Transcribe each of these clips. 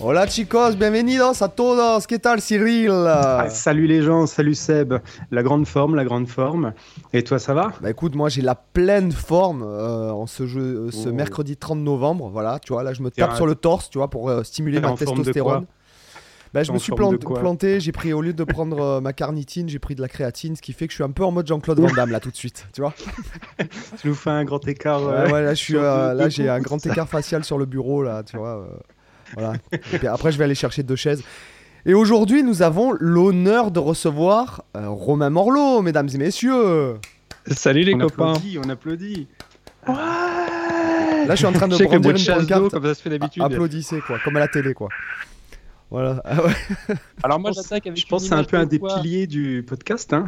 Hola chicos, bienvenidos a todos. ¿Qué tal Cyril? Ah, salut les gens, salut Seb. La grande forme, la grande forme. Et toi, ça va? Bah écoute, moi j'ai la pleine forme euh, en ce jeu, euh, ce Oh. mercredi 30 novembre. Voilà, tu vois, là je me tape un- sur le torse, tu vois, pour euh, stimuler ma testostérone. Bah, je me suis planté, j'ai pris au lieu de prendre euh, ma carnitine, j'ai pris de la créatine, ce qui fait que je suis un peu en mode Jean-Claude Van Damme là tout de suite, tu vois. Tu nous fais un grand écart. Euh, ouais, là euh, j'ai un grand écart facial sur le bureau là, tu vois. Voilà. Et puis après je vais aller chercher deux chaises. Et aujourd'hui nous avons l'honneur de recevoir euh, Romain Morlot, mesdames et messieurs. Salut les on copains. applaudit, on applaudit. Là je suis en train de votre une pancarte. comme ça se fait d'habitude. Applaudissez quoi, comme à la télé quoi. Voilà, Ah ouais, Alors moi Je pense- j'attaque avec Je pense que c'est un peu un de des quoi piliers du podcast. Hein.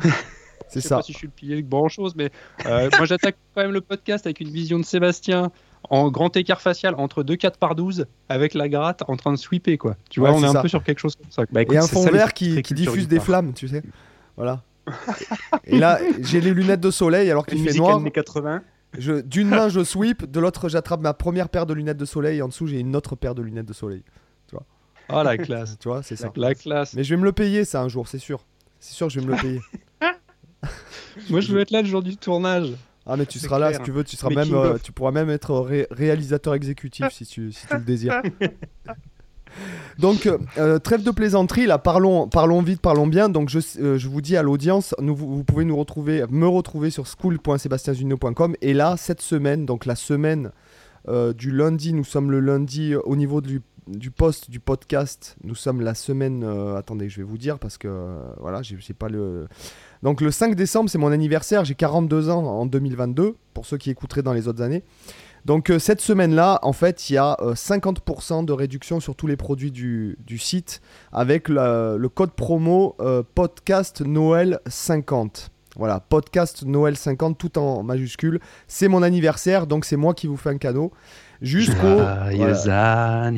c'est Je sais ça. pas si je suis le pilier de grand chose, mais euh, moi j'attaque quand même le podcast avec une vision de Sébastien en grand écart facial entre 2 4 par 12 avec la gratte en train de sweeper quoi. Tu vois, Ouais, on est un peu sur quelque chose comme ça. Bah, écoute, Et un fond ça, vert qui, diffuse des flammes, tu sais. Voilà. Et là, j'ai les lunettes de soleil alors qu'il fait noir. années 80. Je- D'une main, je sweep, de l'autre, j'attrape ma première paire de lunettes de soleil. Et en dessous, j'ai une autre paire de lunettes de soleil. Oh la classe. Tu vois, c'est ça. La classe. Mais je vais me le payer, ça, un jour, c'est sûr. C'est sûr que je vais me le payer. Moi je veux être là le jour du tournage. Ah, mais tu seras là, si tu veux. Tu, seras Making même, euh, of. tu pourras même être ré- réalisateur exécutif si tu, si tu le désires. Donc, euh, euh, trêve de plaisanterie, là, parlons, parlons vite, parlons bien. Donc, je, euh, je vous dis à l'audience, nous, vous, vous pouvez nous retrouver, me retrouver sur school.sebastienzunino.com. Et là, cette semaine, donc la semaine euh, du lundi, nous sommes le lundi euh, au niveau du, du post du podcast. Nous sommes la semaine. euh, attendez, je vais vous dire parce que euh, voilà, j'ai pas le. Donc, le 5 décembre, c'est mon anniversaire. J'ai 42 ans en 2022, pour ceux qui écouteraient dans les autres années. Donc euh, cette semaine-là, en fait, il y a euh, 50% de réduction sur tous les produits du, du site avec le code promo euh, podcast Noël 50. Voilà, podcast Noël 50 tout en majuscule. C'est mon anniversaire, donc c'est moi qui vous fais un cadeau. Jusqu'au voilà,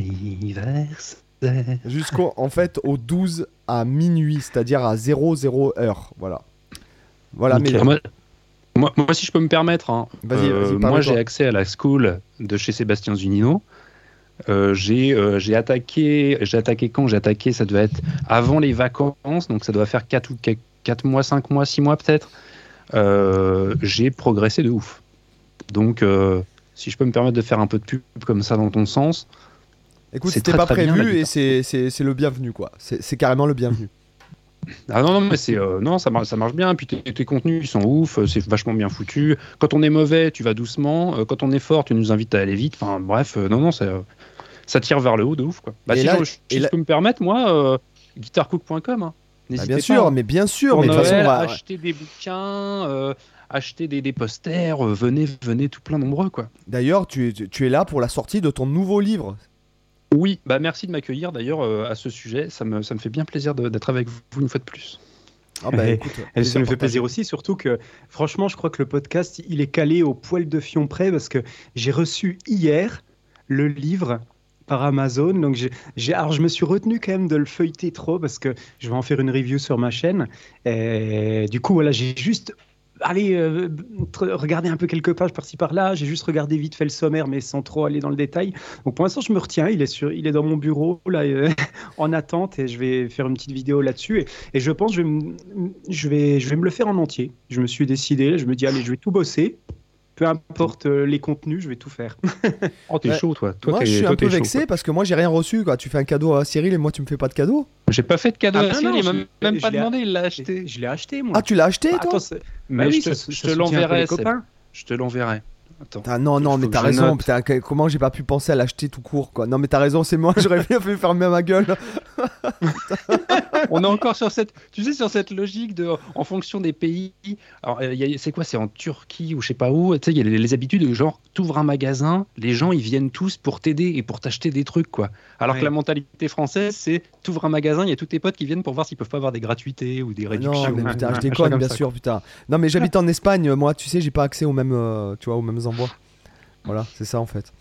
jusqu'au en fait au 12 à minuit, c'est-à-dire à 00 heure. Voilà. Voilà, mais Moi, moi, moi, si je peux me permettre, hein, euh, moi j'ai accès à la school de chez Sébastien Zunino. Euh, j'ai euh, attaqué, j'ai attaqué quand? J'ai attaqué, ça devait être avant les vacances, donc ça doit faire 4, ou 4 mois, 5 mois, 6 mois peut-être. Euh, j'ai progressé de ouf. Donc, si je peux me permettre de faire un peu de pub comme ça dans ton sens, écoute, c'était pas très bien, prévu et guitare. c'est- le bienvenu quoi. C'est carrément le bienvenu. Ah non, non, mais c'est euh, non, ça marche, ça marche bien. Puis tes, tes contenus ils sont ouf, euh, c'est vachement bien foutu. Quand on est mauvais, tu vas doucement. Euh, quand on est fort, tu nous invites à aller vite. Enfin, bref, euh, non, non, ça, ça tire vers le haut de ouf, quoi. Bah, Et si là- je, et là- peux me permettre, moi, euh, guitarcook.com. Hein. Bah, bien pas, sûr, hein. mais bien sûr, Pour mais de toute façon, Noël, on va- acheter des bouquins, acheter des, des posters. euh, venez, venez, tout plein nombreux, quoi. D'ailleurs, tu, tu es là pour la sortie de ton nouveau livre. Oui, bah merci de m'accueillir d'ailleurs euh, à ce sujet. Ça me, ça me fait bien plaisir d'être avec vous une fois de plus. Ah bah Et- écoute, Et ça me fait plaisir aussi, surtout que franchement, je crois que le podcast, il est calé au poil de fion près parce que j'ai reçu hier le livre par Amazon. Donc j'ai, j'ai- alors je me suis retenu quand même de le feuilleter trop parce que je vais en faire une review sur ma chaîne. Et du coup, voilà, j'ai juste allez euh, regarder un peu quelques pages par-ci par-là. J'ai juste regardé vite fait le sommaire, mais sans trop aller dans le détail. Donc pour l'instant, je me retiens. Il est sur, il est dans mon bureau là, euh, en attente, et je vais faire une petite vidéo là-dessus. Et, je pense, que je vais, je vais, je vais me le faire en entier. Je me suis décidé. Je me dis, allez, je vais tout bosser. Peu importe euh, les contenus, je vais tout faire. Oh, t'es Ouais. chaud, toi. toi moi, je suis toi, un peu chaud, vexé parce que moi, j'ai rien reçu. Quoi. Tu fais un cadeau à Cyril et moi, tu me fais pas de cadeau. J'ai pas fait de cadeau Ah, à non, Cyril, il m'a même pas demandé, il l'a acheté. Je l'ai acheté, moi. Ah, tu l'as acheté, Bah, toi attends, c'est- Mais bah oui, je te- l'enverrai. Je te l'enverrai. Attends. Ah, non, non, mais t'as raison. note. Putain, que- comment j'ai pas pu penser à l'acheter tout court, quoi. Non, mais t'as raison, c'est moi. J'aurais bien fait fermer ma gueule. on est encore sur cette, tu sais, sur cette logique de, en fonction des pays. Alors, euh, c'est quoi C'est en Turquie ou je sais pas où. Tu sais, il y a les, les habitudes de genre, t'ouvres un magasin, les gens ils viennent tous pour t'aider et pour t'acheter des trucs, quoi. Alors Ouais. que la mentalité française, c'est t'ouvres un magasin, il y a tous tes potes qui viennent pour voir s'ils peuvent pas avoir des gratuités ou des réductions. Non, mais putain, je déconne, bien ça, sûr, putain. Non, mais j'habite en Espagne, moi, tu sais, j'ai pas accès aux mêmes, euh, tu vois, aux mêmes Voilà, c'est ça en fait.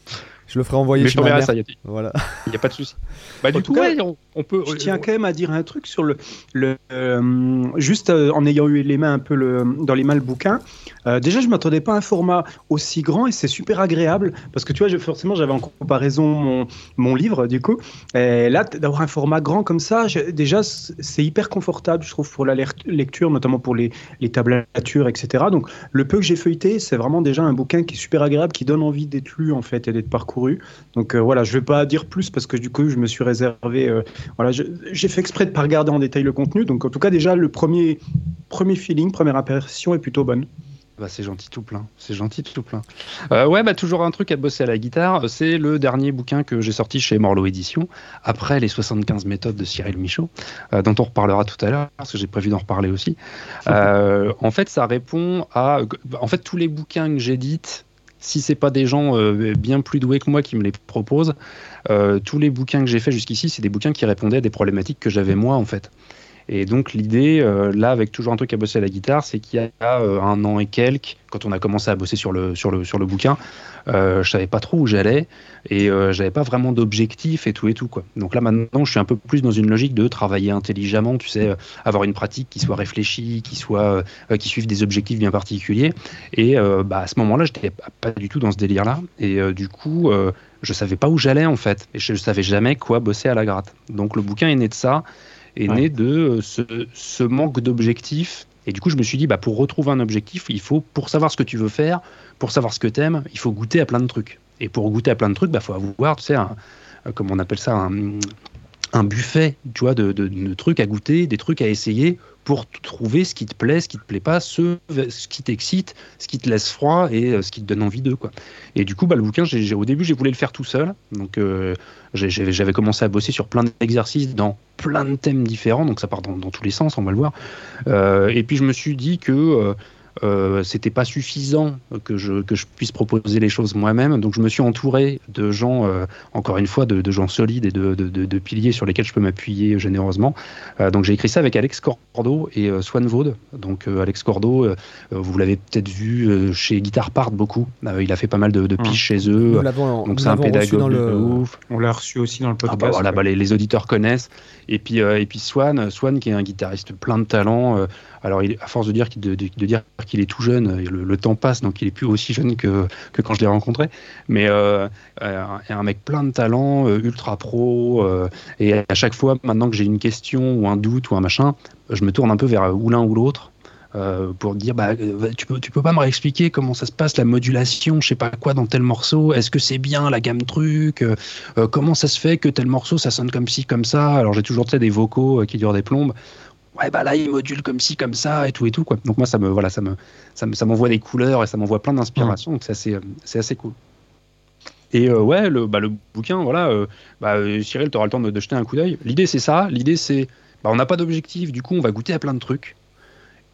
Je le ferai envoyer Mais je ma t'enverrai mère. ça, il Voilà. n'y a, pas de souci. Bah, du coup, cas, ouais, on, on peut. Je tiens quand même à dire un truc sur le, le euh, juste euh, en ayant eu les mains un peu le, dans les mains le bouquin. Euh, déjà, je m'attendais pas à un format aussi grand et c'est super agréable parce que tu vois, forcément, j'avais en comparaison mon, livre du coup. Là, d'avoir un format grand comme ça, déjà, c'est hyper confortable, je trouve, pour la lec- lecture, notamment pour les, les tablatures, etc. Donc, le peu que j'ai feuilleté, c'est vraiment déjà un bouquin qui est super agréable, qui donne envie d'être lu en fait et d'être parcouru. Donc euh, voilà, je vais pas dire plus parce que du coup, je me suis réservé. euh, voilà, j'ai fait exprès de pas regarder en détail le contenu. Donc en tout cas, déjà le premier premier feeling, première impression est plutôt bonne. Bah, c'est gentil tout plein, c'est gentil tout plein. Euh, ouais, bah toujours un truc à bosser à la guitare. C'est le dernier bouquin que j'ai sorti chez Morlo Édition, après les 75 méthodes de Cyril Michaud, euh, dont on reparlera tout à l'heure, parce que j'ai prévu d'en reparler aussi. Euh, en fait, ça répond à... En fait, tous les bouquins que j'édite, si c'est pas des gens euh, bien plus doués que moi qui me les proposent, euh, tous les bouquins que j'ai fait jusqu'ici, c'est des bouquins qui répondaient à des problématiques que j'avais moi, en fait. Et donc l'idée, euh, là, avec toujours un truc à bosser à la guitare, c'est qu'il y a euh, un an et quelques, quand on a commencé à bosser sur le, sur le, sur le bouquin, euh, je savais pas trop où j'allais et j'avais pas vraiment d'objectif et tout et tout quoi. Donc là maintenant, je suis un peu plus dans une logique de travailler intelligemment, tu sais, avoir une pratique qui soit réfléchie, qui soit, qui suive des objectifs bien particuliers. Et bah, à ce moment-là, j'étais pas- du tout dans ce délire-là. Et du coup, je savais pas où j'allais en fait, et je savais jamais quoi bosser à la gratte. Donc le bouquin est né de ça est Ouais. né de euh, ce, ce manque d'objectif. Et du coup, je me suis dit, bah, pour retrouver un objectif, il faut, pour savoir ce que tu veux faire, pour savoir ce que t'aimes, il faut goûter à plein de trucs. Et pour goûter à plein de trucs, bah, faut avoir, tu sais, un, euh, comme on appelle ça, un, un buffet, tu vois, de, de- de trucs à goûter, des trucs à essayer pour trouver ce qui te plaît, ce qui te plaît pas, ce, ce qui t'excite, ce qui te laisse froid et euh, ce qui te donne envie d'eux, quoi. Et du coup, bah, le bouquin, au début, j'ai voulu le faire tout seul. Donc, euh, j'avais commencé à bosser sur plein d'exercices dans plein de thèmes différents, donc ça part dans, dans tous les sens, on va le voir. Euh, et puis je me suis dit que euh, c'était pas suffisant que je, que je puisse proposer les choses moi-même, donc je me suis entouré de gens, euh, encore une fois, de, de gens solides et de, de- de- de piliers sur lesquels je peux m'appuyer généreusement. Euh, donc j'ai écrit ça avec Alex Cordo et euh, Swan Vaud. Donc euh, Alex Cordo, euh, vous l'avez peut-être vu euh, chez Guitar Part beaucoup. Euh, il a fait pas mal de, de piches chez eux. Nous Donc c'est un pédagogue dans le. ouf. On l'a reçu aussi dans le Ah podcast. bah voilà, ouais. bah les, les auditeurs connaissent. Et puis, euh, et puis Swan, Swan qui est un guitariste plein de talent. Alors, il, à force de dire qu'il est tout jeune, euh, le, le temps passe, donc il est plus aussi jeune que, quand je l'ai rencontré. Mais euh, euh, un, un mec plein de talent, euh, ultra pro. et à chaque fois, maintenant que j'ai une question ou un doute ou un machin, je me tourne un peu vers ou l'un ou l'autre. pour dire bah tu peux peux pas me réexpliquer comment ça se passe la modulation je sais pas quoi dans tel morceau est-ce que c'est bien la gamme truc comment ça se fait que tel morceau ça sonne comme ci comme ça alors j'ai toujours des vocaux qui durent des plombes ouais bah là il module comme ci comme ça et tout et tout quoi donc moi ça me voilà ça me ça me- ça m'envoie des couleurs et ça m'envoie plein d'inspiration donc c'est assez euh, c'est assez cool et euh, ouais le bah, le bouquin voilà euh, bah, Cyril tu auras le temps de, de jeter un coup d'œil l'idée c'est ça l'idée c'est bah, on n'a pas d'objectif du coup on va goûter à plein de trucs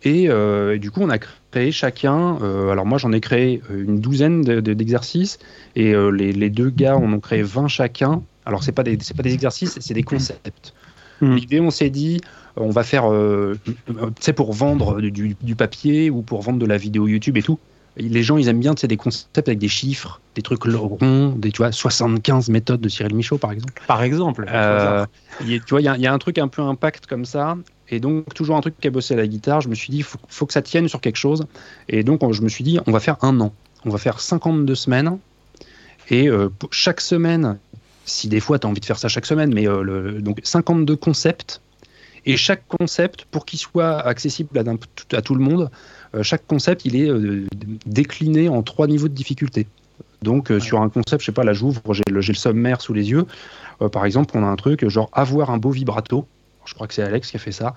et, euh, et du coup, on a créé chacun. alors, moi, j'en ai créé une douzaine de- de- d'exercices. et les, les deux gars en ont créé 20 chacun. Alors, c'est pas des, c'est pas des exercices, c'est des concepts. Mm. L'idée, on s'est dit, on va faire, euh, tu sais, pour vendre du, papier ou pour vendre de la vidéo YouTube et tout. Les gens, ils aiment bien, des concepts avec des chiffres, des trucs ronds, des, tu vois, 75 méthodes de Cyril Michaud, par exemple. Par exemple. Euh, y tu vois, il y, a- il y a un truc un peu impact comme ça. Et donc, toujours un truc qui a bossé à la guitare. Je me suis dit, il faut, faut que ça tienne sur quelque chose. Et donc, on- je me suis dit, on va faire un an. On va faire 52 semaines. Et euh, chaque semaine, si des fois tu as envie de faire ça chaque semaine, mais euh, le- donc 52 concepts. Et chaque concept, pour qu'il soit accessible à, tout le monde, euh, chaque concept, il est euh, décliné en trois niveaux de difficulté. Donc, euh, sur un concept, je sais pas, là j'ouvre, j'ai le, sommaire sous les yeux. Par exemple, on a un truc genre avoir un beau vibrato. Je crois que c'est Alex qui a fait ça.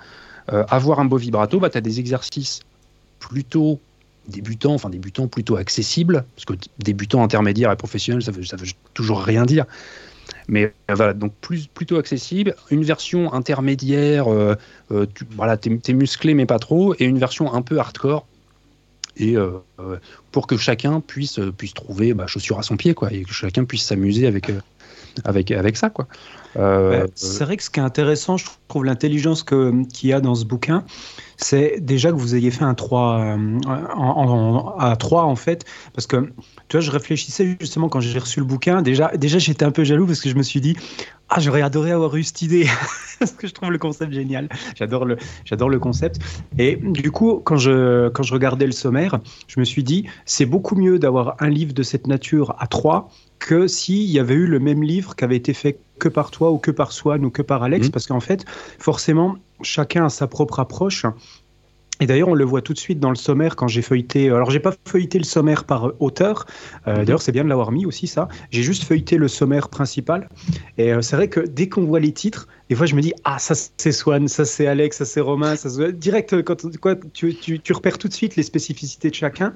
Avoir un beau vibrato, bah, tu as des exercices plutôt débutants, enfin débutants plutôt accessibles, parce que débutant, intermédiaire et professionnel, ça veut, ça veut toujours rien dire. Mais euh, voilà, donc plus, plutôt accessible. Une version intermédiaire, euh, euh, tu, voilà, t'es es musclé mais pas trop, et une version un peu hardcore. Et pour que chacun puisse, puisse trouver bah, chaussure à son pied, quoi, et que chacun puisse s'amuser avec, avec, avec ça, quoi. Euh, Ouais, c'est vrai que ce qui est intéressant, je trouve l'intelligence qu'il y a dans ce bouquin, c'est déjà que vous ayez fait un 3 euh, en, en- à 3 en fait, parce que tu vois, je réfléchissais justement quand j'ai reçu le bouquin, déjà, déjà j'étais un peu jaloux parce que je me suis dit, ah j'aurais adoré avoir eu cette idée, parce que je trouve le concept génial, j'adore le, j'adore le concept, et du coup quand je, quand je regardais le sommaire, je me suis dit, c'est beaucoup mieux d'avoir un livre de cette nature à 3 que s'il y avait eu le même livre qui avait été fait que par toi ou que par Swan ou que par Alex, Mhm. parce qu'en fait, forcément, chacun a sa propre approche. Et d'ailleurs, on le voit tout de suite dans le sommaire quand j'ai feuilleté. Alors, j'ai pas feuilleté le sommaire par euh, auteur. Euh, Mhm. D'ailleurs, c'est bien de l'avoir mis aussi, ça. J'ai juste feuilleté le sommaire principal. Et euh, c'est vrai que dès qu'on voit les titres, des fois, je me dis Ah, ça c'est Swan, ça c'est Alex, ça c'est Romain. Direct, euh, quand quoi, tu, tu, tu repères tout de suite les spécificités de chacun.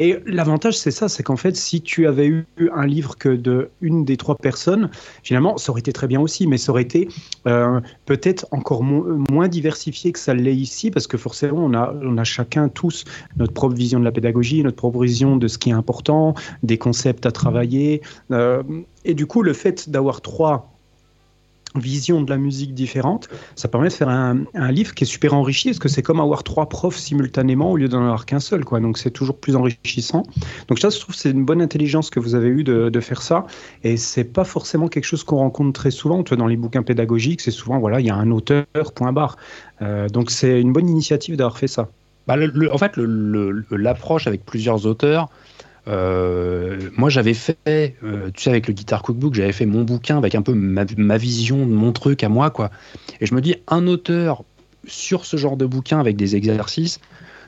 Et l'avantage, c'est ça c'est qu'en fait, si tu avais eu un livre que de une des trois personnes, finalement, ça aurait été très bien aussi, mais ça aurait été euh, peut-être encore mo- moins diversifié que ça l'est ici, parce que forcément, on a, on a chacun, tous, notre propre vision de la pédagogie, notre propre vision de ce qui est important, des concepts à travailler. euh, et du coup, le fait d'avoir trois visions de la musique différentes, ça permet de faire un, livre qui est super enrichi, parce que c'est comme avoir trois profs simultanément au lieu d'en avoir qu'un seul, quoi. Donc c'est toujours plus enrichissant. Donc ça, je trouve c'est une bonne intelligence que vous avez eue de, faire ça, et c'est pas forcément quelque chose qu'on rencontre très souvent. Dans les bouquins pédagogiques, c'est souvent voilà, il y a un auteur, point barre. Euh, donc c'est une bonne initiative d'avoir fait ça. Bah, en fait, l'approche avec plusieurs auteurs, euh, moi j'avais fait, euh, tu sais, avec le Guitar Cookbook, j'avais fait mon bouquin avec un peu ma, vision de mon truc à moi, quoi. Et je me dis, un auteur sur ce genre de bouquin avec des exercices,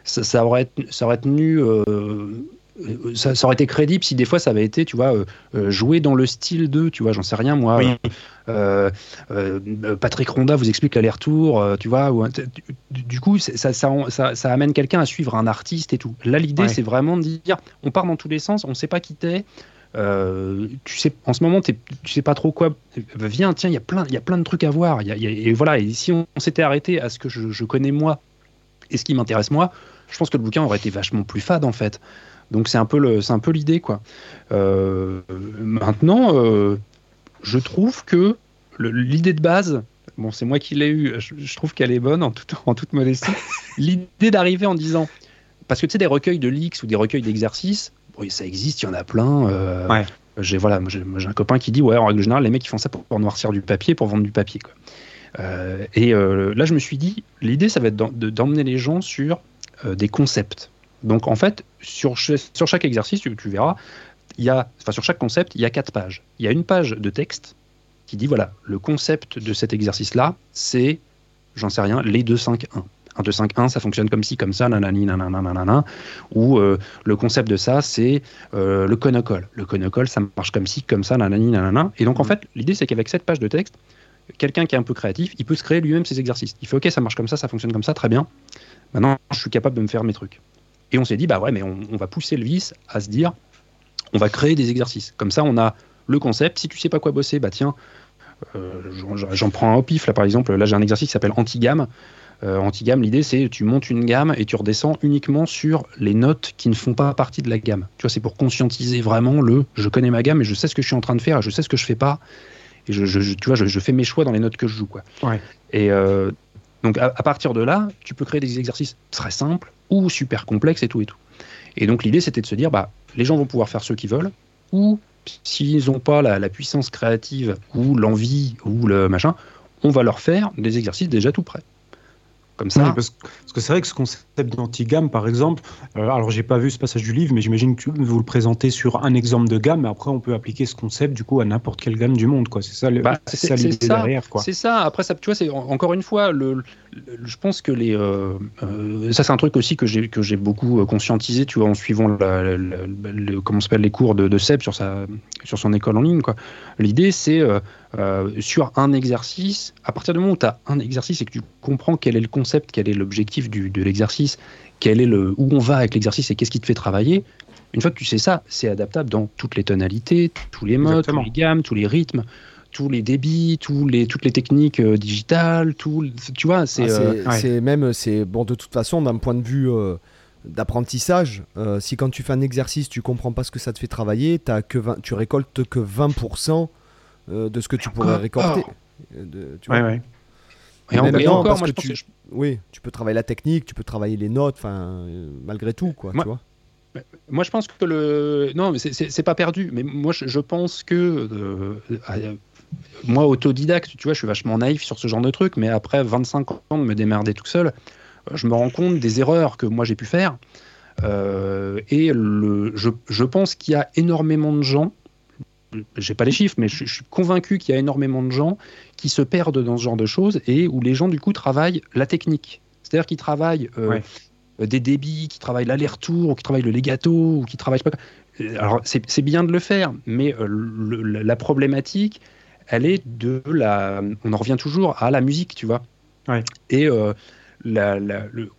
ça, aurait, ça tenu. euh, ça, ça aurait été crédible si des fois ça avait été, tu vois, euh, euh, joué dans le style de, tu vois, j'en sais rien moi. Oui. Euh, euh, Patrick Ronda vous explique l'aller-retour, euh, tu vois. Ou, du, coup, ça, ça, ça, ça amène quelqu'un à suivre un artiste et tout. Là, l'idée, Ouais. c'est vraiment de dire, on part dans tous les sens, on sait pas qui t'es. euh, tu sais, en ce moment, tu sais pas trop quoi. Viens, tiens, il y a plein, il y a plein de trucs à voir. Il y a- il y a- et voilà. Et si on, on s'était arrêté à ce que je, je connais moi et ce qui m'intéresse moi, je pense que le bouquin aurait été vachement plus fade en fait. Donc c'est un peu le, c'est un peu l'idée quoi. Euh, maintenant, euh, je trouve que l'idée de base, bon c'est moi qui l'ai eu, je, je trouve qu'elle est bonne en, toute- en toute modestie. l'idée d'arriver en disant, parce que tu sais des recueils de leaks ou des recueils d'exercices, bon, ça existe, il y en a plein. euh, Ouais. J'ai voilà, j'ai un copain qui dit ouais en règle générale les mecs ils font ça pour, pour noircir du papier, pour vendre du papier quoi. Et là je me suis dit l'idée ça va être d'em- de- d'emmener les gens sur des concepts. Donc en fait sur, cha- sur chaque exercice tu, tu verras il y a, enfin sur chaque concept, il y a quatre pages. Il y a une page de texte qui dit voilà, le concept de cet exercice-là, c'est, j'en sais rien, les 2, 5, 1. 1, 2, 5, 1, ça fonctionne comme ci, comme ça, nanani, nanana, nanana. Ou euh, le concept de ça, c'est euh, le conocole. Le conocole, ça marche comme ci, comme ça, nanani, nanana. Et donc en fait, l'idée, c'est qu'avec cette page de texte, quelqu'un qui est un peu créatif, il peut se créer lui-même ses exercices. Il fait ok, ça marche comme ça, ça fonctionne comme ça, très bien. Maintenant, je suis capable de me faire mes trucs. Et on s'est dit, bah ouais, mais on, on va pousser le vice à se dire, on va créer des exercices. Comme ça, on a le concept. Si tu sais pas quoi bosser, bah tiens, euh, j'en- prends un au pif. Là, par exemple, là, j'ai un exercice qui s'appelle anti-gamme. Euh, anti-gamme, l'idée, c'est tu montes une gamme et tu redescends uniquement sur les notes qui ne font pas partie de la gamme. Tu vois, c'est pour conscientiser vraiment le je connais ma gamme et je sais ce que je suis en train de faire et je sais ce que je fais pas. Et je, je- je- tu vois, je, je fais mes choix dans les notes que je joue. Quoi. Ouais. Et euh, donc, à, à partir de là, tu peux créer des exercices très simples ou super complexes et tout et tout. Et donc, l'idée, c'était de se dire, bah, les gens vont pouvoir faire ce qu'ils veulent, ou s'ils n'ont pas la, la puissance créative ou l'envie ou le machin, on va leur faire des exercices déjà tout prêts. Comme ça, Oui, parce, que- parce que c'est vrai que ce concept d'anti-gamme, par exemple, euh, alors j'ai pas vu ce passage du livre, mais j'imagine que vous le présentez sur un exemple de gamme, mais après on peut appliquer ce concept du coup à n'importe quelle gamme du monde, quoi. C'est ça, le- Bah, c'est ça c'est l'idée ça. derrière, quoi. C'est ça. Après, ça, tu vois, c'est en- encore une fois, le, le- je pense que les, euh, euh, ça c'est un truc aussi que j'ai que j'ai beaucoup euh, conscientisé, tu vois, en suivant la- la- la- le- comment s'appelle les cours de, de Seb sur sa sur son école en ligne, quoi. L'idée, c'est euh, sur un exercice, à partir du moment où tu as un exercice et que tu comprends quel est le concept, quel est l'objectif de l'exercice, quel est le où on va avec l'exercice et qu'est-ce qui te fait travailler. Une fois que tu sais ça, c'est adaptable dans toutes les tonalités, tous les modes, Exactement. tous les gammes, tous les rythmes tous les débits, tous les, toutes les techniques euh, digitales, tout, tu vois, c'est. Ah, euh, c'est même, c'est bon de toute façon d'un point de vue euh, d'apprentissage. si quand tu fais un exercice, tu comprends pas ce que ça te fait travailler, t'as que 20 tu récoltes que 20% euh, de ce que tu pourrais encore. récolter. Euh, de- tu vois. Ouais, ouais. et, en- même et non, encore, parce moi, que je tu- que je- Oui, tu peux travailler la technique, tu peux travailler les notes, enfin euh, malgré tout quoi, Moi- tu vois. Moi, je pense que le. Non, mais c'est- pas perdu. Mais moi, je, je pense que. euh, euh, moi, autodidacte, tu vois, je suis vachement naïf sur ce genre de truc. Mais après 25 ans de me démerder tout seul, euh, je me rends compte des erreurs que moi j'ai pu faire. Euh, et le, je, je pense qu'il y a énormément de gens. J'ai pas les chiffres, mais je, je suis convaincu qu'il y a énormément de gens qui se perdent dans ce genre de choses et où les gens, du coup, travaillent la technique. C'est-à-dire qu'ils travaillent. euh, Ouais. euh, des débits, qui travaillent l'aller-retour, ou qui travaillent le legato, ou qui travaillent pas. Euh, Alors c'est c'est bien de le faire, mais euh, le- la la problématique, elle est de la. On en revient toujours à la musique, tu vois. Ouais. Et euh, la- la- le-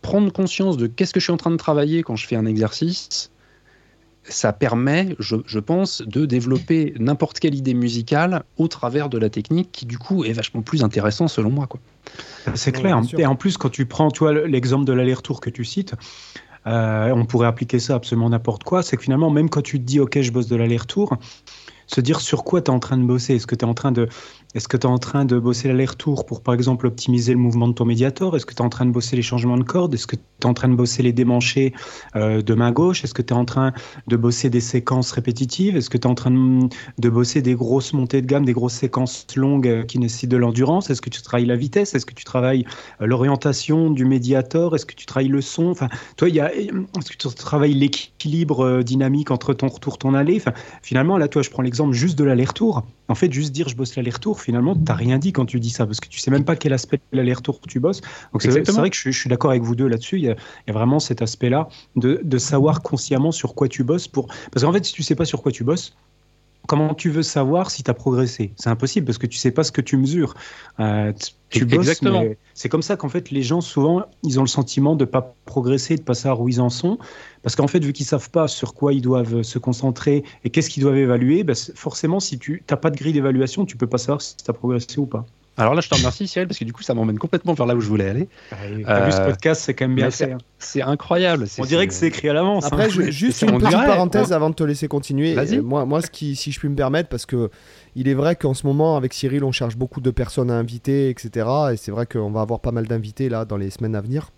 prendre conscience de qu'est-ce que je suis en train de travailler quand je fais un exercice, ça permet, je, je pense, de développer n'importe quelle idée musicale au travers de la technique, qui du coup est vachement plus intéressant selon moi. Quoi. C'est clair. Et en plus, quand tu prends, tu vois, l'exemple de l'aller-retour que tu cites, euh, on pourrait appliquer ça à absolument n'importe quoi. C'est que finalement, même quand tu te dis, OK, je bosse de l'aller-retour, se dire sur quoi tu es en train de bosser. Est-ce que tu es en train de, est-ce que tu es en train de bosser l'aller-retour pour, par exemple, optimiser le mouvement de ton médiator? Est-ce que tu es en train de bosser les changements de cordes Est-ce que tu es en train de bosser les démanchés euh, de main gauche? Est-ce que tu es en train de bosser des séquences répétitives? Est-ce que tu es en train de, bosser des grosses montées de gamme, des grosses séquences longues euh, qui nécessitent de l'endurance? Est-ce que tu travailles la vitesse? Est-ce que tu travailles euh, l'orientation du médiator? Est-ce que tu travailles le son? Enfin, toi, y a, est-ce que tu travailles l'équilibre dynamique entre ton retour, ton aller? Enfin, finalement, là, toi, je prends l'exemple juste de l'aller-retour. En fait, juste dire je bosse l'aller-retour, finalement, tu n'as rien dit quand tu dis ça, parce que tu sais même pas quel aspect de l'aller-retour tu bosses. Donc, c'est vrai que je, suis- je suis d'accord avec vous deux là-dessus. Il y a, il y a vraiment cet aspect-là de, de savoir consciemment sur quoi tu bosses. Pour... Parce qu'en fait, si tu sais pas sur quoi tu bosses, comment tu veux savoir si tu as progressé? C'est impossible parce que tu sais pas ce que tu mesures. Euh, tu bosses, c'est comme ça qu'en fait les gens souvent ils ont le sentiment de pas progresser, de pas savoir où ils en sont, parce qu'en fait vu qu'ils savent pas sur quoi ils doivent se concentrer et qu'est-ce qu'ils doivent évaluer, c'est- forcément si tu t'as pas de grille d'évaluation, tu peux pas savoir si tu as progressé ou pas. Alors là, je te remercie, Cyril, parce que du coup, ça m'emmène complètement vers là où je voulais aller. T'as vu ce Euh, podcast, c'est quand même bien fait. hein. C'est incroyable. On dirait que c'est écrit à l'avance. Après, hein. je- juste une petite dirait, parenthèse avant de te laisser continuer. Vas-y. Euh, Moi, moi ce qui, si je puis me permettre, parce que il est vrai qu'en ce moment, avec Cyril, on cherche beaucoup de personnes à inviter, etc. Et c'est vrai qu'on va avoir pas mal d'invités là dans les semaines à venir.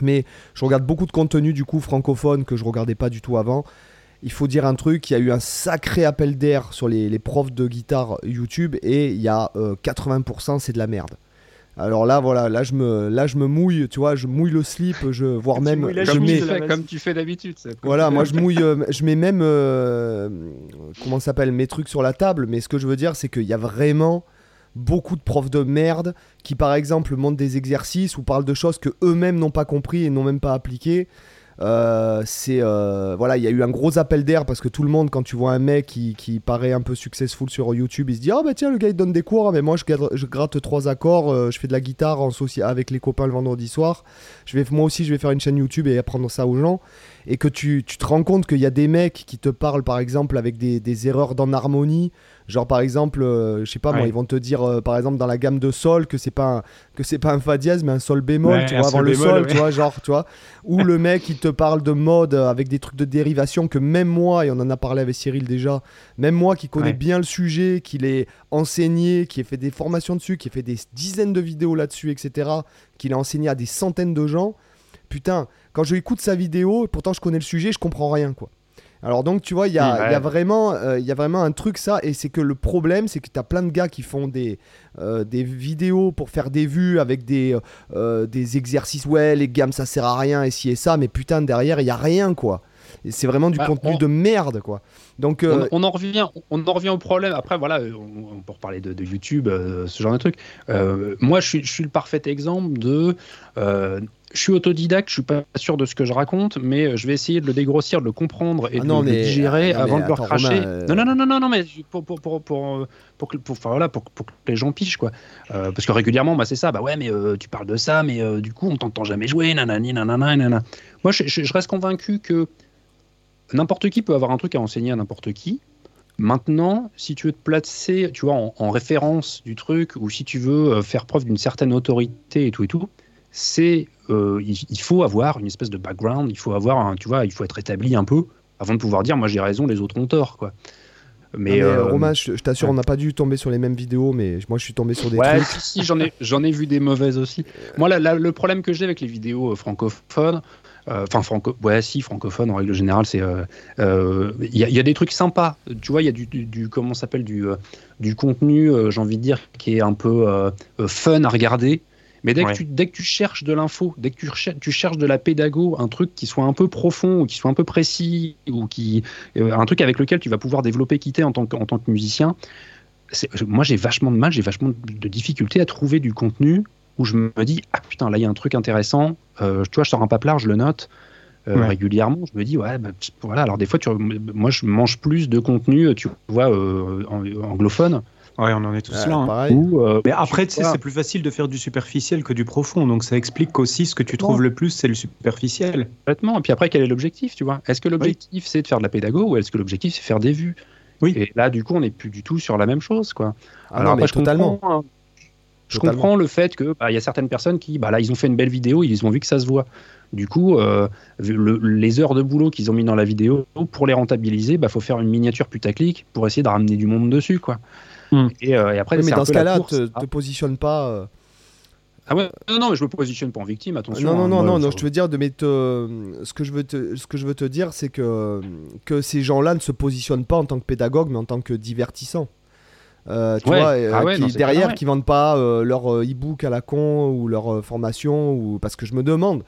Mais je regarde beaucoup de contenu du coup francophone que je regardais pas du tout avant. Il faut dire un truc, il y a eu un sacré appel d'air sur les, les profs de guitare YouTube et il y a euh, 80% c'est de la merde. Alors là, voilà, là je me, là je me mouille, tu vois, je mouille le slip, je, voire même, je chemise mets, fais, comme tu fais d'habitude. voilà, moi je mouille, euh, je mets même, euh, comment ça s'appelle, mes trucs sur la table, mais ce que je veux dire, c'est qu'il y a vraiment beaucoup de profs de merde qui, par exemple, montrent des exercices ou parlent de choses que eux-mêmes n'ont pas compris et n'ont même pas appliquées. Euh, c'est euh, voilà, il y a eu un gros appel d'air parce que tout le monde, quand tu vois un mec qui, qui paraît un peu successful sur YouTube, il se dit ah bah tiens le gars il donne des cours, mais moi je gratte, trois accords, euh, je fais de la guitare en soci- avec les copains le vendredi soir. Je vais moi aussi je vais faire une chaîne YouTube et apprendre ça aux gens et que tu, tu te rends compte qu'il y a des mecs qui te parlent par exemple avec des, des erreurs d'en harmonie genre par exemple euh, je sais pas moi Ouais. ils vont te dire euh, par exemple dans la gamme de sol que c'est pas un, que c'est pas un fa dièse mais un sol bémol Ouais, tu vois avant le bémol, sol ouais. tu vois genre tu vois ou le mec il te parle de mode euh, avec des trucs de dérivation que même moi et on en a parlé avec Cyril déjà même moi qui connais bien le sujet qui l'ai enseigné qui ai fait des formations dessus qui ai fait des dizaines de vidéos là-dessus etc qu'il a enseigné à des centaines de gens putain, quand je écoute sa vidéo, pourtant je connais le sujet, je comprends rien, quoi. Alors donc, tu vois, il y, a- Ouais. il y a vraiment, euh, y a vraiment un truc, ça, et c'est que le problème, c'est que tu as plein de gars qui font des, euh, des vidéos pour faire des vues avec des, euh, des exercices, ouais, les gammes, ça sert à rien, et ci et ça, mais putain, derrière, il y a rien, quoi. Et C'est vraiment du Bah, contenu on- de merde, quoi. Donc, euh, On, on en revient, on en revient au problème. Après, voilà, on, on peut reparler de, de YouTube, euh, ce genre de truc. Euh, moi, je suis, je suis le parfait exemple de. Je suis autodidacte, je suis pas sûr de ce que je raconte, mais euh, je vais essayer de le dégrossir, de le comprendre et Ah de non, le digérer ah avant de le recracher. Non, non, non, non, non, mais pour, pour, pour, pour, euh, pour, que, voilà, pour, pour que les gens pichent, quoi. Euh, parce que régulièrement, bah, c'est ça, bah ouais, mais tu parles de ça, mais du coup, on t'entend jamais jouer, nanani, nanana, nanana. Moi, je, reste convaincu que n'importe qui peut avoir un truc à enseigner à n'importe qui. Maintenant, si tu veux te placer, tu vois, en, en référence du truc, ou si tu veux faire preuve d'une certaine autorité et tout et tout, c'est, euh, il, il faut avoir une espèce de background, il faut avoir, un, tu vois, il faut être établi un peu avant de pouvoir dire, moi j'ai raison, les autres ont tort, quoi. Mais, Mais, mais, euh, Romain, je, je t'assure, ouais. on n'a pas dû tomber sur les mêmes vidéos, mais moi je suis tombé sur des ouais, trucs. si, si, j'en ai, j'en ai vu des mauvaises aussi. Moi, là, le problème que j'ai avec les vidéos euh, francophones, euh, enfin, franco, ouais, si, francophones en règle générale, c'est. euh, euh, Il y, a- il y a des trucs sympas. Tu vois, il y a du, du, du- comment s'appelle, du, euh, du contenu, euh, j'ai envie de dire, qui est un peu euh, euh, fun à regarder. Mais dès, Ouais. que tu, dès que tu cherches de l'info, dès que tu, tu cherches de la pédago, un truc qui soit un peu profond ou qui soit un peu précis, ou qui, euh, un truc avec lequel tu vas pouvoir développer, quitter en tant que, en tant que musicien, moi j'ai vachement de mal, j'ai vachement de difficulté à trouver du contenu où je me dis ah putain là il y a un truc intéressant, euh, tu vois je sors un paplard, je le note euh, Ouais. régulièrement, je me dis ouais bah, voilà alors des fois tu, moi je mange plus de contenu tu vois anglophone Ouais, on en est tous là. hein. pareil. ou euh, Mais après, tu sais, vois. c'est plus facile de faire du superficiel que du profond. Donc ça explique qu'aussi, ce que tu trouves le plus, c'est le superficiel. Complètement. Et puis après, quel est l'objectif, tu vois? Est-ce que l'objectif c'est de faire de la pédago ou est-ce que l'objectif c'est faire des vues? Oui. Et là, du coup, on n'est plus du tout sur la même chose, quoi. Ah non, mais après, je totalement. comprends, hein. Je Totalement. comprends le fait que bah, il y a certaines personnes qui, bah là, ils ont fait une belle vidéo, ils ont vu que ça se voit. Du coup, euh, le- les heures de boulot qu'ils ont mis dans la vidéo, pour les rentabiliser, bah faut faire une miniature putaclic pour essayer de ramener du monde dessus, quoi. Et, euh, et après, Oui, mais dans ce cas-là, course te, à- te positionne pas. euh, Ah ouais, non, non, mais je me positionne pas en victime, attention. Non, non, hein, non, moi, non, faut- non, je veux dire, de, mais te- ce, que je veux te, ce que je veux te dire, c'est que, que ces gens-là ne se positionnent pas en tant que pédagogue, mais en tant que divertissant. Euh, tu Ouais. vois, euh, Ah ouais, qui, non, derrière, clair, ouais. qui vendent pas euh, leur euh, e-book à la con ou leur euh, formation, ou parce que je me demande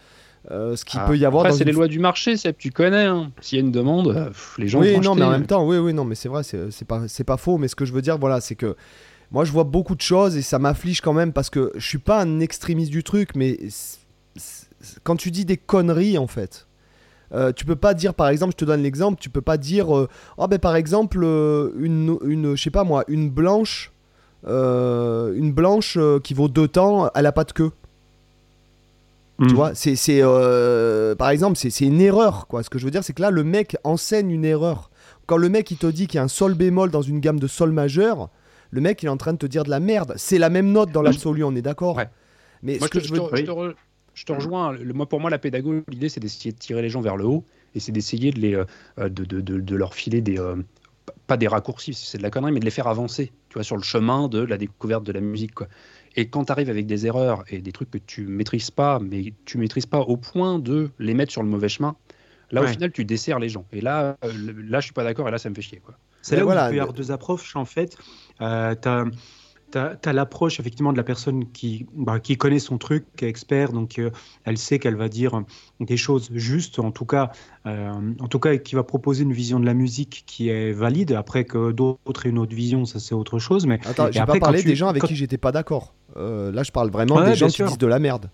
euh, ce qu'il Ah, peut y avoir Après, c'est une les lois du marché, Seb, tu connais. hein. S'il y a une demande, euh, pff, les gens oui, vont non, mais en même temps, oui, oui, non, mais c'est vrai, c'est c'est pas, c'est pas faux. Mais ce que je veux dire, voilà, c'est que moi, je vois beaucoup de choses et ça m'afflige quand même parce que je suis pas un extrémiste du truc, mais c'est- c'est- quand tu dis des conneries, en fait, euh, tu peux pas dire, par exemple, je te donne l'exemple, tu peux pas dire, euh, oh ben par exemple, euh, une, une, je sais pas moi, une blanche, euh, une blanche euh, qui vaut deux temps, elle a pas de queue. Tu vois, c'est, c'est, euh, par exemple, c'est, c'est une erreur, quoi. Ce que je veux dire, c'est que là, le mec enseigne une erreur. Quand le mec, il te dit qu'il y a un sol bémol dans une gamme de sol majeur, le mec, il est en train de te dire de la merde. C'est la même note dans l'absolu, on est d'accord Ouais. Mais Moi, ce que je, je te, veux... je te- je te re- je te rejoins. Le- moi, pour moi, la pédagogie, l'idée, c'est d'essayer de tirer les gens vers le haut et c'est d'essayer de, les, euh, de, de, de- de leur filer des. euh, pas des raccourcis, c'est de la connerie, mais de les faire avancer, tu vois, sur le chemin de la découverte de la musique, quoi. Et quand tu arrives avec des erreurs et des trucs que tu maîtrises pas, mais tu maîtrises pas au point de les mettre sur le mauvais chemin, là, au final, tu desserres les gens. Et là, euh, là, je suis pas d'accord et là, ça me fait chier, quoi. C'est là voilà, où il peut y avoir deux approches en fait. Euh, as, l'approche effectivement de la personne qui, bah, qui connaît son truc, qui est expert, donc euh, elle sait qu'elle va dire des choses justes, en tout cas, euh, en tout cas qui va proposer une vision de la musique qui est valide. Après que d'autres aient une autre vision, ça c'est autre chose. Mais Attends, j'ai pas parlé tu- des gens avec quand- qui j'étais pas d'accord. Euh, là, je parle vraiment Ouais, des gens qui disent de la merde.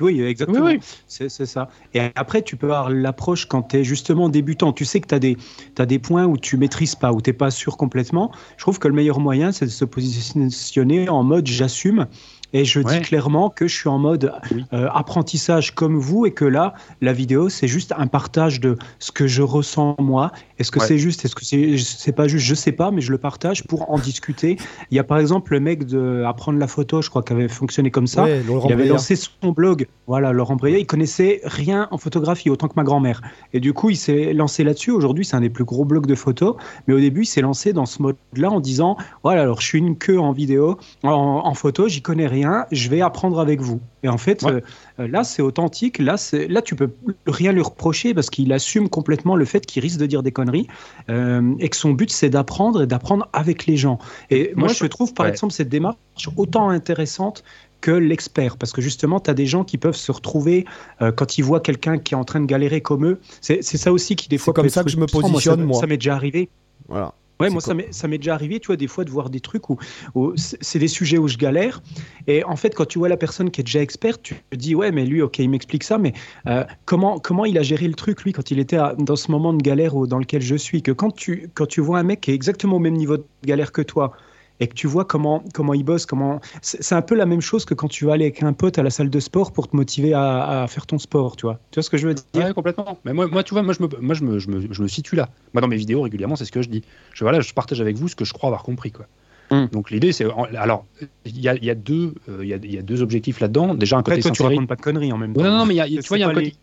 Oui, exactement. Oui, oui. C'est ça. Et après, tu peux avoir l'approche quand tu es justement débutant. Tu sais que tu as, as, des points où tu maîtrises pas, où tu n'es pas sûr complètement. Je trouve que le meilleur moyen, c'est de se positionner en mode j'assume. Et je Ouais. dis clairement que je suis en mode Oui. euh, apprentissage comme vous et que là, la vidéo, c'est juste un partage de ce que je ressens moi. Est-ce que Ouais. c'est juste Est-ce que c'est pas juste? Je sais pas, mais je le partage pour en discuter. Il y a par exemple le mec de Apprendre la photo, je crois, qui avait fonctionné comme ça. Ouais, Il avait lancé son blog, voilà, Laurent Breillat, il connaissait rien en photographie, autant que ma grand-mère. Et du coup, il s'est lancé là-dessus. Aujourd'hui, c'est un des plus gros blogs de photos. Mais au début, il s'est lancé dans ce mode-là en disant, voilà, alors je suis une queue en vidéo, en, en photo, j'y connais rien, je vais apprendre avec vous. Et en fait, Ouais. euh, là, c'est authentique. Là, là, tu peux rien lui reprocher parce qu'il assume complètement le fait qu'il risque de dire des conneries euh, et que son but, c'est d'apprendre et d'apprendre avec les gens. Et moi, Moi, je je- trouve, par ouais. exemple, cette démarche autant intéressante que l'expert. Parce que justement, tu as des gens qui peuvent se retrouver euh, quand ils voient quelqu'un qui est en train de galérer comme eux. C'est ça aussi qui, des C'est fois, comme ça que je me positionne, moi. Ça m'est déjà arrivé. Voilà. Ouais, moi, quoi ça m'est- déjà arrivé, tu vois, des fois, de voir des trucs où, où c'est c'est des sujets où je galère. Et en fait, quand tu vois la personne qui est déjà experte, tu te dis, ouais, mais lui, ok, il m'explique ça, mais euh, comment, comment il a géré le truc, lui, quand il était à- dans ce moment de galère où- dans lequel je suis? Que quand tu, quand tu vois un mec qui est exactement au même niveau de galère que toi, et que tu vois comment, comment il bosse. Comment... C'est un peu la même chose que quand tu vas aller avec un pote à la salle de sport pour te motiver à, faire ton sport, tu vois. Tu vois ce que je veux dire? Ouais, complètement. Mais moi, moi, tu vois, moi, je me, moi je, me, je, me, je me situe là. Moi, dans mes vidéos, régulièrement, c'est ce que je dis. Je, voilà, je partage avec vous ce que je crois avoir compris, quoi. Hmm. Donc l'idée, c'est alors il y a, y a, deux il y, a, y, a, deux objectifs là-dedans. Déjà un côté toi, tu racontes pas de conneries en même temps. Non, non, mais il y a, tu vois, il y a un côté,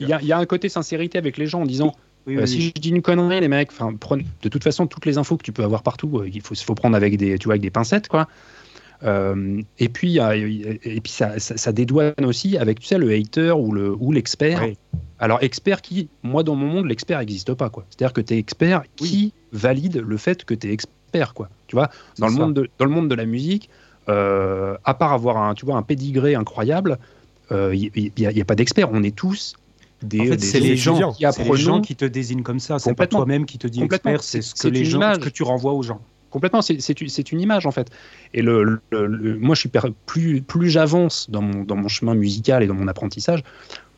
il y, a un côté sincérité avec les gens en disant euh, si je dis une connerie, les mecs, de toute façon, toutes les infos que tu peux avoir partout, euh, il faut, faut prendre avec des, tu vois, avec des pincettes, quoi. Euh, et puis, et puis ça, ça, dédouane aussi avec tu sais, le hater ou, le, ou l'expert. Alors, expert qui, moi dans mon monde, l'expert n'existe pas. quoi. C'est-à-dire que tu es expert qui valide le fait que tu es expert. Quoi. Tu vois, dans le, monde de, dans le monde de la musique, à part avoir un, tu vois, un pédigré incroyable, il n'y a, a, pas d'expert. On est tous des, c'est les gens qui les gens qui te désignent comme ça. C'est pas toi-même qui te dis expert, c'est ce que les gens, que tu renvoies aux gens. Complètement, c'est une image en fait. Et le, moi, je suis plus, plus j'avance dans mon, dans mon chemin musical et dans mon apprentissage,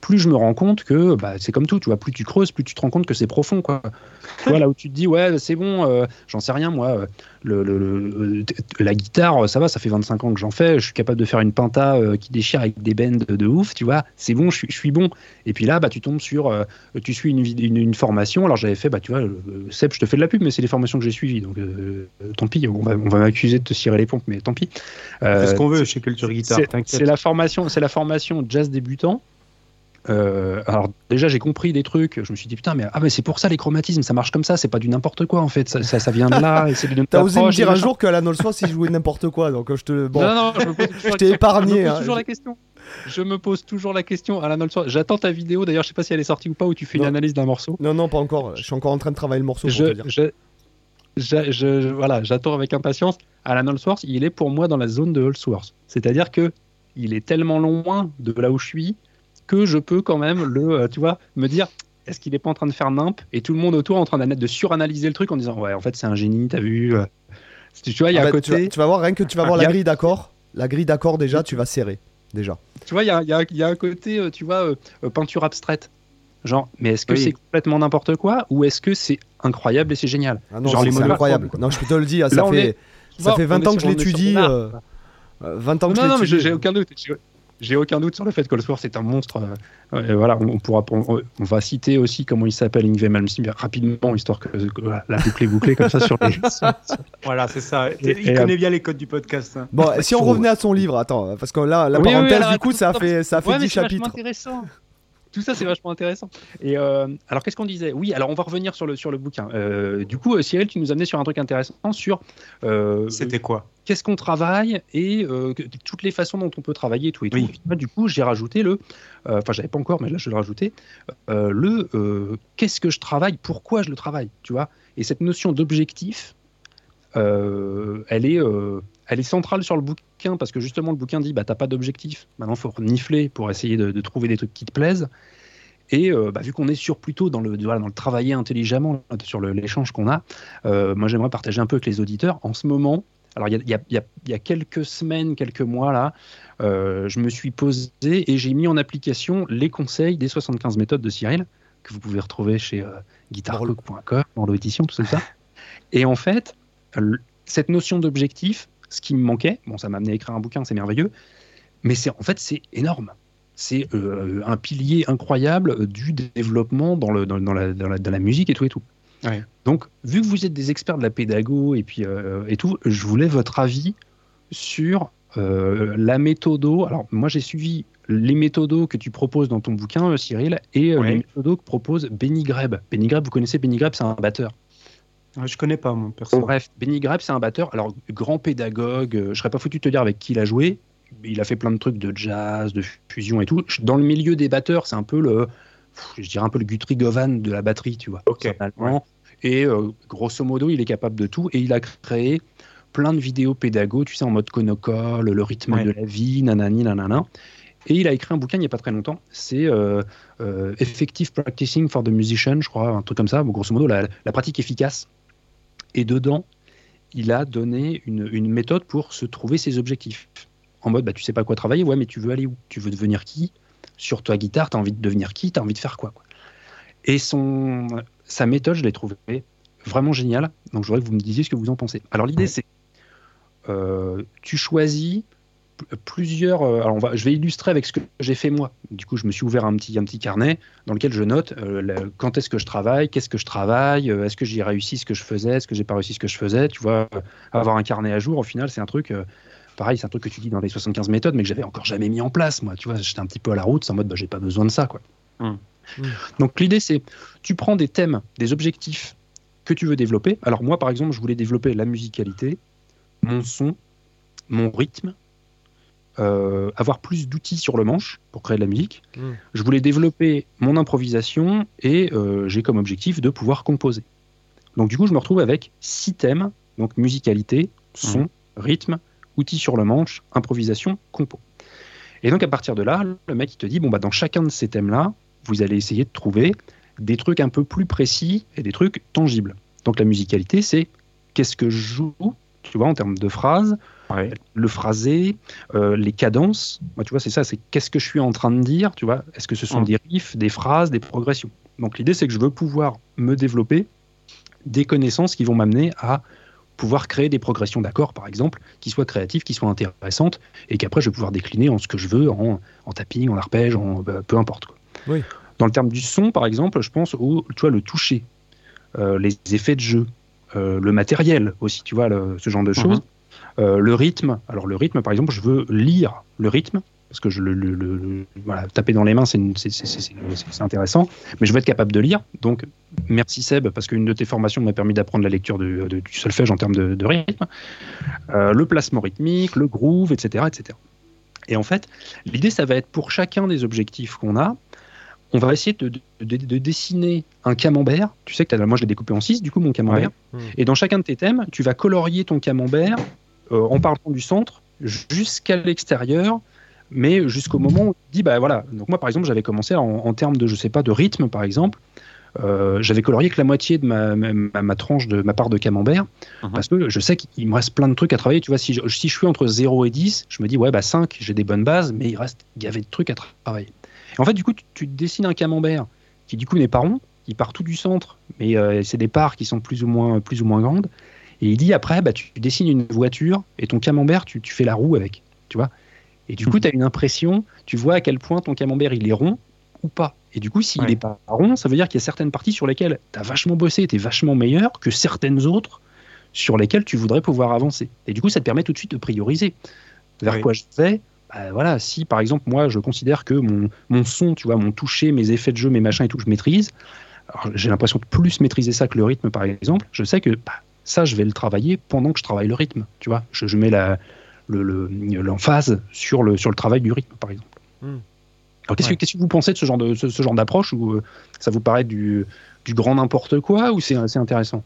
plus je me rends compte que bah, c'est comme tout, tu vois, plus tu creuses, plus tu te rends compte que c'est profond, quoi. tu vois, là où tu te dis, ouais, c'est bon, euh, j'en sais rien, moi, le, le, la guitare, ça va, ça fait 25 ans que j'en fais, je suis capable de faire une pinta euh, qui déchire avec des bends de, ouf, tu vois, c'est bon, je, je, suis bon. Et puis là, bah, tu tombes sur, euh, tu suis une, une, une, formation, alors j'avais fait, bah, tu vois, Seb, je te fais de la pub, mais c'est les formations que j'ai suivies, donc tant pis, on va, on va m'accuser de te cirer les pompes, mais tant pis. c'est ce qu'on veut chez Culture Guitare, C'est la formation, c'est la formation jazz débutant. Euh, alors déjà j'ai compris des trucs, je me suis dit putain mais ah mais c'est pour ça les chromatismes, ça marche comme ça, c'est pas du n'importe quoi en fait, ça, ça, vient de là. T'as osé me dire un jour qu'à la Source il jouait n'importe quoi, donc je te bon, non, non, je, t'ai épargné. Je me pose hein. toujours la question. Je me pose toujours la question la Source. J'attends ta vidéo d'ailleurs, je sais pas si elle est sortie ou pas où tu fais une analyse d'un morceau. Non non pas encore, je suis encore en train de travailler le morceau. Pour je, te dire. Je, voilà, j'attends avec impatience. Alan Source, il est pour moi dans la zone de Allsworth. C'est-à-dire que il est tellement loin de là où je suis que je peux quand même le, euh, tu vois, me dire est-ce qu'il est pas en train de faire nimp et tout le monde autour en train de suranalyser le truc en disant ouais en fait c'est un génie t'as vu euh. tu vois il y a un côté tu vas, voir rien que tu vas voir la grille d'accord la grille d'accord déjà tu vas serrer déjà. Tu vois il y a, y a, un côté euh, tu vois peinture abstraite. Genre mais est-ce que c'est complètement n'importe quoi ou est-ce que c'est incroyable et c'est génial? Ah non, c'est incroyable. non je te le dire ça fait ça fait 20 ans que je l'étudie 20 ans que je l'étudie non mais j'ai aucun doute j'ai aucun doute sur le fait que Allsworth est un monstre. Euh, voilà, on, pourra, on, va citer aussi comment il s'appelle Ingve Malmsteen rapidement, histoire que, la boucle est bouclée comme ça sur les. voilà, c'est ça. il connaît bien les codes du podcast. Hein. Bon, si on revenait à son livre, attends, parce que là, la parenthèse, du coup, ça a fait, ça fait 10 chapitres. intéressant. Tout ça, c'est vachement intéressant. Et euh, alors, qu'est-ce qu'on disait? Oui, alors on va revenir sur le, sur le bouquin. Euh, du coup, Cyril, tu nous amenais sur un truc intéressant sur. C'était quoi? Qu'est-ce qu'on travaille et euh, toutes les façons dont on peut travailler tout et tout. du coup, j'ai rajouté le, euh, enfin, j'avais pas encore, mais là, je l'ai rajouté, euh, le qu'est-ce que je travaille, pourquoi je le travaille, tu vois? Et cette notion d'objectif, elle est, elle est centrale sur le bouquin parce que justement, le bouquin dit, bah, t'as pas d'objectif. Maintenant, il faut nifler pour essayer de, trouver des trucs qui te plaisent. Et bah, vu qu'on est sur plutôt dans le, dans le travailler intelligemment, sur l'échange qu'on a, moi j'aimerais partager un peu avec les auditeurs. En ce moment, alors, il y, a, quelques semaines, quelques mois, là, euh, je me suis posé et j'ai mis en application les conseils des 75 méthodes de Cyril, que vous pouvez retrouver chez euh, guitarlook.com, dans l'édition, tout ça. Et en fait, cette notion d'objectif, ce qui me manquait, bon, ça m'a amené à écrire un bouquin, c'est merveilleux, mais c'est en fait, c'est énorme. C'est euh, un pilier incroyable du développement dans, le, dans, la, dans, la, dans la musique et tout et tout. Donc, vu que vous êtes des experts de la pédago et puis euh, et tout, je voulais votre avis sur euh, la méthodo. Alors, moi, j'ai suivi les méthodos que tu proposes dans ton bouquin, euh, Cyril, et les méthodos que propose Benny Greb. Benny Greb, vous connaissez Benny Greb, c'est un batteur. Je connais pas, mon perso. bref, Benny Greb, c'est un batteur. Alors, grand pédagogue, je serais pas foutu de te dire avec qui il a joué. Il a fait plein de trucs de jazz, de fusion et tout. Dans le milieu des batteurs, c'est un peu le, je dirais un peu le Guthrie Govan de la batterie, tu vois. Ok. Et euh, grosso modo, il est capable de tout. Et il a créé plein de vidéos pédago, tu sais, en mode conocole, le rythme de la vie, nanani, nanana. Et il a écrit un bouquin il n'y a pas très longtemps. C'est euh, euh, Effective Practicing for the Musician, je crois, un truc comme ça. grosso modo, la, pratique efficace. Et dedans, il a donné une, une, méthode pour se trouver ses objectifs. En mode, bah, tu sais pas quoi travailler, ouais, mais tu veux aller où? Tu veux devenir qui? Sur ta guitare, tu as envie de devenir qui? Tu as envie de faire quoi, quoi? Et son, sa méthode, je l'ai trouvée vraiment géniale. Donc, je voudrais que vous me disiez ce que vous en pensez. Alors, l'idée, c'est euh, tu choisis plusieurs. euh, alors on va, je vais illustrer avec ce que j'ai fait moi. Du coup, je me suis ouvert un petit, un petit carnet dans lequel je note euh, la- quand est-ce que je travaille, qu'est-ce que je travaille, euh, est-ce que j'ai réussi ce que je faisais, est-ce que j'ai pas réussi ce que je faisais. Tu vois, avoir un carnet à jour, au final, c'est un truc. euh, pareil, c'est un truc que tu dis dans les 75 méthodes, mais que j'avais encore jamais mis en place, moi. Tu vois, j'étais un petit peu à la route, c'est en mode, bah, j'ai pas besoin de ça, quoi. Hmm. Hmm. Donc l'idée, c'est, tu prends des thèmes, des objectifs que tu veux développer. Alors moi, par exemple, je voulais développer la musicalité, mon son, mon rythme, euh, avoir plus d'outils sur le manche pour créer de la musique. Mm. Je voulais développer mon improvisation et euh, j'ai comme objectif de pouvoir composer. Donc du coup, je me retrouve avec six thèmes, donc musicalité, son, rythme, outils sur le manche, improvisation, compo. Et donc à partir de là, le mec il te dit bon bah dans chacun de ces thèmes-là, vous allez essayer de trouver des trucs un peu plus précis et des trucs tangibles. Donc la musicalité, c'est qu'est-ce que je joue, tu vois, en termes de phrases, Ouais. le phrasé, euh, les cadences. Moi, tu vois, c'est ça, c'est qu'est-ce que je suis en train de dire, tu vois. Est-ce que ce sont Mm. des riffs, des phrases, des progressions? Donc l'idée, c'est que je veux pouvoir me développer des connaissances qui vont m'amener à pouvoir créer des progressions d'accords, par exemple, qui soient créatives, qui soient intéressantes, et qu'après, je vais pouvoir décliner en ce que je veux, en, en tapping, en arpège, en bah, peu importe. Quoi. Oui. Dans le terme du son, par exemple, je pense au tu vois, le toucher, euh, les effets de jeu, euh, le matériel aussi, tu vois, le- ce genre de choses. Euh, le rythme, alors le rythme, par exemple, je veux lire le rythme, parce que je le, le- le- le- voilà, taper dans les mains, c'est intéressant, mais je veux être capable de lire. Donc, merci Seb, parce qu'une de tes formations m'a permis d'apprendre la lecture du solfège en termes de, de rythme, Euh, le placement rythmique, le groove, etc., etc. Et en fait, l'idée, ça va être pour chacun des objectifs qu'on a, on va essayer de, de- de- de dessiner un camembert. Tu sais que moi, je l'ai découpé en six, du coup, mon camembert. Ouais. Et dans chacun de tes thèmes, tu vas colorier ton camembert en partant du centre jusqu'à l'extérieur, mais jusqu'au moment où tu dis, bah voilà. Donc moi, par exemple, j'avais commencé en, en termes de, je sais pas, de rythme, par exemple. Euh, j'avais colorié que la moitié de ma, ma, ma- ma tranche de ma part de camembert Mhm. parce que je sais qu'il me reste plein de trucs à travailler. Tu vois, si je, si je suis entre 0 et 10, je me dis, ouais, bah 5, j'ai des bonnes bases, mais il reste gavé de trucs à tra- travailler. Et en fait, du coup, tu, tu dessines un camembert qui, du coup, n'est pas rond, il part tout du centre, mais euh, c'est des parts qui sont plus ou moins, plus ou moins grandes. Et il dit après, bah, tu dessines une voiture et ton camembert, tu, tu fais la roue avec. Tu vois Et du coup, tu as une impression, tu vois à quel point ton camembert il est rond ou pas. Et du coup, s'il Ouais. n'est pas rond, ça veut dire qu'il y a certaines parties sur lesquelles tu as vachement bossé, tu es vachement meilleur que certaines autres sur lesquelles tu voudrais pouvoir avancer. Et du coup, ça te permet tout de suite de prioriser. Vers Oui. quoi je vais bah, voilà, si par exemple moi je considère que mon, mon son, tu vois, mon toucher, mes effets de jeu, mes machins et tout, je maîtrise, j'ai l'impression de plus maîtriser ça que le rythme par exemple, je sais que bah, ça je vais le travailler pendant que je travaille le rythme, tu vois, je, je mets la, le, le- l'emphase sur le, sur le travail du rythme par exemple. Hmm. Alors qu'est-ce, Ouais. que, qu'est-ce que vous pensez de ce genre, de, ce, ce genre d'approche ou euh, ça vous paraît du, du grand n'importe quoi ou c'est, c'est intéressant?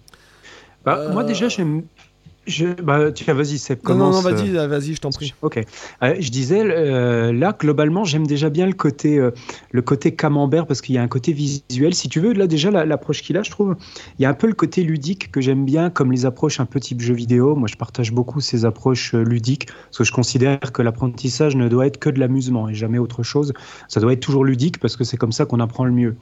Bah, Moi, déjà, j'aime. Je... Bah, tiens, vas-y, Seb, Non, non, commence. non, euh, vas-y, euh, vas-y, je t'en prie. Ok. Euh, je disais, euh, là, globalement, j'aime déjà bien le côté, euh, le côté camembert parce qu'il y a un côté visuel. Si tu veux, là, déjà, la- l'approche qu'il a, je trouve, il y a un peu le côté ludique que j'aime bien, comme les approches un peu type jeu vidéo. Moi, je partage beaucoup ces approches ludiques parce que je considère que l'apprentissage ne doit être que de l'amusement et jamais autre chose. Ça doit être toujours ludique parce que c'est comme ça qu'on apprend le mieux.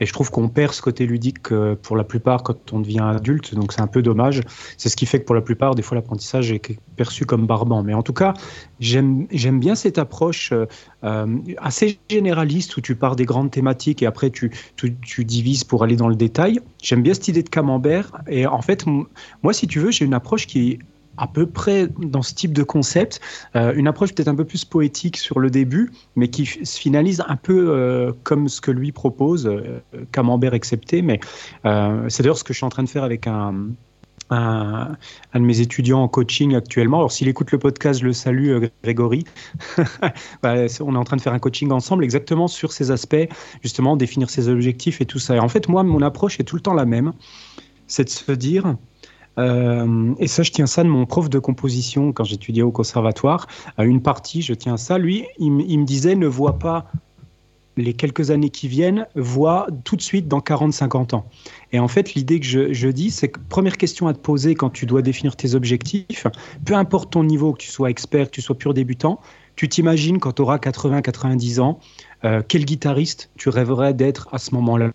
Et je trouve qu'on perd ce côté ludique euh, pour la plupart quand on devient adulte, donc c'est un peu dommage. C'est ce qui fait que pour la plupart, des fois, l'apprentissage est perçu comme barbant. Mais en tout cas, j'aime bien cette approche euh, euh, assez généraliste où tu pars des grandes thématiques et après tu, tu, tu divises pour aller dans le détail. J'aime bien cette idée de camembert. Et en fait, moi, si tu veux, j'ai une approche qui à peu près dans ce type de concept, euh, une approche peut-être un peu plus poétique sur le début, mais qui se finalise un peu euh, comme ce que lui propose, euh, camembert excepté. Mais c'est d'ailleurs ce que je suis en train de faire avec un, un, de mes étudiants en coaching actuellement. Alors, s'il écoute le podcast, je le salue, Grégory. Bah, on est en train de faire un coaching ensemble exactement sur ces aspects, justement, définir ses objectifs et tout ça. Et en fait, moi, mon approche est tout le temps la même. C'est de se dire, euh, et ça, je tiens ça de mon prof de composition quand j'étudiais au conservatoire. À une partie, je tiens ça. Lui, il, me disait ne vois pas les quelques années qui viennent, vois tout de suite dans 40-50 ans. Et en fait, l'idée que je, je dis, c'est que première question à te poser quand tu dois définir tes objectifs, peu importe ton niveau, que tu sois expert, que tu sois pur débutant, tu t'imagines quand tu auras 80-90 ans, euh, quel guitariste tu rêverais d'être à ce moment-là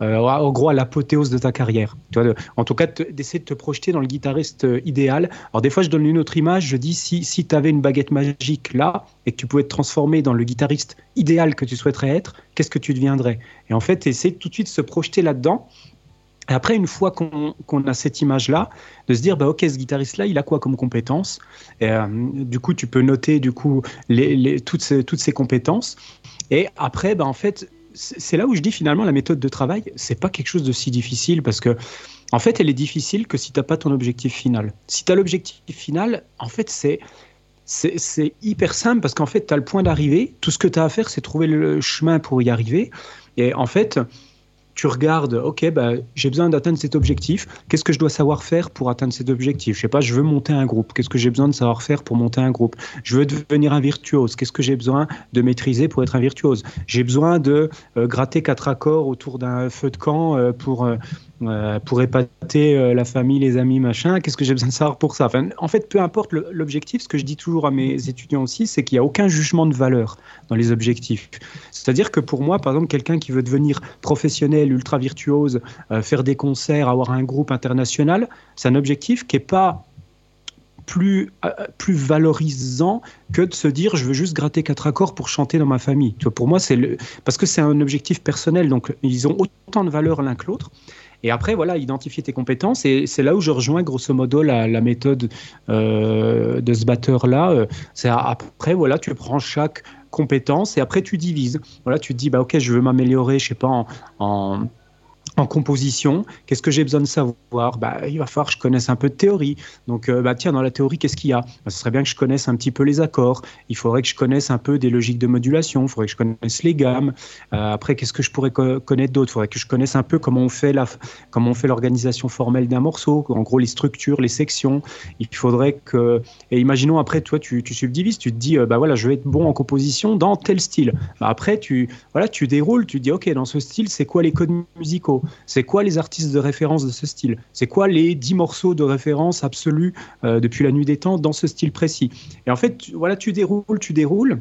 euh, En gros, à l'apothéose de ta carrière? Tu vois, en tout cas, d'essayer de te projeter dans le guitariste euh, idéal. Alors, des fois, je donne une autre image. Je dis si, si tu avais une baguette magique là et que tu pouvais te transformer dans le guitariste idéal que tu souhaiterais être, qu'est-ce que tu deviendrais? Et en fait, essayer tout de suite de se projeter là-dedans et après, une fois qu'on a cette image-là, de se dire, bah, ok, ce guitariste-là, il a quoi comme compétences? Euh, Du coup, tu peux noter du coup toutes, ces, compétences. Et après, bah, en fait, c'est là où je dis finalement la méthode de travail, c'est pas quelque chose de si difficile parce que en fait, elle est difficile que si tu n'as pas ton objectif final. Si tu as l'objectif final, en fait, c'est c'est hyper simple parce qu'en fait, tu as le point d'arrivée. Tout ce que tu as à faire, c'est trouver le chemin pour y arriver. Et en fait, tu regardes, ok, bah, j'ai besoin d'atteindre cet objectif. Qu'est-ce que je dois savoir faire pour atteindre cet objectif? Je sais pas, je veux monter un groupe. Qu'est-ce que j'ai besoin de savoir faire pour monter un groupe? Je veux devenir un virtuose. Qu'est-ce que j'ai besoin de maîtriser pour être un virtuose? J'ai besoin de euh, gratter quatre accords autour d'un feu de camp euh, pour euh, pour épater euh, la famille, les amis, machin. Qu'est-ce que j'ai besoin de savoir pour ça? En fait, peu importe l'objectif, ce que je dis toujours à mes étudiants aussi, c'est qu'il n'y a aucun jugement de valeur dans les objectifs. C'est-à-dire que pour moi, par exemple, quelqu'un qui veut devenir professionnel, ultra virtuose, euh, faire des concerts, avoir un groupe international, c'est un objectif qui n'est pas plus, plus valorisant que de se dire je veux juste gratter quatre accords pour chanter dans ma famille. Pour moi, c'est parce que c'est un objectif personnel, donc ils ont autant de valeur l'un que l'autre. Et après, voilà, identifier tes compétences. Et c'est là où je rejoins grosso modo la, méthode euh, de ce batteur-là. Euh, c'est après, voilà, tu prends chaque compétence et après tu divises. Voilà, tu te dis, bah, ok, je veux m'améliorer, je sais pas, en en composition, qu'est-ce que j'ai besoin de savoir? Bah, Il va falloir que je connaisse un peu de théorie. Donc, euh, bah, tiens, dans la théorie, qu'est-ce qu'il y a? Bah, Ce serait bien que je connaisse un petit peu les accords. Il faudrait que je connaisse un peu des logiques de modulation. Il faudrait que je connaisse les gammes. Euh, après, qu'est-ce que je pourrais connaître d'autre? Il faudrait que je connaisse un peu comment on fait la, on fait l'organisation formelle d'un morceau. En gros, les structures, les sections. Il faudrait que. Et imaginons après, toi, tu, tu subdivises. Tu te dis, euh, bah voilà, je vais être bon en composition dans tel style. Bah, après, tu, voilà, tu déroules. Tu te dis, ok, dans ce style, c'est quoi les codes musicaux? C'est quoi les artistes de référence de ce style? C'est quoi les 10 morceaux de référence absolus euh, depuis la nuit des temps dans ce style précis? Et en fait, tu, voilà, tu déroules, tu déroules.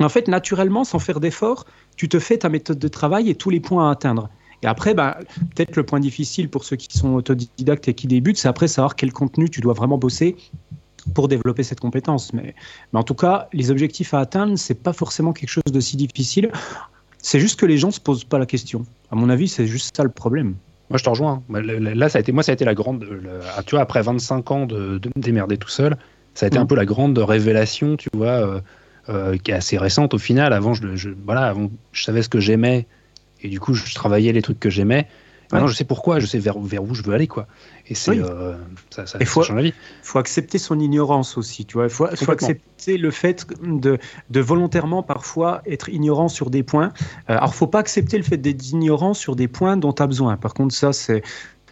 En fait, naturellement, sans faire d'effort, tu te fais ta méthode de travail et tous les points à atteindre. Et après, bah, peut-être le point difficile pour ceux qui sont autodidactes et qui débutent, c'est après savoir quel contenu tu dois vraiment bosser pour développer cette compétence. Mais, mais en tout cas, les objectifs à atteindre, c'est pas forcément quelque chose de si difficile. C'est juste que les gens se posent pas la question. À mon avis, c'est juste ça le problème. Moi, je te rejoins. Là, ça a été, moi, ça a été la grande. Ah, tu vois, après 25 ans de, me démerder tout seul, ça a été un mm. peu la grande révélation, tu vois, euh, euh, qui est assez récente au final. Avant, je, voilà, avant, je savais ce que j'aimais et du coup, je travaillais les trucs que j'aimais. Maintenant, je sais pourquoi, je sais vers, vers où je veux aller, quoi. Et c'est euh, ça, ça, faut, change la vie. Il faut accepter son ignorance aussi, tu vois. Il faut, faut, accepter le fait de, de, volontairement parfois être ignorant sur des points. Euh, alors, faut pas accepter le fait d'être ignorant sur des points dont tu as besoin. Par contre, ça, c'est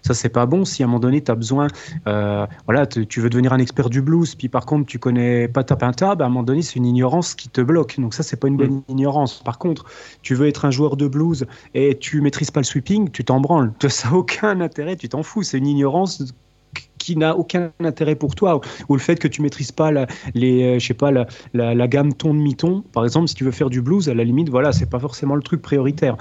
ça, c'est pas bon. Si à un moment donné, tu as besoin, euh, voilà, tu veux devenir un expert du blues, puis par contre, tu connais pas ta pinta, bah, à un moment donné, c'est une ignorance qui te bloque. Donc, ça, c'est pas une bonne mm. ignorance. Par contre, tu veux être un joueur de blues et tu maîtrises pas le sweeping, tu t'en branles. Ça n'a aucun intérêt, tu t'en fous. C'est une ignorance qui n'a aucun intérêt pour toi, ou le fait que tu maîtrises pas la, les, euh, je sais pas, la, la, gamme ton demi ton, par exemple, si tu veux faire du blues, à la limite, voilà, c'est pas forcément le truc prioritaire.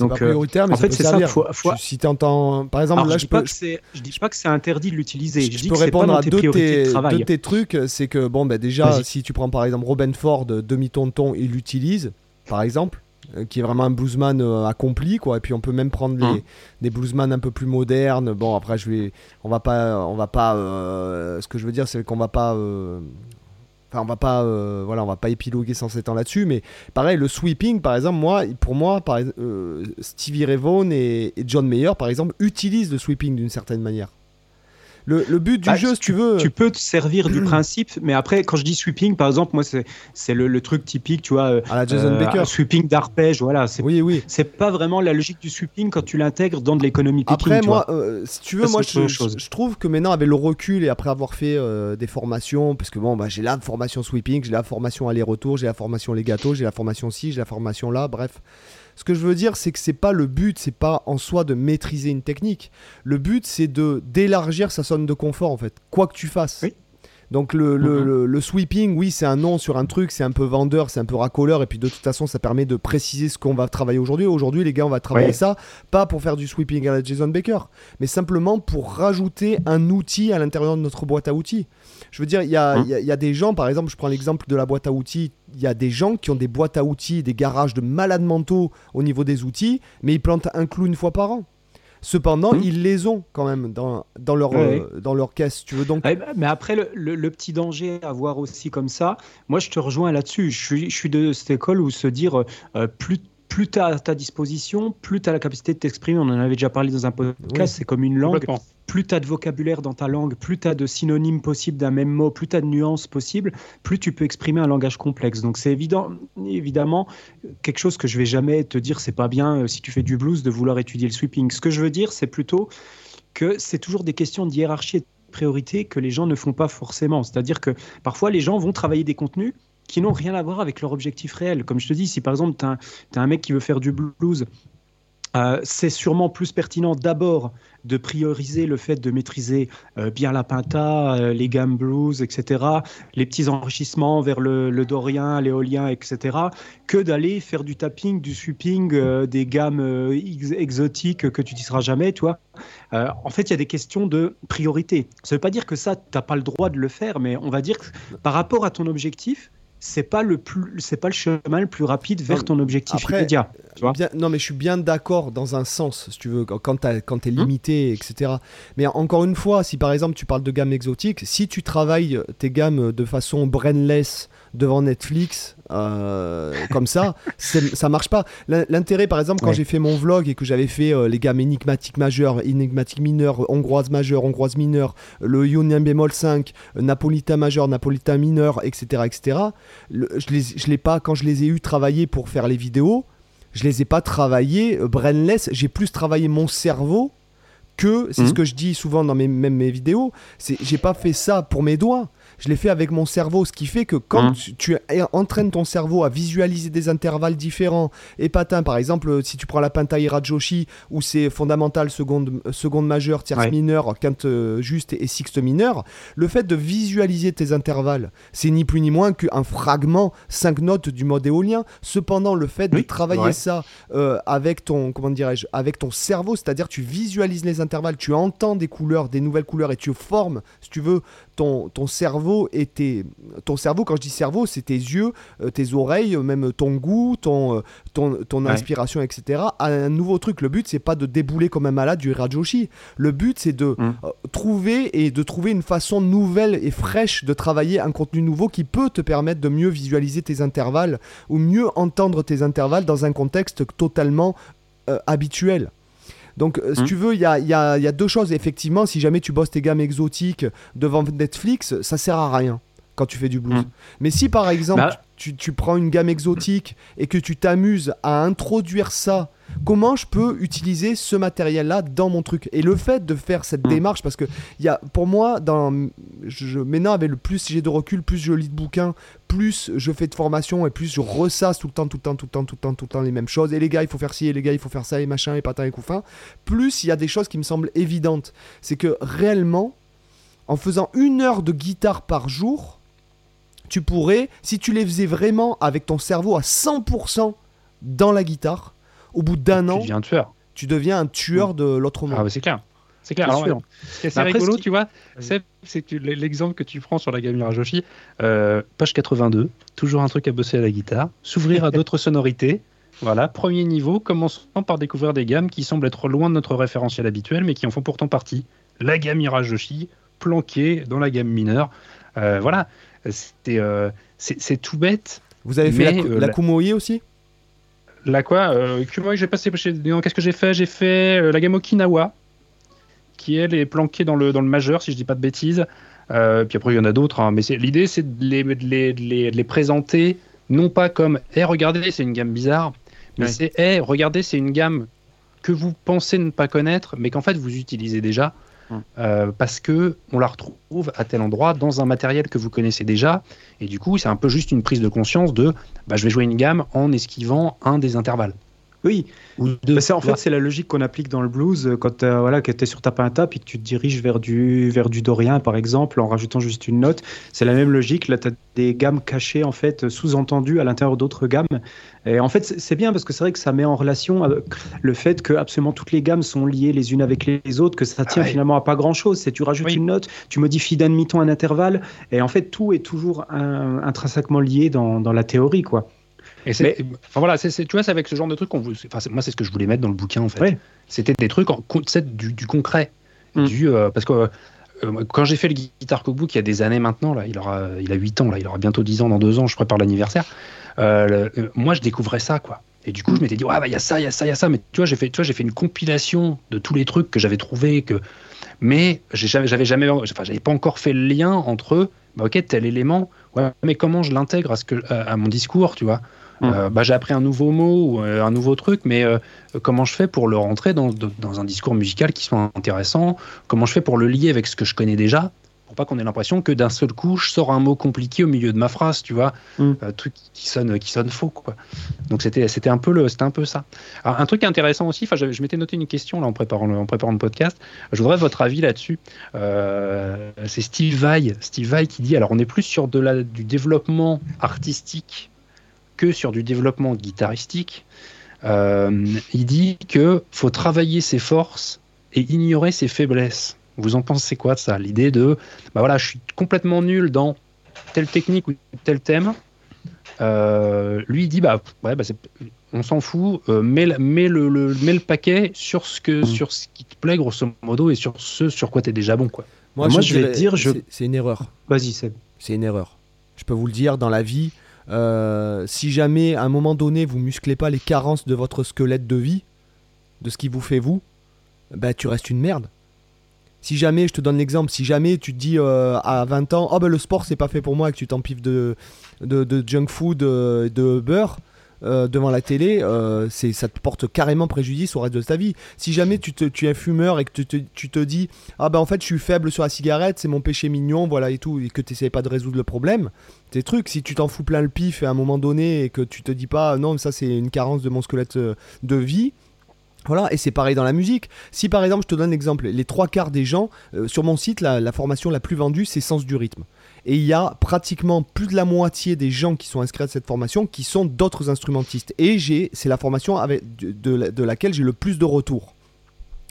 Donc, pas euh, prioritaire, mais en fait, c'est ça. Faut, faut... Si tu entends, par exemple, là, je, peux... je dis pas que c'est interdit de l'utiliser. Je, je peux répondre à deux de tes trucs. C'est que bon, ben déjà, si tu prends par exemple Robin Ford, demi tonton, il l'utilise, par exemple euh, qui est vraiment un bluesman euh, accompli quoi et puis on peut même prendre les, hein. des bluesman un peu plus modernes bon après je vais on va pas on va pas ce que je veux dire c'est qu'on va pas Enfin, on va pas, euh, voilà, on va pas épiloguer sans s'étendre là-dessus, mais pareil, le sweeping, par exemple, moi, pour moi, par, euh, Stevie Ray Vaughan et, John Mayer, par exemple, utilisent le sweeping d'une certaine manière. Le, but du bah, jeu, si tu, veux. Tu peux te servir du principe, mais après, quand je dis sweeping, par exemple, moi, c'est le, le, truc typique, tu vois. Euh, à la Jason Baker. Sweeping d'arpège, voilà. Oui, oui. C'est pas vraiment la logique du sweeping quand tu l'intègres dans de l'économie picking. Après, moi, euh, si tu veux, moi, je, je, trouve que maintenant, avec le recul et après avoir fait euh, des formations, parce que bon, bah, j'ai la formation sweeping, j'ai la formation aller-retour, j'ai la formation les gâteaux, j'ai la formation ci, j'ai la formation là, bref. Ce que je veux dire, c'est que c'est pas le but, c'est pas en soi de maîtriser une technique. Le but, c'est de d'élargir sa zone de confort, en fait, quoi que tu fasses. Donc le, le, le- le sweeping, oui, c'est un nom sur un truc, c'est un peu vendeur, c'est un peu racoleur, et puis de toute façon, ça permet de préciser ce qu'on va travailler aujourd'hui. Aujourd'hui, les gars, on va travailler ça, pas pour faire du sweeping à la Jason Baker, mais simplement pour rajouter un outil à l'intérieur de notre boîte à outils. Je veux dire, il y a, Hein y a- il y a des gens, par exemple, je prends l'exemple de la boîte à outils, il y a des gens qui ont des boîtes à outils, des garages de malades mentaux au niveau des outils, mais ils plantent un clou une fois par an. Cependant, Mhm. ils les ont quand même dans, dans, leur, Ouais. euh, dans leur caisse, tu veux. Donc, Ouais, bah, mais après, le, le- le petit danger à voir aussi comme ça, moi je te rejoins là-dessus. Je suis, je suis de cette école où se dire euh, plus, plus tu as à ta disposition, plus tu as la capacité de t'exprimer. On en avait déjà parlé dans un podcast, Oui. c'est comme une langue. Plus tu as de vocabulaire dans ta langue, plus tu as de synonymes possibles d'un même mot, plus tu as de nuances possibles, plus tu peux exprimer un langage complexe. Donc c'est évident, évidemment quelque chose que je vais jamais te dire, c'est pas bien euh, si tu fais du blues de vouloir étudier le sweeping. Ce que je veux dire, c'est plutôt que c'est toujours des questions de hiérarchie et de priorité que les gens ne font pas forcément. C'est-à-dire que parfois les gens vont travailler des contenus qui n'ont rien à voir avec leur objectif réel. Comme je te dis, si par exemple tu as, un mec qui veut faire du blues, euh, c'est sûrement plus pertinent d'abord de prioriser le fait de maîtriser euh, bien la pinta, euh, les gammes blues, etc., les petits enrichissements vers le, le dorien, l'éolien, etc., que d'aller faire du tapping, du sweeping, des gammes ex- exotiques que tu n'utiliseras jamais, tu vois. En fait, il y a des questions de priorité. Ça ne veut pas dire que ça, tu n'as pas le droit de le faire, mais on va dire que par rapport à ton objectif, c'est pas le plus, c'est pas le chemin le plus rapide vers ton objectif après, immédiat. Tu vois Bien- non, mais je suis bien d'accord dans un sens, si tu veux, quand- quand t'es Hmm. limité, etc. Mais encore une fois, si par exemple tu parles de gamme exotique, si tu travailles tes gammes de façon brainless devant Netflix, euh, comme ça, ça marche pas. L'in- L'intérêt, par exemple, quand Ouais. j'ai fait mon vlog et que j'avais fait euh, les gammes énigmatiques majeures, énigmatiques mineures, hongroises majeures, hongroises mineures, le ionnien bémol 5, euh, napolitain majeur, napolitain mineur, etc., etc. le- je les, je l'ai pas quand je les ai eu travaillés pour faire les vidéos je les ai pas travaillés euh, brainless, j'ai plus travaillé mon cerveau que, c'est ce Mhm. que je dis souvent dans mes, même mes vidéos, c'est j'ai pas fait ça pour mes doigts, je l'ai fait avec mon cerveau, ce qui fait que quand Mhm. tu, tu entraînes ton cerveau à visualiser des intervalles différents et patins, par exemple, euh, si tu prends la Pentaira Joshi où c'est fondamental seconde, seconde majeure, tierce Ouais. mineure, quinte euh, juste et sixte mineure, le fait de visualiser tes intervalles, c'est ni plus ni moins qu'un fragment 5 notes du mode éolien. Cependant, le fait de travailler ouais. ça euh, avec ton comment dirais-je, avec ton cerveau, c'est-à-dire tu visualises les intervalles, tu entends des couleurs, des nouvelles couleurs et tu formes, si tu veux, ton, ton cerveau et tes ton cerveau. Quand je dis cerveau, c'est tes yeux, euh, tes oreilles, même ton goût, ton euh, ton, ton Ouais. inspiration, etc. à un nouveau truc. Le but, c'est pas de débouler comme un malade du Rajoshi. Le but, c'est de Mm. euh, trouver et de trouver une façon nouvelle et fraîche de travailler un contenu nouveau qui peut te permettre de mieux visualiser tes intervalles ou mieux entendre tes intervalles dans un contexte totalement euh, habituel. Donc, euh, si Mm. tu veux, il y a, il y a- il y a deux choses. Effectivement, si jamais tu bosses tes gammes exotiques devant Netflix, ça sert à rien quand tu fais du blues. Mm. Mais si par exemple, Bah- tu, tu prends une gamme exotique et que tu t'amuses à introduire ça, comment je peux utiliser ce matériel-là dans mon truc? Et le fait de faire cette Mm. démarche, parce que il y a, pour moi, dans, je, je- maintenant, avec le plus j'ai de recul, plus je lis de bouquins, plus je fais de formation et plus je ressasse tout le temps, tout le temps, tout le temps, tout le temps, tout le temps les mêmes choses. Et les gars, il faut faire ci, et les gars, il faut faire ça, et machin, et patin et couffin. Plus il y a des choses qui me semblent évidentes. C'est que réellement, en faisant une heure de guitare par jour, tu pourrais, si tu les faisais vraiment avec ton cerveau à 100% dans la guitare, au bout d'un Tu an, deviens un tueur. tu deviens un tueur de l'autre monde. Ah, bah, c'est clair. C'est clair. Alors, ouais, rigolo, ce qui- tu vois, c'est l'exemple que tu prends sur la gamme Mirajoshi, euh, page 82, toujours un truc à bosser à la guitare, s'ouvrir à d'autres sonorités. Voilà, premier niveau, commençons par découvrir des gammes qui semblent être loin de notre référentiel habituel, mais qui en font pourtant partie. La gamme Mirajoshi, planquée dans la gamme mineure. Euh, voilà, c'était, euh, c'est tout bête. Vous avez fait Mais, la, euh, la la- aussi? Là quoi euh, Kumoe, j'ai passé Qu'est-ce que j'ai fait? J'ai fait euh, la gamme Okinawa, qui elle est planquée dans le, dans le majeur, si je dis pas de bêtises. Euh, puis après, il y en a d'autres. hein, mais c'est- l'idée, c'est de les, de, les, de les- de les présenter, non pas comme Eh, regardez, c'est une gamme bizarre, mais Ouais. c'est Eh, regardez, c'est une gamme que vous pensez ne pas connaître, mais qu'en fait, vous utilisez déjà. Euh, parce que on la retrouve à tel endroit dans un matériel que vous connaissez déjà. Et du coup c'est un peu juste une prise de conscience de bah, je vais jouer une gamme en esquivant un des intervalles Oui, Ou Bah, en fait, c'est la logique qu'on applique dans le blues euh, quand euh, voilà, tu es sur ta penta puis que tu te diriges vers du, vers du dorien, par exemple, en rajoutant juste une note. C'est la même logique. Là, tu as des gammes cachées, en fait, sous-entendues à l'intérieur d'autres gammes. Et en fait, c'est bien parce que c'est vrai que ça met en relation avec le fait que absolument toutes les gammes sont liées les unes avec les autres, que ça tient ouais. finalement à pas grand-chose. C'est tu rajoutes Oui. une note, tu modifies d'un demi-ton un intervalle, et en fait, tout est toujours un- intrinsèquement lié dans, dans la théorie, quoi. Et c'est, enfin voilà, c'est, c'est- tu vois, c'est avec ce genre de trucs qu'on vous, enfin, moi, c'est ce que je voulais mettre dans le bouquin en fait. Ouais. C'était des trucs en, du, du concret, Mm. du, euh, parce que euh, quand j'ai fait le Guitar Cookbook il y a des années maintenant, là, il aura, il a 8 ans, là, il aura bientôt 10 ans dans 2 ans, je prépare l'anniversaire. euh, le- moi, je découvrais ça, quoi. Et du coup, je m'étais dit, ouais, bah, il y a ça, il y a ça, il y a ça. Mais tu vois, j'ai fait, tu vois, j'ai fait une compilation de tous les trucs que j'avais trouvés, que, mais j'ai jamais, j'avais jamais, enfin, j'avais pas encore fait le lien entre, bah, ok, tel élément, ouais, mais comment je l'intègre à ce que, à, à mon discours, tu vois. Mm. Euh, bah, j'ai appris un nouveau mot ou euh, un nouveau truc, mais euh, comment je fais pour le rentrer dans, de- dans un discours musical qui soit intéressant? Comment je fais pour le lier avec ce que je connais déjà? Pour pas qu'on ait l'impression que d'un seul coup, je sors un mot compliqué au milieu de ma phrase, tu vois? Mm. Un truc qui sonne, qui sonne faux, quoi. Donc c'était, c'était un peu le, c'était un peu ça. Alors, un truc intéressant aussi, enfin, je, je m'étais noté une question là en préparant le, en préparant le podcast. Je voudrais votre avis là-dessus. C'est Steve Vai, Steve Vai qui dit, alors on est plus sur de la, du développement artistique que sur du développement guitaristique. Euh, il dit que faut travailler ses forces et ignorer ses faiblesses. Vous en pensez quoi de ça L'idée de, bah voilà, je suis complètement nul dans telle technique ou tel thème. Euh, lui il dit bah ouais bah on s'en fout euh, mets, le- mets le, le- mets le paquet sur ce que Mm. sur ce qui te plaît grosso modo et sur ce sur quoi tu es déjà bon quoi Moi, je vais te dire, je- c'est- C'est une erreur. Vas-y, Seb. C'est une erreur. Je peux vous le dire, dans la vie, euh, si jamais à un moment donné vous musclez pas les carences de votre squelette de vie, de ce qui vous fait vous, bah tu restes une merde. Si jamais, je te donne l'exemple, si jamais tu te dis euh, à 20 ans, oh ben le sport c'est pas fait pour moi et que tu t'empiffes de, de, de junk food, euh, de beurre euh, devant la télé, euh, c'est, ça te porte carrément préjudice au reste de ta vie. Si jamais tu, es fumeur et que tu te, dis, ah ben en fait je suis faible sur la cigarette, c'est mon péché mignon, voilà et tout, et que tu n'essayes pas de résoudre le problème, tes trucs, si tu t'en fous plein le pif à un moment donné et que tu te dis pas, non ça c'est une carence de mon squelette euh, de vie, voilà, et c'est pareil dans la musique. Si par exemple, je te donne l'exemple, les trois quarts des gens, sur mon site, la, la formation la plus vendue, c'est Sens du rythme. Et il y a pratiquement plus de la moitié des gens qui sont inscrits à cette formation qui sont d'autres instrumentistes. Et j'ai, c'est la formation avec, de, de la- de laquelle j'ai le plus de retours.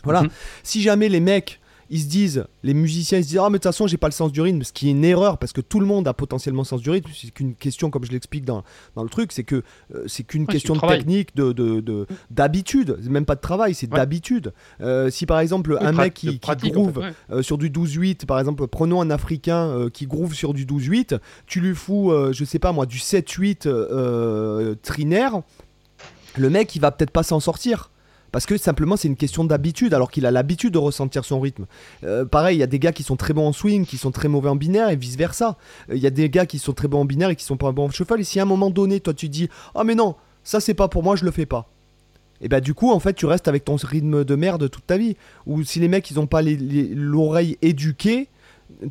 Voilà. Mhm. Si jamais les mecs, ils se disent, les musiciens, ils se disent, ah mais de toute façon, j'ai pas le sens du rythme, ce qui est une erreur parce que tout le monde a potentiellement le sens du rythme. C'est qu'une question, comme je l'explique dans, dans le truc, c'est que euh, c'est qu'une question de travail. technique, de, de, de- d'habitude. C'est même pas de travail, c'est Ouais. d'habitude. Euh, si par exemple, un mec de qui, qui pratique, en fait, groove ouais. euh, sur du 12-8, par exemple, prenons un Africain qui groove sur du 12-8, tu lui fous, je sais pas moi, du 7-8 euh, trinaire, le mec il va peut-être pas s'en sortir. Parce que simplement c'est une question d'habitude, alors qu'il a l'habitude de ressentir son rythme. Euh, pareil, il y a des gars qui sont très bons en swing, qui sont très mauvais en binaire, et vice versa. Il y a des gars qui sont très bons en binaire et qui sont pas bons en shuffle. Et si à un moment donné, toi tu dis, ah mais non, ça c'est pas pour moi, je le fais pas. Et bah du coup en fait tu restes avec ton rythme de merde toute ta vie. Ou si les mecs ils ont pas l'oreille éduquée,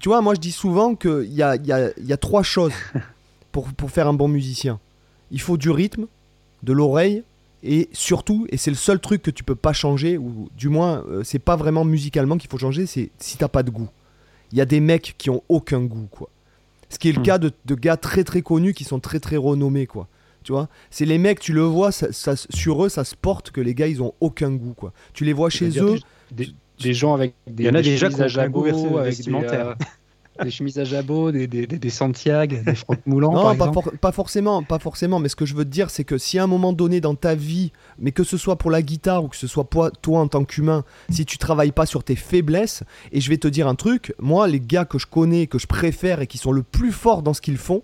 tu vois moi je dis souvent qu'il y a, y, a, il y a trois choses pour, pour faire un bon musicien. Il faut du rythme, de l'oreille et surtout, et c'est le seul truc que tu peux pas changer, ou du moins euh, c'est pas vraiment musicalement qu'il faut changer, c'est si t'as pas de goût. Il y a des mecs qui ont aucun goût quoi. Ce qui est le Hmm. cas de, de gars très très connus qui sont très très renommés quoi. Tu vois, c'est les mecs, tu le vois, ça, ça- sur eux, ça se porte que les gars, ils ont aucun goût, quoi. Tu les vois chez eux, des, des- des gens avec des, Il y en a des déjà qui ont aucun goût des, vestimentaire. Des chemises à jabot, des, des, des, des Santiago, des frocs moulants, Non, par pas, exemple. for- pas forcément, pas forcément. Mais ce que je veux te dire, c'est que si à un moment donné dans ta vie, mais que ce soit pour la guitare ou que ce soit pour toi en tant qu'humain, si tu travailles pas sur tes faiblesses, et je vais te dire un truc, moi, les gars que je connais, que je préfère et qui sont le plus forts dans ce qu'ils font,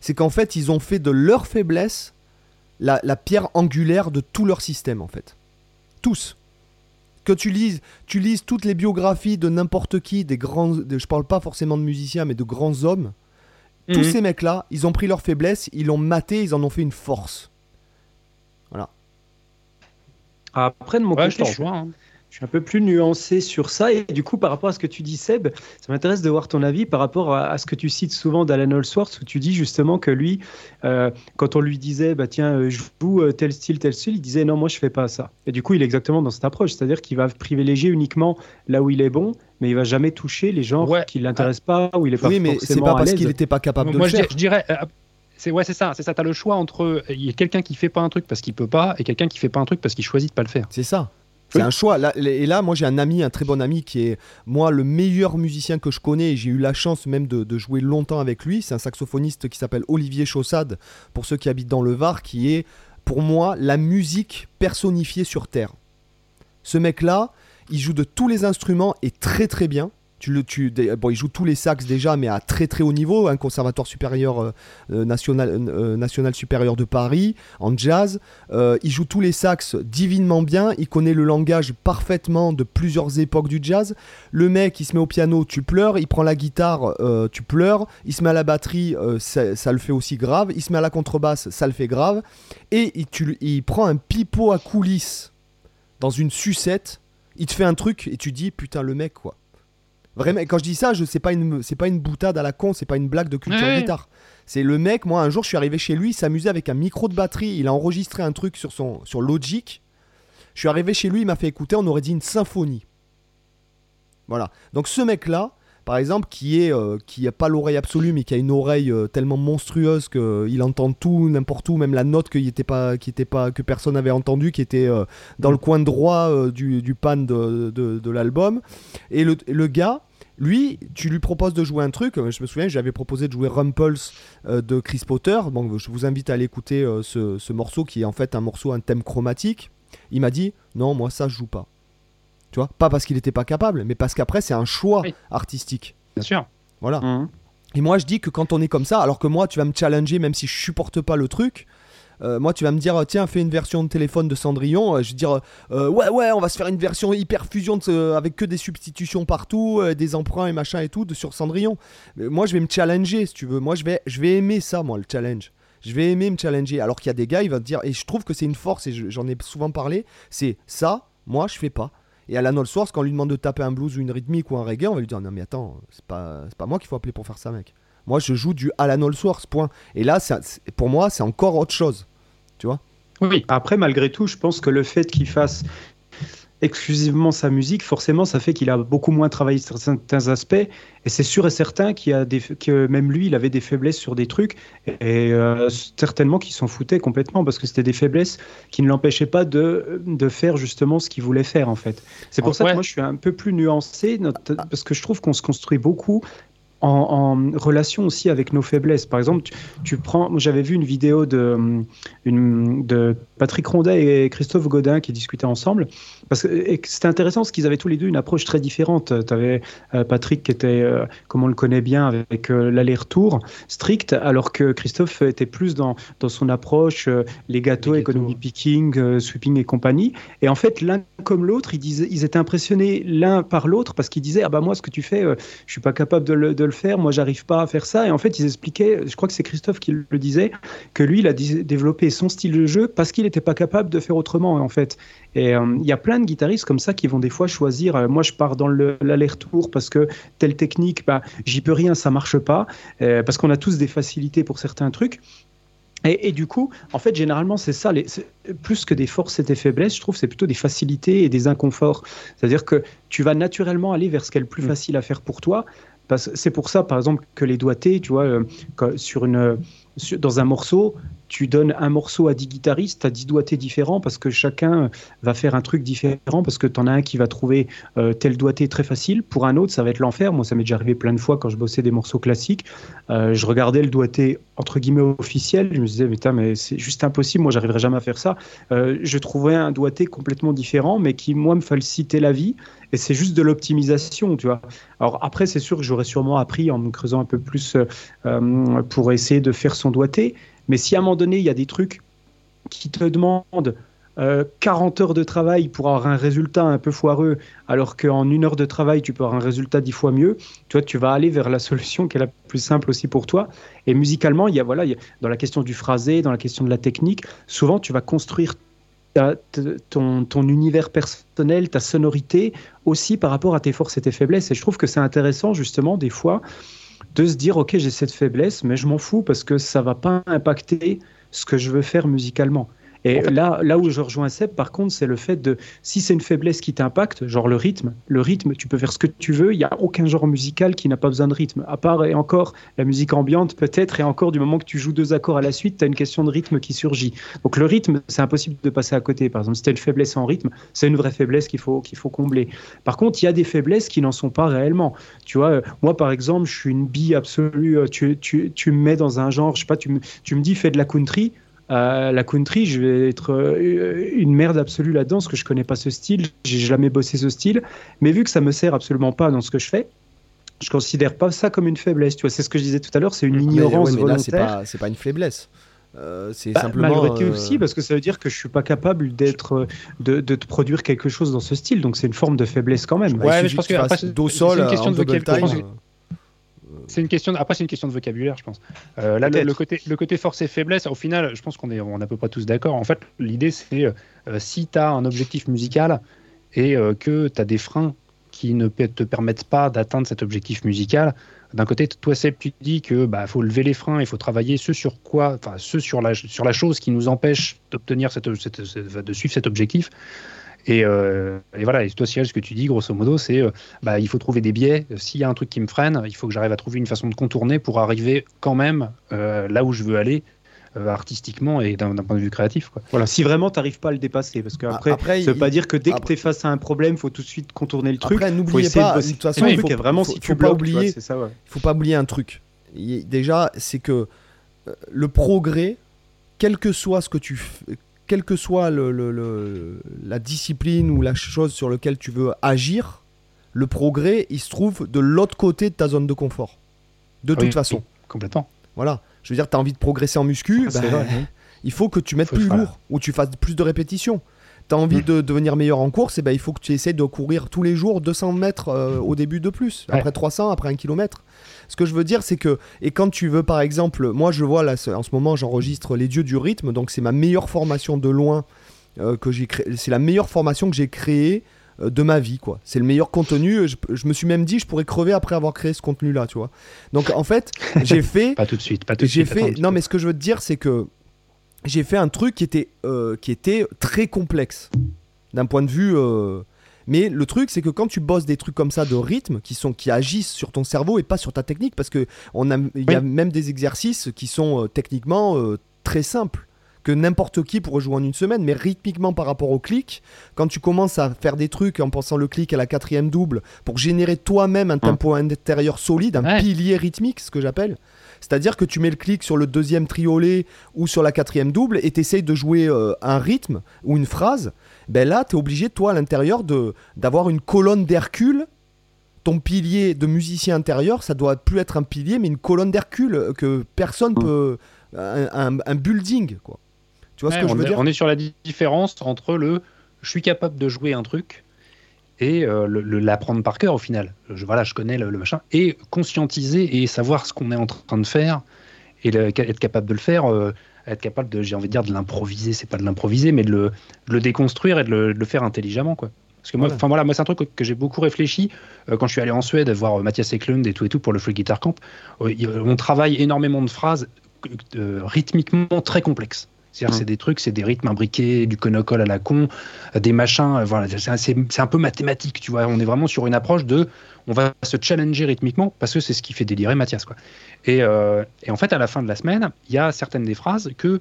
c'est qu'en fait, ils ont fait de leur faiblesse la, la pierre angulaire de tout leur système, en fait. Tous. Que tu lises, tu lises toutes les biographies de n'importe qui, des grands, de- je parle pas forcément de musiciens, mais de grands hommes. Tous Mhm. ces mecs-là, ils ont pris leur faiblesse, ils l'ont maté, ils en ont fait une force. Après, de mon Ouais, côté, je te je- rejoins. hein. Je suis un peu plus nuancé sur ça. Et du coup, par rapport à ce que tu dis, Seb, ça m'intéresse de voir ton avis par rapport à, ce que tu cites souvent d'Alan Allsworth, où tu dis justement que lui, euh, quand on lui disait, bah, tiens, euh, je joue euh, tel style, tel style, il disait, non, moi, je fais pas ça. Et du coup, il est exactement dans cette approche. C'est-à-dire qu'il va privilégier uniquement là où il est bon, mais il va jamais toucher les gens qui ne l'intéressent pas, où il est pas oui, mais c'est pas parce qu'il n'était pas capable de moi, le faire. Je dirais, c'est ouais, c'est ça, c'est ça. T'as le choix entre il y a quelqu'un qui fait pas un truc parce qu'il peut pas et quelqu'un qui fait pas un truc parce qu'il choisit de pas le faire. C'est ça. C'est un choix. et là, moi, j'ai un ami, un très bon ami, qui est, moi, le meilleur musicien que je connais. J'ai eu la chance même de, jouer longtemps avec lui. C'est un saxophoniste qui s'appelle Olivier Chaussade, pour ceux qui habitent dans le Var, qui est, pour moi, la musique personnifiée sur Terre. Ce mec-là, il joue de tous les instruments et très très bien. Il joue tous les sax déjà, mais à très très haut niveau, un conservatoire supérieur euh, euh, national, euh, national supérieur de Paris, en jazz. il joue tous les sax divinement bien, il connaît le langage parfaitement de plusieurs époques du jazz. Le mec, il se met au piano, tu pleures, il prend la guitare, tu pleures, il se met à la batterie, ça, le fait aussi grave, il se met à la contrebasse, ça le fait grave, et il prend un pipeau à coulisses dans une sucette, il te fait un truc et tu dis putain le mec quoi. Vraiment, quand je dis ça, je c'est pas une c'est pas une boutade à la con, c'est pas une blague de culture guitare. C'est le mec, moi un jour je suis arrivé chez lui, il s'amusait avec un micro de batterie, il a enregistré un truc sur son sur Logic. Je suis arrivé chez lui, il m'a fait écouter, on aurait dit une symphonie. Voilà. Donc ce mec là, par exemple, qui est euh, qui a pas l'oreille absolue, mais qui a une oreille euh, tellement monstrueuse qu'il entend tout, n'importe où, même la note qui était pas, qui était pas, que personne n'avait entendu, qui était euh, dans le coin droit du, du, pan de, de, l'album. Et le, le, gars, lui, tu lui proposes de jouer un truc. Je me souviens, j'avais proposé de jouer Rumples de Chris Potter. Donc, je vous invite à aller écouter ce, ce morceau qui est en fait un morceau, un thème chromatique. Il m'a dit non, moi ça je joue pas. Tu vois Pas parce qu'il n'était pas capable, mais parce qu'après, c'est un choix artistique. Bien sûr. Voilà. Mmh. Et moi, je dis que quand on est comme ça, alors que moi, tu vas me challenger, même si je supporte pas le truc. Euh, moi, tu vas me dire, tiens, fais une version de téléphone de Cendrillon. Euh, je vais dire, euh, ouais, ouais, on va se faire une version hyper fusion avec que des substitutions partout, des emprunts et machin et tout de, sur Cendrillon. Mais moi, je vais me challenger, si tu veux. Moi, je vais, je vais aimer ça, moi, le challenge. Je vais aimer me challenger. Alors qu'il y a des gars, ils vont te dire, et je trouve que c'est une force, et j'en ai souvent parlé, c'est ça, moi, je fais pas. Et à la Source, quand on lui demande de taper un blues ou une rythmique ou un reggae, on va lui dire non mais attends, c'est pas, pas moi qu'il faut appeler pour faire ça mec. Moi je joue du Alan Source, point. Et là, pour moi, c'est encore autre chose. Tu vois Oui, après malgré tout, je pense que le fait qu'il fasse exclusivement sa musique, forcément, ça fait qu'il a beaucoup moins travaillé sur certains aspects. Et c'est sûr et certain qu'il a des, que même lui, il avait des faiblesses sur des trucs. Et euh, certainement qu'il s'en foutait complètement parce que c'était des faiblesses qui ne l'empêchaient pas de, de, faire justement ce qu'il voulait faire, en fait. C'est pour ça que moi, je suis un peu plus nuancé parce que je trouve qu'on se construit beaucoup en, relation aussi avec nos faiblesses. Par exemple, tu, prends, j'avais vu une vidéo de, une, de Patrick Rondet et Christophe Godin qui discutaient ensemble, parce que c'était intéressant parce qu'ils avaient tous les deux une approche très différente. Tu avais euh, Patrick qui était, euh, comme on le connaît bien, avec euh, l'aller-retour strict, alors que Christophe était plus dans, dans son approche, les gâteaux, economy picking, sweeping et compagnie. Et en fait, l'un comme l'autre, ils, ils étaient impressionnés l'un par l'autre parce qu'ils disaient, ah bah moi, ce que tu fais, je suis pas capable de le, de le faire, moi j'arrive pas à faire ça. Et en fait, ils expliquaient, je crois que c'est Christophe qui le disait, que lui, il a développé son style de jeu parce qu'il n'était pas capable de faire autrement, en fait. Et euh, il y a plein de guitaristes comme ça qui vont des fois choisir, euh, moi je pars dans l'aller-retour parce que telle technique, bah, j'y peux rien, ça marche pas, euh, parce qu'on a tous des facilités pour certains trucs. Et, du coup, en fait, généralement, c'est ça, les, plus que des forces et des faiblesses, je trouve, c'est plutôt des facilités et des inconforts. C'est-à-dire que tu vas naturellement aller vers ce qui est le plus mm. facile à faire pour toi, c'est pour ça, par exemple, que les doigtés, tu vois, euh, dans un morceau, tu donnes un morceau à 10 guitaristes, as 10 doigtés différents parce que chacun va faire un truc différent parce que tu en as un qui va trouver euh, tel doigté très facile. Pour un autre, ça va être l'enfer. Moi, ça m'est déjà arrivé plein de fois quand je bossais des morceaux classiques. Euh, je regardais le doigté entre guillemets officiel. Je me disais, mais, mais c'est juste impossible. Moi, j'arriverai jamais à faire ça. je trouvais un doigté complètement différent, mais qui, moi, me facilitait la vie et c'est juste de l'optimisation, tu vois. Alors après, c'est sûr que j'aurais sûrement appris en me creusant un peu plus euh, euh, pour essayer de faire son doigté, mais si à un moment donné, il y a des trucs qui te demandent 40 euh, heures de travail pour avoir un résultat un peu foireux, alors qu'en une heure de travail, tu peux avoir un résultat dix fois mieux, tu vois, tu vas aller vers la solution qui est la plus simple aussi pour toi. Et musicalement, il y a, voilà, dans la question du phrasé, dans la question de la technique, souvent, tu vas construire ton, univers personnel, ta sonorité, aussi par rapport à tes forces et tes faiblesses. Et je trouve que c'est intéressant, justement, des fois, de se dire, OK, j'ai cette faiblesse, mais je m'en fous parce que ça va pas impacter ce que je veux faire musicalement. Et là, là où je rejoins Seb, par contre, c'est le fait de, si c'est une faiblesse qui t'impacte, genre le rythme, le rythme, tu peux faire ce que tu veux, il n'y a aucun genre musical qui n'a pas besoin de rythme, à part et encore la musique ambiante peut-être, et encore du moment que tu joues deux accords à la suite, tu as une question de rythme qui surgit. Donc le rythme, c'est impossible de passer à côté. Par exemple, si tu as une faiblesse en rythme, c'est une vraie faiblesse qu'il faut, qu'il faut combler. Par contre, il y a des faiblesses qui n'en sont pas réellement. Tu vois, euh, moi par exemple, je suis une bille absolue, euh, tu, tu, tu me mets dans un genre, je sais pas, tu me, tu me dis fais de la country, la country, je vais être euh, une merde absolue là-dedans parce que je connais pas ce style, j'ai jamais bossé ce style. Mais vu que ça me sert absolument pas dans ce que je fais, je considère pas ça comme une faiblesse. Tu vois, c'est ce que je disais tout à l'heure, c'est une ignorance mais, volontaire. c'est pas, une faiblesse. Euh, c'est bah, simplement. Malgré tout euh, aussi, parce que ça veut dire que je suis pas capable d'être, de, de, produire quelque chose dans ce style. Donc c'est une forme de faiblesse quand même. Ouais, mais je pense que c'est une question de vocabulaire c'est une question. Après, c'est une question de vocabulaire, je pense. Euh, là, le, côté, le côté force et faiblesse, au final, je pense qu'on est, on à peu près tous d'accord. En fait, l'idée, c'est euh, si tu as un objectif musical et euh, que tu as des freins qui ne te permettent pas d'atteindre cet objectif musical, d'un côté, toi, Seb, tu dis que bah, faut lever les freins, il faut travailler ce sur quoi, enfin, ce sur la, sur la chose qui nous empêche d'obtenir cette, de suivre cet objectif. Euh, et, voilà, et toi, Cyril, ce que tu dis, grosso modo, c'est euh, bah, il faut trouver des biais. S'il y a un truc qui me freine, il faut que j'arrive à trouver une façon de contourner pour arriver quand même euh, là où je veux aller. artistiquement et d'un point de vue créatif. Quoi. Voilà, si vraiment tu n'arrives pas à le dépasser, parce qu'après, après, ça veut pas dire que dès que tu es face à un problème, il faut tout de suite contourner le truc. Après, n'oubliez pas, de, toute façon, il faut, vraiment, faut, faut, pas oublier, ça, ouais. faut pas oublier un truc. Déjà, c'est que le progrès, quel que soit ce que tu quelle que soit le, la discipline ou la chose sur laquelle tu veux agir, le progrès, il se trouve de l'autre côté de ta zone de confort. De toute façon. complètement. Voilà. Je veux dire, tu as envie de progresser en muscu, ah, ben, il faut que tu mettes plus lourd ou tu fasses plus de répétitions. Tu as envie mm. de devenir meilleur en course, et eh ben, il faut que tu essaies de courir tous les jours 200 mètres euh, au début de plus, après 300, après 1 km. Ce que je veux dire, c'est que, et quand tu veux, par exemple, moi je vois là, en ce moment, j'enregistre Les Dieux du rythme, donc c'est ma meilleure formation de loin euh, que j'ai créé. C'est la meilleure formation que j'ai créée euh, de ma vie, quoi. C'est le meilleur contenu. Je, me suis même dit, je pourrais crever après avoir créé ce contenu-là, tu vois. Donc en fait, j'ai fait. pas tout de suite, pas tout de suite. Fait, non, mais ce que je veux te dire, c'est que j'ai fait un truc qui était, euh, qui était très complexe d'un point de vue mais le truc, c'est que quand tu bosses des trucs comme ça de rythme, qui, sont, qui agissent sur ton cerveau et pas sur ta technique, parce qu'il y a même des exercices qui sont euh, techniquement euh, très simples que n'importe qui pourrait jouer en une semaine, mais rythmiquement par rapport au clic, quand tu commences à faire des trucs en pensant le clic à la quatrième double pour générer toi-même un tempo intérieur solide, un pilier rythmique, ce que j'appelle, c'est-à-dire que tu mets le clic sur le deuxième triolet ou sur la quatrième double et tu essayes de jouer euh, un rythme ou une phrase ben là, tu es obligé, toi, à l'intérieur, d'avoir une colonne d'Hercule. Ton pilier de musicien intérieur, ça doit plus être un pilier, mais une colonne d'Hercule que personne peut. Un, building, quoi. Tu vois ce que je veux dire? On est sur la différence entre le je suis capable de jouer un truc et euh, l'apprendre par cœur au final. Je, voilà, je connais le, machin. Et conscientiser et savoir ce qu'on est en train de faire et être capable de le faire. Euh, être capable de, j'ai envie de dire, de l'improviser, c'est pas de l'improviser, mais de le, déconstruire et de le, faire intelligemment, quoi. Parce que moi, enfin voilà, moi c'est un truc que j'ai beaucoup réfléchi euh, quand je suis allé en Suède voir Mathias Eklund et tout et tout pour le Free Guitar Camp. On travaille énormément de phrases rythmiquement très complexes. C'est-à-dire, c'est des trucs, c'est des rythmes imbriqués, du conocole à la con, des machins. Voilà, c'est un peu mathématique, tu vois. On est vraiment sur une approche de, on va se challenger rythmiquement parce que c'est ce qui fait délirer Mathias, quoi. Euh, et, en fait, à la fin de la semaine, il y a certaines des phrases que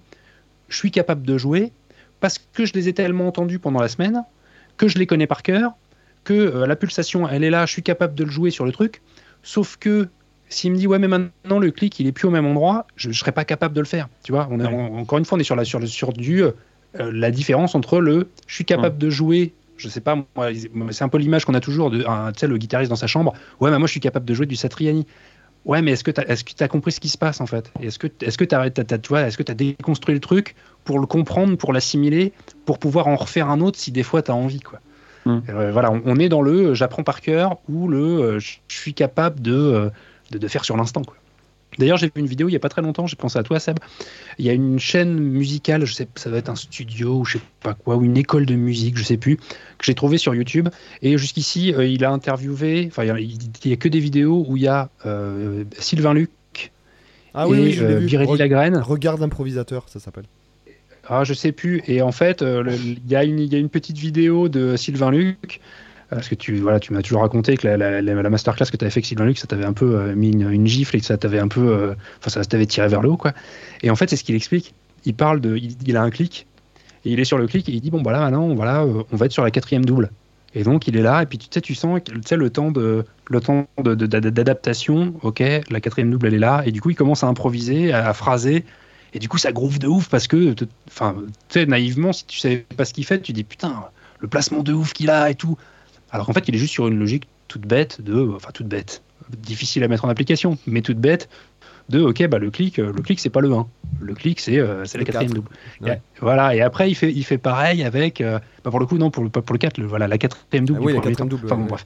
je suis capable de jouer parce que je les ai tellement entendues pendant la semaine, que je les connais par cœur, que euh, la pulsation, elle est là, je suis capable de le jouer sur le truc. Sauf que s'il me dit ouais mais maintenant le clic il est plus au même endroit, je, ne serais pas capable de le faire. Tu vois, on est, encore une fois on est sur la sur sur du euh, la différence entre le je suis capable de jouer je sais pas, c'est un peu l'image qu'on a toujours de sais le guitariste dans sa chambre. Ouais, mais moi je suis capable de jouer du Satriani. Ouais, mais est-ce que tu as, est as, compris ce qui se passe en fait? Est-ce que tu as, que tu as déconstruit le truc pour le comprendre, pour l'assimiler, pour pouvoir en refaire un autre si des fois tu as envie quoi. Hmm. Euh, voilà, on, est dans le euh, j'apprends par cœur ou le euh, je suis capable de, de, faire sur l'instant. D'ailleurs, j'ai vu une vidéo il y a pas très longtemps, j'ai pensé à toi, Seb. Il y a une chaîne musicale, je sais, ça doit être un studio ou je sais pas quoi, ou une école de musique, je sais plus, que j'ai trouvé sur YouTube. Et jusqu'ici, euh, il a interviewé, enfin, il y a- que des vidéos où il y a euh, Sylvain Luc Ah et oui, oui, je euh, vu. Birelli Re- Lagraine. Regarde improvisateur, ça s'appelle. Ah, je sais plus. Et en fait, euh, y, il y a une petite vidéo de Sylvain Luc. Parce que tu, voilà, tu m'as toujours raconté que la, la, la- la masterclass que tu avais fait avec Sylvain Luc, ça t'avait un peu euh, mis une, gifle et que ça t'avait un peu. euh, Enfin, ça t'avait tiré vers le haut, quoi. Et en fait, c'est ce qu'il explique. Il parle de. Il, a un clic. Et il est sur le clic et il dit Bon, bah là, maintenant, voilà, euh, on va être sur la quatrième double. Et donc, il est là. Et puis, tu sais, tu sens tu le temps de le temps de- de- d'adaptation. Ok, la quatrième double, elle est là. Et du coup, il commence à improviser, à, à phraser. Et du coup, ça groove de ouf parce que, enfin, tu sais, naïvement, si tu sais pas ce qu'il fait, tu dis putain, le placement de ouf qu'il a et tout. Alors qu'en fait, il est juste sur une logique toute bête de, enfin, toute bête, difficile à mettre en application, mais toute bête de, ok, bah le clic, euh, le clic, c'est pas le 1. Le clic, c'est euh, la quatrième 4. double. Ouais. Et, voilà, et après, il fait, il fait pareil avec, euh, bah, pour le coup, non, pour le, pas pour le 4, le, voilà, la quatrième double. Ah oui, la quatrième double, Enfin, ouais, bon, ouais.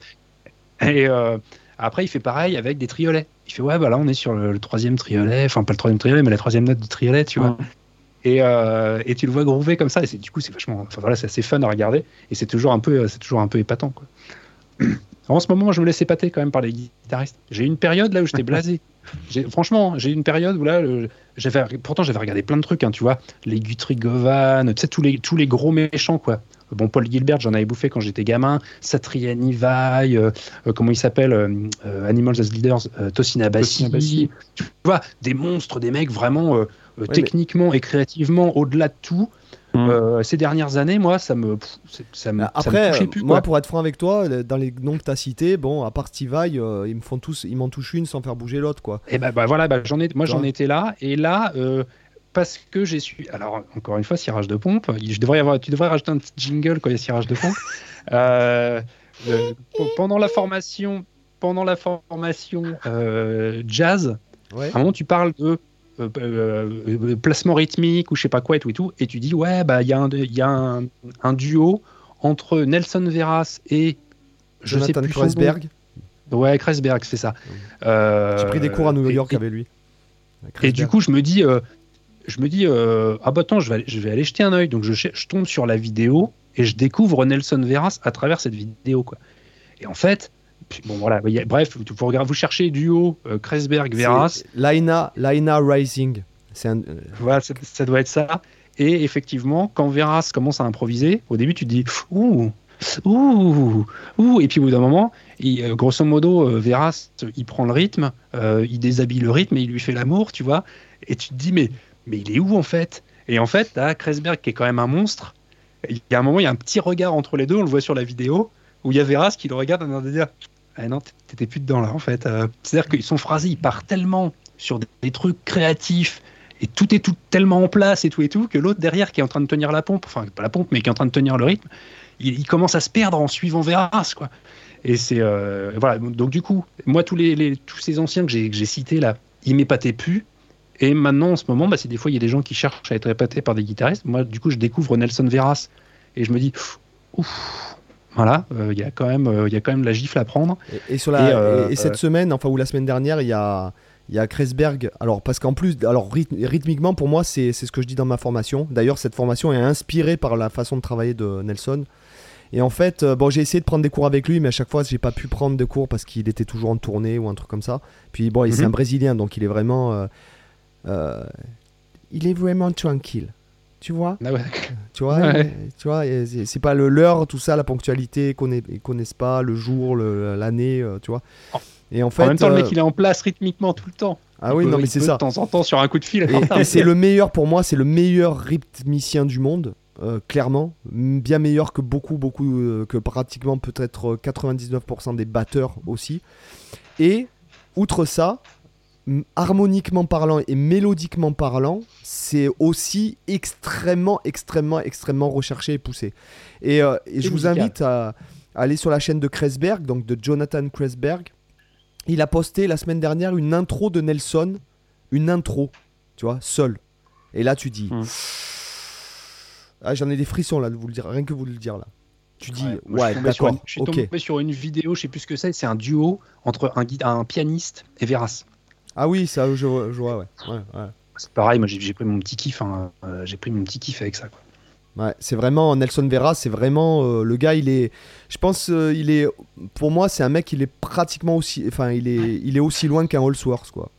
bref. Et euh, après, il fait pareil avec des triolets. Il fait, ouais, bah là, on est sur le, le troisième triolet, enfin, pas le troisième triolet, mais la troisième note du triolet, tu vois. Et, euh, et tu le vois groover comme ça, et c'est- du coup, c'est vachement. Enfin voilà, c'est assez fun à regarder, et c'est toujours un peu, c'est toujours un peu épatant, quoi. En ce moment, je me laisse épater quand même par les guitaristes. J'ai eu une période là où j'étais blasé. Franchement, j'ai eu une période où là, j'avais, pourtant j'avais regardé plein de trucs, hein, tu vois, les Guthrie Govan, tu sais tous les tous les gros méchants quoi. Bon, Paul Gilbert, j'en avais bouffé quand j'étais gamin. Satriani Vai, euh, euh, comment il s'appelle, euh, euh, Animals as Leaders, euh. Tosin Abassi. Tu vois, des monstres, des mecs vraiment euh, euh, mais- techniquement et créativement au-delà de tout. Mm. Euh, ces dernières années, moi, ça me, pff, ça me, ça me Après, euh, plus. moi, pour être franc avec toi, dans les noms que tu as cités, bon, à part Steve Vai, euh, ils me font tous, ils m'en touchent une sans faire bouger l'autre, quoi. Et bah, bah, voilà, bah, j'en ai, moi j'en étais là, et là, euh, parce que j'ai su. Alors, encore une fois, cirage de pompe, il- je devrais y avoir, tu devrais rajouter un petit jingle quand il y a cirage de pompe. Euh, pendant la formation, pendant la formation euh, jazz, Ouais. à un moment tu parles de euh, euh, euh, placement rythmique ou je sais pas quoi et tout et tout, et tu dis ouais, bah il y a, un, il y a un, un duo entre Nelson Veras et je sais Jonathan plus son nom. Kreuzberg. Ouais, Kreisberg, c'est ça. Euh, J'ai pris des cours à New York et- avec lui. et du coup, je me dis, euh, je me dis, ah bah attends, je vais, aller, je vais aller jeter un œil. Donc je, je tombe sur la vidéo et je découvre Nelson Veras à travers cette vidéo, quoi. Et en fait, bon voilà, bref, vous, cherchez duo euh, Kreisberg Veras, Laina, Laina Rising. Un. euh, voilà, ça, ça doit être ça. Et effectivement, quand Veras commence à improviser, au début, tu te dis, ouh, ouh, ouh, et puis au bout d'un moment, il, euh, grosso modo, euh, Veras, il prend le rythme, euh, il déshabille le rythme et il lui fait l'amour, tu vois. Et tu te dis, mais, mais il est où en fait? Et en fait, t'as Kreisberg qui est quand même un monstre. Il y a un moment, il y a un petit regard entre les deux, on le voit sur la vidéo, où il y a Veras qui le regarde en train de dire, ah non, t'étais plus dedans là en fait. Euh, C'est-à-dire que son phrasé, il part tellement sur des, des trucs créatifs et tout est tout tellement en place et tout et tout que l'autre derrière qui est en train de tenir la pompe, enfin pas la pompe mais qui est en train de tenir le rythme, il, commence à se perdre en suivant Veras quoi. Et c'est euh, voilà donc du coup moi tous les, tous ces anciens que j'ai que j'ai cités là, ils m'épataient plus. Et maintenant en ce moment, bah, c'est des fois il y a des gens qui cherchent à être épatés par des guitaristes. Moi du coup je découvre Nelson Veras et je me dis ouf voilà euh, il y a quand même euh, il y a quand même la gifle à prendre. Et, et sur la, Et, euh, et, et cette euh, semaine, enfin ou la semaine dernière, il y a, il y a Kreisberg. Alors parce qu'en plus, alors rythme- rythmiquement pour moi, c'est ce que je dis dans ma formation. D'ailleurs, cette formation est inspirée par la façon de travailler de Nelson. Et en fait, bon, j'ai essayé de prendre des cours avec lui, mais à chaque fois, j'ai pas pu prendre de cours parce qu'il était toujours en tournée ou un truc comme ça. Puis bon, et c'est Mhm. un Brésilien, donc il est vraiment, il est vraiment tranquille. Tu vois Ah ouais. tu vois, Ouais. euh, tu vois, c'est pas le l'heure, tout ça, la ponctualité, ils connaissent, ils connaissent pas le jour, le- l'année, euh, tu vois. Et en fait, en même temps le euh, mec il est en place rythmiquement tout le temps. ah Il oui, peut- non mais c'est ça. De temps en temps sur un coup de fil. Et, et c'est le meilleur pour moi, c'est le meilleur rythmicien du monde, euh, clairement, bien meilleur que beaucoup, beaucoup, euh, que pratiquement peut-être euh, 99% des batteurs aussi. Et outre ça, harmoniquement parlant et mélodiquement parlant, c'est aussi extrêmement, extrêmement, extrêmement recherché et poussé. Et, euh, et je vous invite à, à aller sur la chaîne de Kreisberg, donc de Jonathan Kreisberg. Il a posté la semaine dernière une intro de Nelson, une intro, tu vois, seul. Et là, tu dis. Mm. Ah, j'en ai des frissons là de vous le dire, rien que vous le dire là. Tu dis, Ouais, je ouais, suis tombé sur d'accord, une- Je suis tombé sur une vidéo, je sais plus ce que c'est, c'est un duo entre un, un pianiste et Veras. Ah oui, ça, je, vois- je vois, ouais. ouais, ouais. C'est pareil, moi j'ai pris mon petit kiff, hein, euh, j'ai pris mon petit kiff avec ça. Quoi. Ouais, c'est vraiment Nelson Vera, c'est vraiment euh, le gars. Il est, je pense, euh, il est, pour moi, c'est un mec. Il est pratiquement aussi, enfin, il est, il est aussi loin qu'un Allsworth, quoi.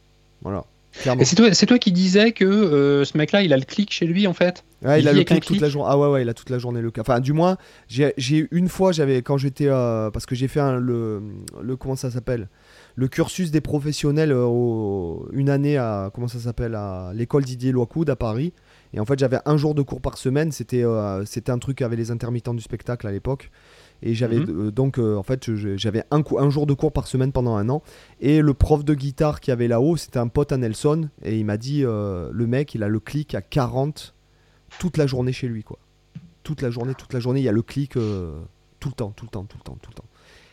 Voilà. Clairement. Et c'est toi, qui disais que euh, ce mec-là, il a le clic chez lui en fait? Ouais, il, il a le clic toute clic? la journée. Ah ouais, ouais, il a toute la journée le cas. Enfin, du moins, j'ai une fois, j'avais quand j'étais, parce que j'ai fait un- le, le, comment ça s'appelle, le cursus des professionnels, euh, au- une année à, comment ça s'appelle, à l'école Didier Loicoud à Paris. Et en fait, j'avais un jour de cours par semaine. C'était, euh, c'était un truc avec les intermittents du spectacle à l'époque. Et j'avais Mhm. euh, donc, euh, en fait, j'avais un, jour de cours par semaine pendant un an. Et le prof de guitare qui avait là-haut, c'était un pote à Nelson. Et il m'a dit, le mec, il a le clic à 40 toute la journée chez lui, quoi. Toute la journée, toute la journée, il y a le clic tout le temps, tout le temps, tout le temps, tout le temps.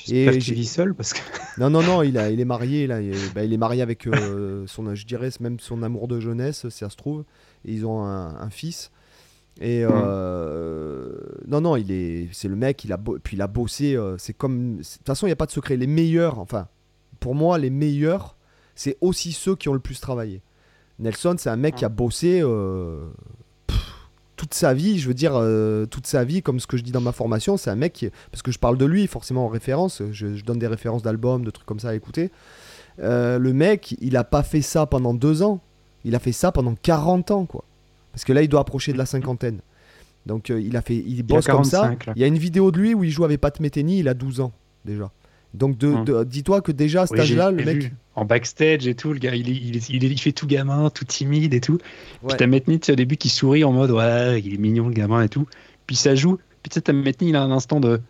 J'espère Et qu'il j'ai- vit seul parce que. Non, non, non, il, a, il est marié, là, il, est- bah, il est marié avec euh, son, je dirais, même son amour de jeunesse, si ça se trouve. Et ils ont un, un fils. Et euh, non, non, il est, c'est le mec, il a, puis il a bossé. euh, c'est comme, de toute façon, il n'y a pas de secret. Les meilleurs, enfin, pour moi, les meilleurs, c'est aussi ceux qui ont le plus travaillé. Nelson, c'est un mec qui a bossé euh, toute sa vie. Je veux dire, euh, toute sa vie, comme ce que je dis dans ma formation, c'est un mec qui, parce que je parle de lui forcément en référence. Je, je donne des références d'albums, de trucs comme ça à écouter. Euh, le mec, il a pas fait ça pendant deux ans. Il a fait ça pendant 40 ans, quoi. Parce que là, il doit approcher de la cinquantaine. Donc, euh, il a fait, il bosse comme ça. 45, là. Il y a une vidéo de lui où il joue avec Pat Metheny. Il a 12 ans déjà. Donc, de, Hum. de- dis-toi que déjà à cet Oui, âge-là, le mec. vu. En backstage et tout, le gars, il, il, fait tout gamin, tout timide et tout. Ouais. Puis t'as Metni, tu sais, au début, qui sourit en mode ouais, il est mignon le gamin et tout. Puis ça joue. Puis tu sais, t'as Metni, il a un instant de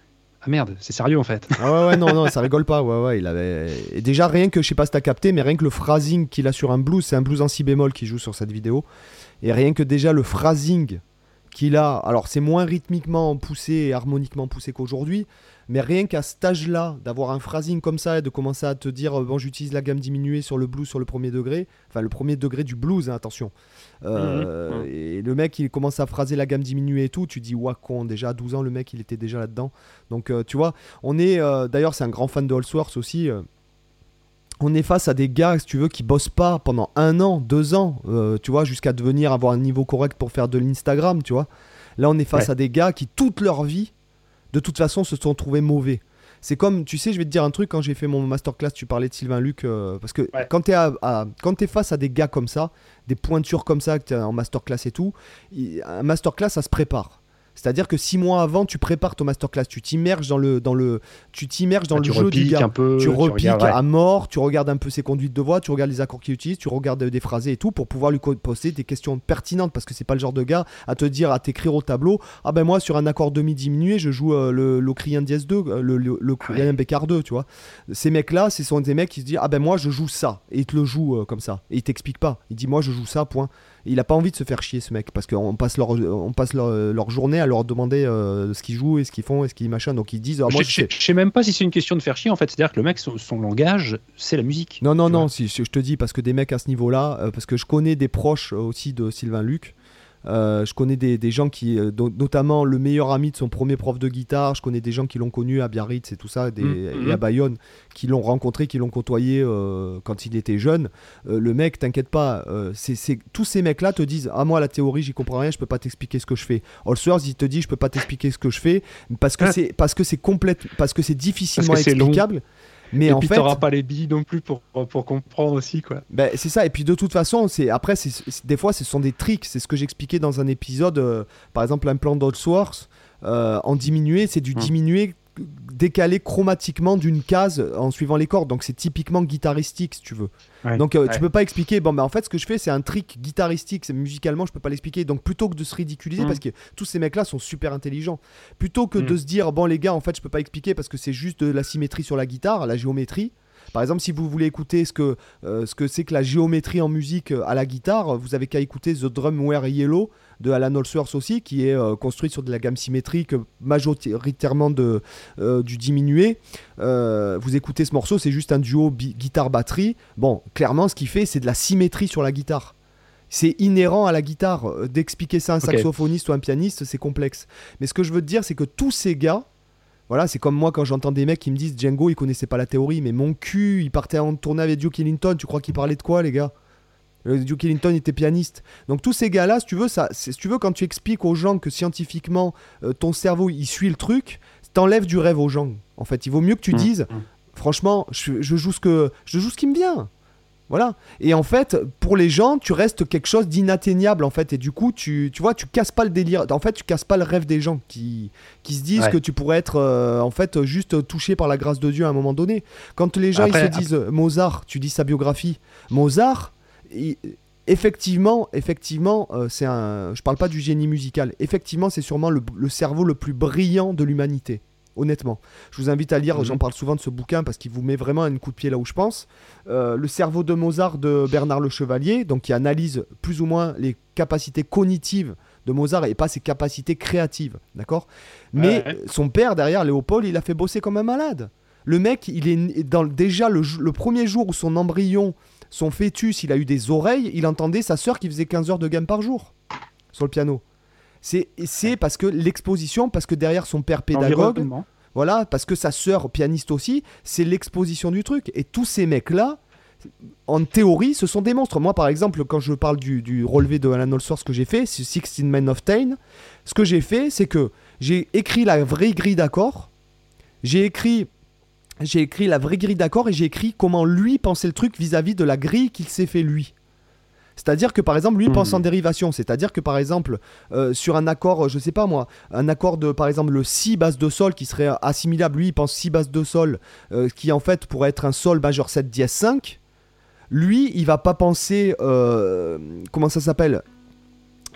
ah merde, c'est sérieux en fait. Ah ouais, ouais, non, non, ça rigole pas. Ouais, ouais, il avait. Et déjà, rien que, je sais pas si t'as capté, mais rien que le phrasing qu'il a sur un blues, c'est un blues en si bémol qui joue sur cette vidéo. Et rien que déjà le phrasing qu'il a, alors c'est moins rythmiquement poussé et harmoniquement poussé qu'aujourd'hui, mais rien qu'à cet âge-là, d'avoir un phrasing comme ça et de commencer à te dire, euh, bon, j'utilise la gamme diminuée sur le blues sur le premier degré, enfin le premier degré du blues, hein, attention. Euh, Mhm. Et le mec, il commence à phraser la gamme diminuée et tout, tu dis, ouah, con, déjà à 12 ans, le mec, il était déjà là-dedans. Donc, euh, tu vois, on est, euh, d'ailleurs, c'est un grand fan de Allsworth aussi. on est face à des gars, si tu veux, qui bossent pas pendant un an, deux ans, tu vois, jusqu'à devenir avoir un niveau correct pour faire de l'Instagram, tu vois. Là, on est face Ouais. à des gars qui, toute leur vie, de toute façon, se sont trouvés mauvais. C'est comme, tu sais, je vais te dire un truc, quand j'ai fait mon masterclass, tu parlais de Sylvain Luc, euh, parce que Ouais. quand tu es, face à des gars comme ça, des pointures comme ça, que t'es en masterclass et tout, un masterclass, ça se prépare. C'est-à-dire que six mois avant, tu prépares ton masterclass, tu t'immerges dans le, dans le, tu t'immerges dans Ah, le tu jeu du gars un peu. tu repiques regardes, ouais. à mort, tu regardes un peu ses conduites de voix, tu regardes les accords qu'il utilise, tu regardes des phrasés et tout pour pouvoir lui poser des questions pertinentes parce que c'est pas le genre de gars à te dire, à t'écrire au tableau, ah ben moi sur un accord demi diminué, je joue euh, le l'Ocrien dièse 2, euh, le, le, Bécard 2, tu vois. Ces mecs-là, ce sont des mecs qui se disent, ah ben moi je joue ça, et ils te le jouent euh, comme ça, et il t'explique pas, il dit moi je joue ça, point. Il a pas envie de se faire chier ce mec parce qu'on passe leur, on passe leur, leur journée à leur demander euh, ce qu'ils jouent et ce qu'ils font et ce qu'ils machin, donc ils disent, ah, moi je, je sais. je- je sais même pas si c'est une question de faire chier en fait. C'est-à-dire que le mec, son, son langage, c'est la musique. Non, non, non, si, je je te dis, parce que des mecs à ce niveau-là, euh, parce que je connais des proches aussi de Sylvain Luc. Euh, je connais des, des gens qui, euh, notamment le meilleur ami de son premier prof de guitare, je connais des gens qui l'ont connu à Biarritz et tout ça, des, Mhm. et à Bayonne, qui l'ont rencontré, qui l'ont côtoyé euh, quand il était jeune. Le mec, t'inquiète pas, c'est, c'est- tous ces mecs-là te disent Ah, moi, la théorie, j'y comprends rien, je peux pas t'expliquer ce que je fais. Allsworth, il te dit Je peux pas t'expliquer ce que je fais, parce que Ah. c'est, parce que c'est complète, parce que c'est difficilement long. explicable. Mais et en puis fait, t'auras pas les billes non plus pour, pour comprendre aussi quoi. ben, c'est ça, et puis de toute façon, c'est après, c'est c'est- des fois, ce sont des tricks. C'est ce que j'expliquais dans un épisode. euh, par exemple, un plan d'Allsworth euh, en diminué, c'est du Hmm. diminué décalé chromatiquement d'une case en suivant les cordes. Donc c'est typiquement guitaristique, si tu veux. Ouais. Donc euh, tu peux pas expliquer. Bon, ben en fait, ce que je fais, c'est un trick guitaristique. C'est musicalement, je peux pas l'expliquer. Donc plutôt que de se ridiculiser, Mm. parce que tous ces mecs-là sont super intelligents. Plutôt que Mm. de se dire, bon les gars, en fait, je peux pas expliquer parce que c'est juste de la symétrie sur la guitare, la géométrie. Par exemple, si vous voulez écouter ce que euh, ce que c'est que la géométrie en musique euh, à la guitare, vous avez qu'à écouter The Drumware Yellow de Alan Allsworth aussi, qui est euh, construit sur de la gamme symétrique, majoritairement de, euh, du diminué. Euh, vous écoutez ce morceau, c'est juste un duo guitare-batterie. Bon, clairement, ce qu'il fait, c'est de la symétrie sur la guitare. C'est inhérent à la guitare. D'expliquer ça à un saxophoniste ou un pianiste, c'est complexe. Mais ce que je veux te dire, c'est que tous ces gars Voilà, c'est comme moi quand j'entends des mecs qui me disent Django, il connaissait pas la théorie, mais mon cul, il partait en tournée avec Duke Ellington. Tu crois qu'il parlait de quoi, les gars? Euh, Duke Ellington était pianiste. Donc tous ces gars-là, si tu veux, ça, si tu veux, quand tu expliques aux gens que scientifiquement euh, ton cerveau il suit le truc, t'enlèves du rêve aux gens. En fait, il vaut mieux que tu Mm, dises, mm. franchement, je, je joue ce que, je joue ce qui me vient. Voilà. Et en fait, pour les gens, tu restes quelque chose d'inatteignable en fait. Et du coup, tu, tu vois, tu casses pas le délire. En fait, tu casses pas le rêve des gens qui, qui se disent Ouais. que tu pourrais être euh, en fait juste touché par la grâce de Dieu à un moment donné. Quand les gens ils se disent Mozart, tu dis sa biographie. Mozart, il- effectivement, effectivement, euh, c'est un. Je parle pas du génie musical. Effectivement, c'est sûrement le, le cerveau le plus brillant de l'humanité. Honnêtement, je vous invite à lire. Mhm. J'en parle souvent de ce bouquin parce qu'il vous met vraiment un coup de pied là où je pense. Euh, le cerveau de Mozart de Bernard Le Chevalier, donc qui analyse plus ou moins les capacités cognitives de Mozart et pas ses capacités créatives, d'accord? Mais Ouais. son père derrière, Léopold, il a fait bosser comme un malade. Le mec, il est dans déjà le, le premier jour où son embryon, son fœtus, il a eu des oreilles, il entendait sa sœur qui faisait 15 heures de gamme par jour sur le piano. C'est parce que l'exposition, parce que derrière son père pédagogue, voilà, parce que sa sœur pianiste aussi, c'est l'exposition du truc. Et tous ces mecs-là, en théorie, ce sont des monstres. Moi, par exemple, quand je parle du, du relevé de Alan Allsworth que j'ai fait, c'est Sixteen Men of Tain, ce que j'ai fait, c'est que j'ai écrit la vraie grille d'accords, j'ai écrit... J'ai écrit la vraie grille d'accords et j'ai écrit comment lui pensait le truc vis-à-vis de la grille qu'il s'est fait lui. C'est-à-dire que par exemple, lui pense en dérivation. C'est-à-dire que par exemple, euh, sur un accord, je sais pas moi, un accord de par exemple le si basse de sol qui serait assimilable, lui il pense si basse de sol, euh, qui en fait pourrait être un sol majeur 7 dièse 5. Lui, il va pas penser euh, comment ça s'appelle?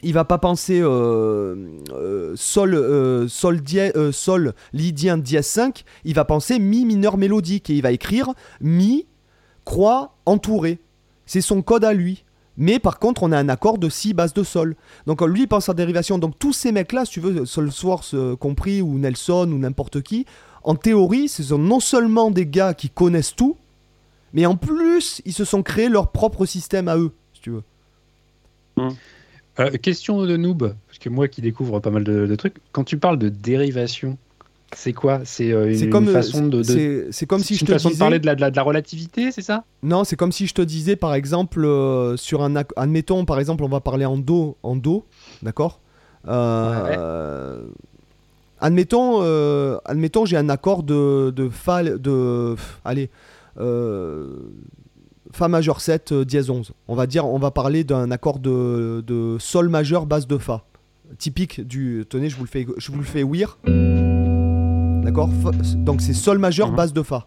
Il va pas penser euh, euh, sol euh, sol dièse sol lydien dièse 5, il va penser mi mineur mélodique et il va écrire mi croix entouré. C'est son code à lui. Mais par contre, on a un accord de si basse de sol. Donc lui, il pense en dérivation. Donc tous ces mecs-là, si tu veux, Soulsworth euh, compris, ou Nelson, ou n'importe qui, en théorie, ce sont non seulement des gars qui connaissent tout, mais en plus, ils se sont créés leur propre système à eux, si tu veux. Euh, question de noob, parce que moi qui découvre pas mal de trucs, quand tu parles de dérivation, c'est quoi? C'est euh, une comme, façon de, de- c'est- comme si je une te façon disais. de parler de la, de la, de la relativité, c'est ça? Non, c'est comme si je te disais, par exemple, euh, sur un admettons, par exemple, on va parler en do, en do, d'accord? Euh, Admettons, euh, admettons, j'ai un accord de de fa, de, allez, euh, fa majeur 7 euh, dièse 11. On va dire, on va parler d'un accord de, de sol majeur basse de fa, typique du. Tenez, je vous le fais, je vous le fais ouïr. D'accord Donc c'est sol majeur Mhm. basse de fa.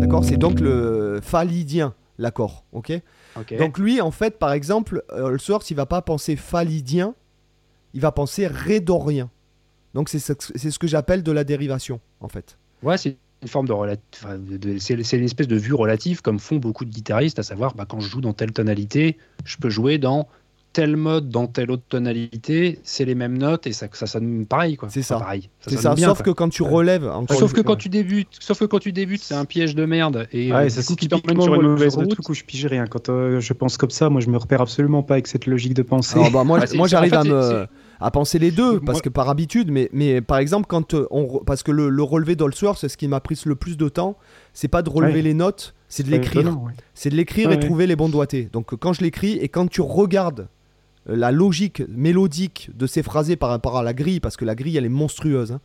D'accord C'est donc le fa lydien, l'accord, ok Ok. Donc lui, en fait, par exemple, euh, le source, il va pas penser fa lydien, il va penser ré dorien. Donc c'est ce, que j'appelle de la dérivation, en fait. Ouais, c'est une forme de, enfin, c'est une espèce de vue relative comme font beaucoup de guitaristes, à savoir bah, quand je joue dans telle tonalité, je peux jouer dans tel mode, dans telle autre tonalité, c'est les mêmes notes et ça, ça sonne pareil quoi. C'est ça. Enfin, pareil. C'est sonne ça, bien, sauf quoi. que quand tu relèves... encore Sauf que quand tu débutes, sauf que quand tu débutes, c'est un piège de merde et Ouais, euh, ça c'est qui t'emmène typiquement sur le une mauvais mauvaise route. truc où je pige rien. Quand euh, je pense comme ça, moi je me repère absolument pas avec cette logique de pensée. Alors, bah, moi, Ah, c'est- moi c'est- en j'arrive fait, à, c'est- me, c'est- à penser les deux, parce Moi- que par habitude, mais, mais par exemple, quand euh, on... Parce que le, le relevé d'Allsworth, c'est ce qui m'a pris le plus de temps, c'est pas de relever Ouais. les notes, c'est de l'écrire. ouais. C'est de l'écrire Ouais, et ouais. trouver les bons doigtés. Donc quand je l'écris et quand tu regardes la logique mélodique de ces phrasés par rapport à la grille, parce que la grille elle est monstrueuse. hein.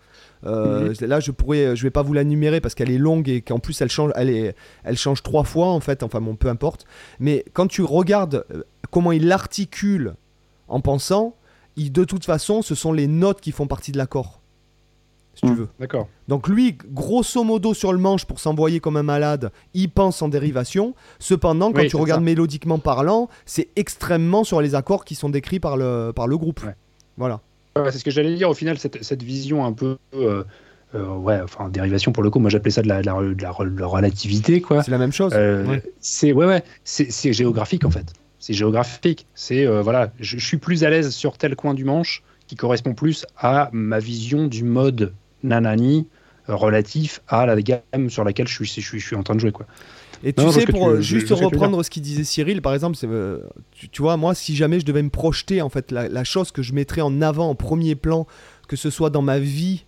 Euh, Là je pourrais, je vais pas vous la numérer parce qu'elle est longue et qu'en plus elle change, elle, est, elle change trois fois en fait. Enfin bon, peu importe. Mais quand tu regardes euh, comment il articule en pensant, il, de toute façon, ce sont les notes qui font partie de l'accord. Si tu Mm. veux. D'accord. Donc lui, grosso modo sur le manche pour s'envoyer comme un malade, il pense en dérivation. Cependant, quand Oui, tu regardes ça. mélodiquement parlant, c'est extrêmement sur les accords qui sont décrits par le, par le groupe. Ouais. Voilà. Ouais, c'est ce que j'allais dire. Au final, cette, cette vision un peu, euh, euh, ouais, enfin dérivation pour le coup. Moi, j'appelais ça de la, de la, de la- de la relativité, quoi. C'est la même chose. Euh, Ouais. C'est ouais, ouais, c'est géographique en fait. C'est géographique. C'est voilà, je, je suis plus à l'aise sur tel coin du manche qui correspond plus à ma vision du mode nanani euh, relatif à la gamme sur laquelle je suis, je suis, je suis en train de jouer quoi. Et tu Non, sais, pour tu- euh, juste je reprendre ce qu'il disait Cyril, par exemple, euh, tu, tu vois, moi, si jamais je devais me projeter, en fait, la, la chose que je mettrais en avant, en premier plan, que ce soit dans ma vie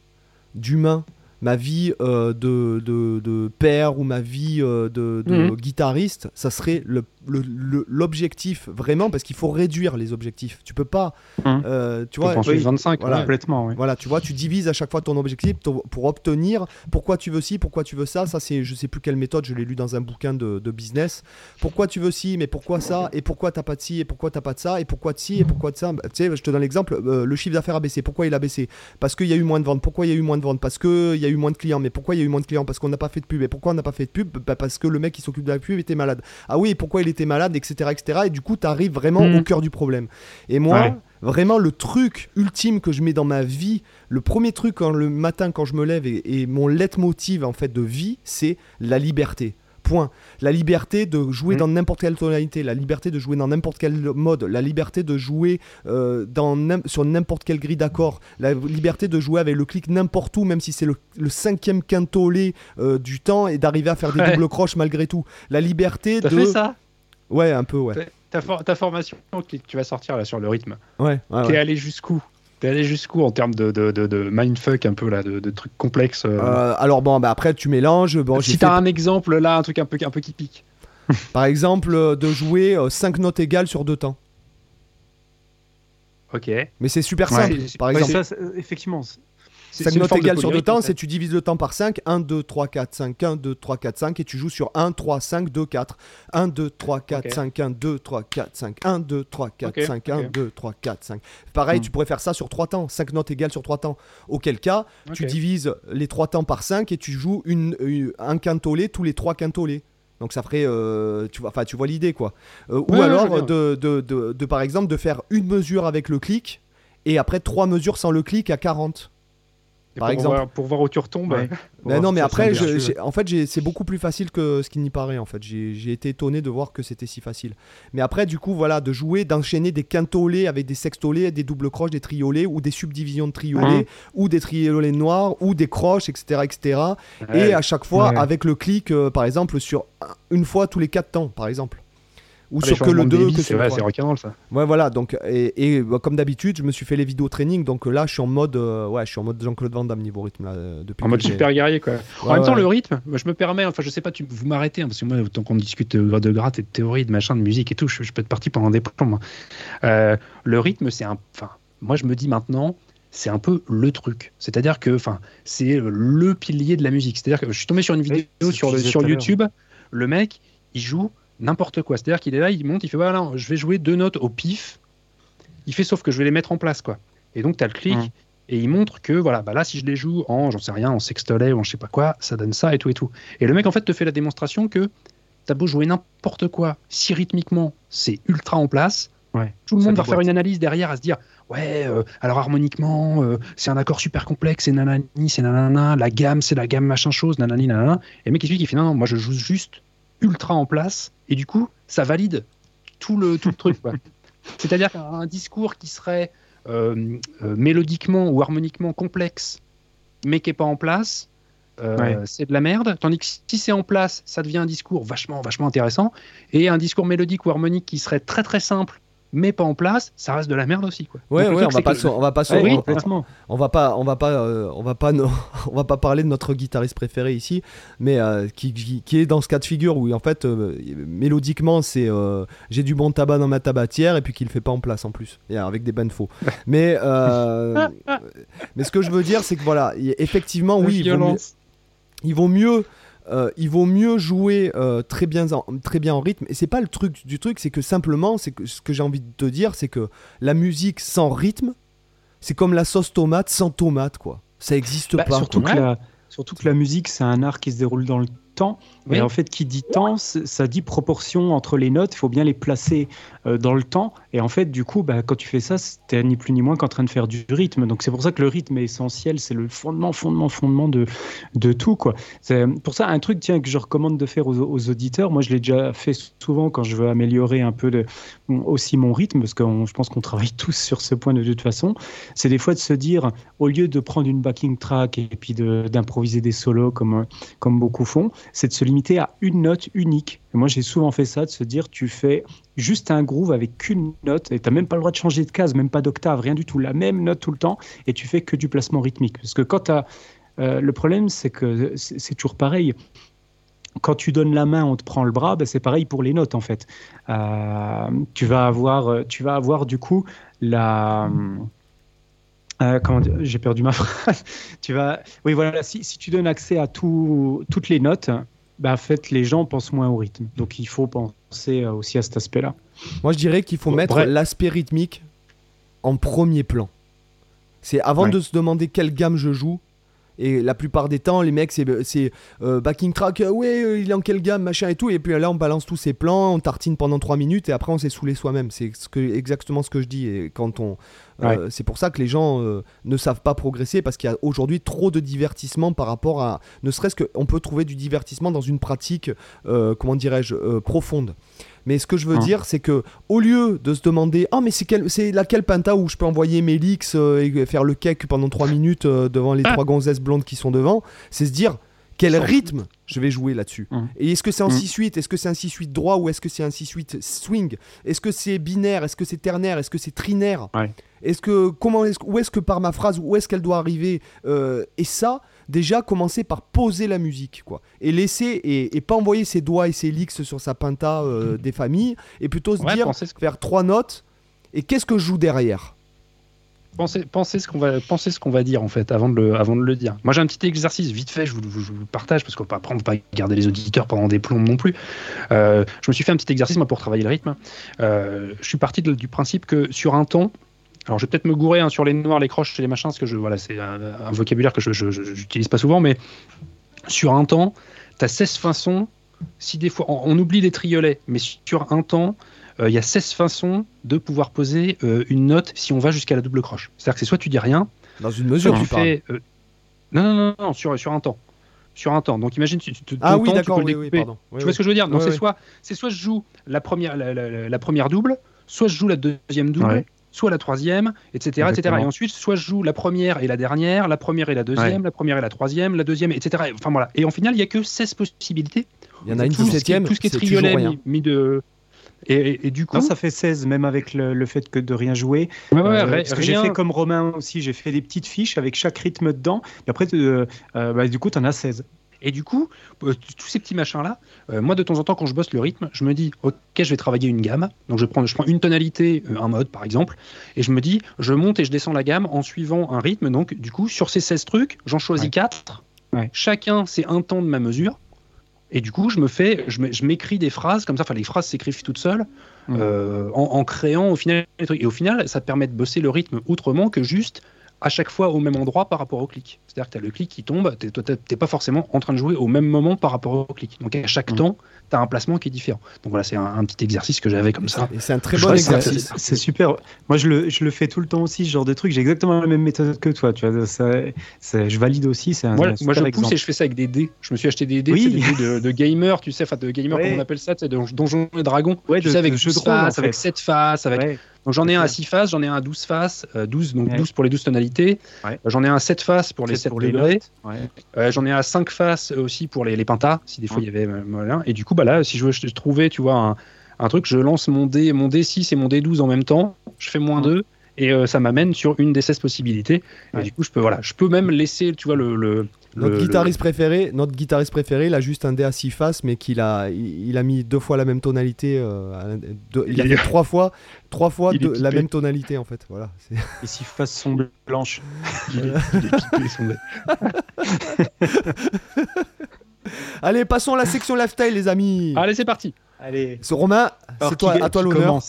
d'humain, ma vie euh, de, de, de père ou ma vie euh, de, de Mhm. guitariste, ça serait le- l'objectif vraiment parce qu'il faut réduire les objectifs. Tu peux pas, Mhm. euh, tu vois, en suivre oui. 25. Voilà. ouais. Complètement, oui. voilà, tu vois, tu divises à chaque fois ton objectif pour obtenir pourquoi tu veux ci, pourquoi tu veux ça. Ça, c'est, je sais plus quelle méthode, je l'ai lu dans un bouquin de, de business. Pourquoi tu veux ci, mais pourquoi ça, et pourquoi t'as pas de ci, et pourquoi t'as pas de ça, et pourquoi de ci, et pourquoi de ça. Bah, tu sais, je te donne l'exemple, euh, le chiffre d'affaires a baissé. Pourquoi il a baissé? Parce qu'il y a eu moins de ventes. Pourquoi il y a eu moins de ventes? Parce qu'il y a eu moins de clients. Mais pourquoi il y a eu moins de clients? Parce qu'on n'a pas fait de pub. Et pourquoi on n'a pas fait de pub? Bah, Parce que le mec qui s'occupe de la pub était malade. Ah oui, et pourquoi il était malade, etc. etc. Et du coup, tu arrives vraiment Mhm. au cœur du problème. Et moi, Ouais. vraiment, le truc ultime que je mets dans ma vie, le premier truc quand, le matin quand je me lève et, et mon leitmotiv en fait de vie, c'est la liberté. Point. La liberté de jouer Mhm. dans n'importe quelle tonalité, la liberté de jouer dans n'importe quel mode, la liberté de jouer euh, dans sur n'importe quelle grille d'accords, la liberté de jouer avec le clic n'importe où, même si c'est le, le cinquième quintolé euh, du temps et d'arriver à faire des Ouais. doubles croches malgré tout. La liberté de. fait ça? Ouais, un peu, ouais. Ta- ta, for- ta formation que tu vas sortir là sur le rythme, Ouais, ouais, t'es ouais. allé jusqu'où? T'es allé jusqu'où en termes de, de, de, de mindfuck un peu là, de, trucs complexes euh, Euh, alors bon, bah après tu mélanges. Bon, Si fait t'as un exemple là, un truc un peu, un peu qui pique. Par exemple, euh, de jouer 5 notes égales sur deux temps. Ok. Mais c'est super simple. Par exemple, Ça, effectivement, 5 c'est une notes égales sur deux polyrythme, temps, en c'est fait. tu divises le temps par 5. 1, 2, 3, 4, 5, 1, 2, 3, 4, 5. Et tu joues sur 1, 3, 5, 2, 4. 1, 2, 3, 4, Ok. 5, 1, 2, 3, 4, 5. 1, 2, 3, 4, Ok, 5, 1, ok. 2, 3, 4, 5. Pareil, Hmm. tu pourrais faire ça sur 3 temps. 5 notes égales sur 3 temps. Auquel cas, tu divises les 3 temps par 5 et tu joues une, une- un quintolé tous les 3 quintolés. Donc ça ferait, euh, tu vois, enfin tu vois l'idée quoi. Euh, ou Ouais, ouais, alors de, de, de, de, par exemple de faire une mesure avec le clic et après trois mesures sans le clic à 40. Et par pour exemple. Voir, pour voir où tu retombes. Ouais. Ben non, mais après, je- en fait, c'est beaucoup plus facile que ce qu'il n'y paraît. En fait, j'ai été étonné de voir que c'était si facile. Mais après, du coup, voilà, de jouer, d'enchaîner des quintolés avec des sextolés, des doubles croches, des triolets ou des subdivisions de triolets Mhm. ou des triolets noirs ou des croches, etc., etc. Et à chaque fois, Ouais. avec le clic, euh, par exemple, sur un- une fois tous les quatre temps, par exemple. Ou Ah, sur que le changements de 2, débit, que c'est vrai, 3. c'est rock'n'roll ça. Ouais, voilà. Donc, et, et, bah, comme d'habitude, je me suis fait les vidéos training. Donc là, je suis en mode, euh, ouais, je suis en mode Jean-Claude Van Damme niveau rythme là, euh, depuis. En mode super guerrier quoi. en Ouais, même temps, ouais. le rythme, moi, je me permets, enfin je sais pas, tu, vous m'arrêtez, hein, parce que moi, tant qu'on discute de, de gratte et de théorie, de machin, de musique et tout, je, je peux être parti pendant des plombs. Euh, le rythme, c'est un. Enfin, moi je me dis maintenant, c'est un peu le truc. C'est-à-dire que, enfin, c'est le pilier de la musique. C'est-à-dire que je suis tombé sur une vidéo c'est ce sur, le, sur. YouTube, le mec, il joue n'importe quoi. C'est-à-dire qu'il est là, il monte, il fait voilà, je vais jouer deux notes au pif. Il fait sauf que je vais les mettre en place, quoi. Et donc, tu as le clic. Mhm. Et il montre que voilà, bah là si je les joue en, j'en sais rien, en sextolet ou en je sais pas quoi, ça donne ça et tout et tout. Et le mec en fait te fait la démonstration que t'as beau jouer n'importe quoi, si rythmiquement c'est ultra en place, Ouais, tout le monde va faire une analyse derrière à se dire ouais, euh, alors harmoniquement euh, c'est un accord super complexe, c'est nanani, c'est nanana, la gamme c'est la gamme machin chose, nanani nanana. Et le mec il explique, il fait non non, moi je joue juste ultra en place et du coup ça valide tout le tout le truc. C'est-à-dire qu'un discours qui serait euh, euh, mélodiquement ou harmoniquement complexe, mais qui n'est pas en place, euh, Ouais. c'est de la merde. Tandis que si c'est en place, ça devient un discours vachement, vachement intéressant. Et un discours mélodique ou harmonique qui serait très très simple, mais pas en place, ça reste de la merde aussi. Quoi. Ouais, Donc, le ouais, on va pas, que- se- on va pas, Ouais, on- complètement. on va pas, on va pas, euh, on va pas, no- on va pas parler de notre guitariste préféré ici, mais euh, qui, qui, qui est dans ce cas de figure où en fait, euh, mélodiquement, c'est, euh, j'ai du bon tabac dans ma tabatière et puis qu'il le fait pas en place en plus, et avec des bandes faux. mais, euh, mais ce que je veux dire, c'est que voilà, effectivement, oui, il vaut mieux, violence. il vaut mieux euh, il vaut mieux jouer euh, très, bien en, très bien en rythme. Et c'est pas le truc du truc c'est que simplement c'est que ce que j'ai envie de te dire c'est que la musique sans rythme c'est comme la sauce tomate sans tomate quoi. Ça existe Bah, pas. surtout, que la, surtout que la musique, c'est un art qui se déroule dans le temps. Oui. Et en fait, qui dit temps, ça dit proportion entre les notes. Il faut bien les placer euh, dans le temps. Et en fait, du coup, bah, quand tu fais ça, t'es ni plus ni moins qu'en train de faire du rythme. Donc c'est pour ça que le rythme est essentiel. C'est le fondement, fondement, fondement de, de tout. quoi. C'est pour ça un truc tiens, que je recommande de faire aux, aux auditeurs. Moi, je l'ai déjà fait souvent quand je veux améliorer un peu de, aussi mon rythme, parce que on- je pense qu'on travaille tous sur ce point de toute façon. C'est des fois de se dire, au lieu de prendre une backing track et puis de- d'improviser des solos comme, comme beaucoup font, c'est de se limiter à une note unique. Moi, j'ai souvent fait ça, de se dire, tu fais juste un groove avec qu'une note et tu n'as même pas le droit de changer de case, même pas d'octave, rien du tout, la même note tout le temps et tu fais que du placement rythmique. Parce que quand tu as euh, le problème, c'est que c'est toujours pareil. Quand tu donnes la main, on te prend le bras, ben, c'est pareil pour les notes en fait. Euh, tu, vas avoir, euh, tu vas avoir du coup la. euh, J'ai perdu ma phrase. tu vas, oui voilà. Si, tu donnes accès à tout, toutes les notes, ben, en fait les gens pensent moins au rythme. Donc il faut penser euh, aussi à cet aspect-là. Moi, je dirais qu'il faut Bon, mettre l'aspect rythmique en premier plan. C'est avant Ouais. de se demander quelle gamme je joue. Et la plupart des temps, les mecs, c'est c'est, euh, backing track, euh, ouais, euh, il est en quelle gamme, machin et tout. Et puis là, on balance tous ses plans, on tartine pendant 3 minutes et après, on s'est saoulé soi-même. C'est ce que, exactement ce que je dis. Et quand on, euh, C'est pour ça que les gens euh, ne savent pas progresser parce qu'il y a aujourd'hui trop de divertissement par rapport à. Ne serait-ce qu'on peut trouver du divertissement dans une pratique, euh, comment dirais-je, profonde. Mais ce que je veux Hein. dire, c'est que au lieu de se demander Ah, mais c'est quel, c'est laquelle Penta où je peux envoyer mes leaks et faire le cake pendant 3 minutes devant les trois gonzesses blondes qui sont devant, c'est se dire quel rythme je vais jouer là-dessus. Hum. Et est-ce que c'est en Hum. 6-8 Est-ce que c'est un 6-8 droit ou est-ce que c'est un 6-8 swing? Est-ce que c'est binaire? Est-ce que c'est ternaire? Est-ce que c'est trinaire? Ouais. Est-ce que comment est-ce, où est-ce que par ma phrase où est-ce qu'elle doit arriver Euh, Et ça, déjà commencer par poser la musique quoi et laisser et, et pas envoyer ses doigts et ses licks sur sa pinta euh, des familles et plutôt se Ouais, dire ce, faire trois notes et qu'est-ce que je joue derrière? Pensez, pensez ce qu'on va, pensez ce qu'on va dire en fait avant de, le, avant de le dire. Moi j'ai un petit exercice vite fait, je vous, je vous le partage parce qu'on peut peut pas garder les auditeurs pendant des plombs non plus. Euh, je me suis fait un petit exercice moi pour travailler le rythme. Euh, je suis parti de- du principe que sur un temps, alors je vais peut-être me gourer hein, sur les noirs, les croches et les machins parce que je, voilà, c'est un, un vocabulaire que je j'utilise pas souvent, mais sur un temps, tu as 16 façons. Si des fois, on, on oublie les triolets, mais sur un temps, euh, il y a 16 façons de pouvoir poser euh, une note si on va jusqu'à la double croche. C'est-à-dire que c'est soit tu dis rien, dans une soit mesure tu fais. euh, non, non, non, non, sur, sur un temps. Sur un temps. Donc imagine, tu, tu, ton ah oui temps, tu d'accord peux le oui, oui, découper. pardon Oui, Tu oui. vois ce que je veux dire? Donc c'est soit, c'est soit je joue la première, la, la- la- la première double, soit je joue la deuxième double, Ouais. Soit la troisième, etc.. Et ensuite, soit je joue la première et la dernière, la première et la deuxième, la première et la troisième, la deuxième, etc. Enfin voilà. Et en final, il y a que 16 possibilités. il y en a une tout ce qui est- 17ème Tout ce qui est toujours triolet mis, mis de. Et, et- et du coup, Non, ça fait 16, même avec le, le fait que de rien jouer. ouais, ouais, Euh, ri- parce que j'ai fait comme Romain aussi, j'ai fait des petites fiches avec chaque rythme dedans. Et après, euh, euh, bah, du coup, tu en as 16. Et du coup, euh, tous ces petits machins-là, euh, moi de temps en temps, quand je bosse le rythme, je me dis, ok, je vais travailler une gamme. Donc je prends, je prends une tonalité, euh, un mode par exemple, et je me dis, je monte et je descends la gamme en suivant un rythme. Donc du coup, sur ces 16 trucs, j'en choisis Ouais. 4. Ouais. Chacun, c'est un temps de ma mesure. Et du coup, je me fais, je m'écris des phrases comme ça. Enfin, les phrases s'écrivent toutes seules en, en créant au final les trucs. Et au final, ça te permet de bosser le rythme autrement que juste à chaque fois au même endroit par rapport au clic. C'est-à-dire que tu as le clic qui tombe, tu n'es pas forcément en train de jouer au même moment par rapport au clic. Donc à chaque Mhm. temps, tu as un placement qui est différent. Donc voilà, c'est un, un petit exercice que j'avais comme ça. et c'est un très Je bon exercice C'est super. Moi, je le, je le fais tout le temps aussi, ce genre de truc. J'ai exactement la même méthode que toi. Tu vois, ça, je valide aussi. Un, Moi, je pousse exemple. et je fais ça avec des dés. Je me suis acheté des dés, Oui. tu sais, des dés de, de gamer, tu sais, enfin de gamer, Ouais. on appelle ça, tu sais, de Donjons et Dragons. Ouais, tu de- sais, avec de jeux 12 de rôle, en faces, avec fait. 7 faces, avec Ouais. Donc j'en ai un à C'est 6 faces, j'en ai un à 12 faces, euh, 12, donc Ouais. 12 pour les 12 tonalités. Ouais. Euh, J'en ai un à 7 faces pour les Peut-être 7 pour les degrés. Ouais. Euh, j'en ai un à 5 faces aussi pour les, les pentas, si des fois il y avait. euh, voilà. Et du coup, bah là, si je veux trouver, tu vois, un, un truc, je lance mon dé, mon D6 et mon D12 en même temps, je fais moins Ouais. 2 et euh, ça m'amène sur une des 16 possibilités. Ouais. Et du coup, je peux, voilà, je peux même laisser, tu vois, le. le Notre le- guitariste préféré, notre guitariste préféré, il a juste un dé à six faces, mais qu'il a, il, il a mis deux fois la même tonalité. euh, deux- il a Il est- fait trois fois, trois fois la même tonalité en fait. Voilà. c'est- Et si faces sont blanches. il est- il est pipé, son dé. Allez, passons à la section lifestyle, les amis. Allez, c'est parti. Allez. Ce Romain, c'est toi, à toi l'honneur.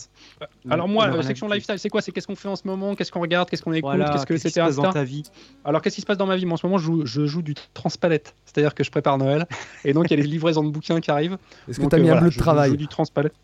Alors moi, On euh, section lifestyle, c'est quoi? C'est qu'est-ce qu'on fait en ce moment? Qu'est-ce qu'on regarde? Qu'est-ce qu'on écoute? Voilà, Qu'est-ce que qu'est-ce qui se etc. passe dans ta vie? Alors qu'est-ce qui se passe dans ma vie? Moi, En ce moment, je joue, je joue du transpalette, c'est-à-dire que je prépare Noël, et donc il y a les livraisons de bouquins qui arrivent. Est-ce que Donc, tu as euh, mis un voilà, bleu de je- Je travail? joue du transpalette.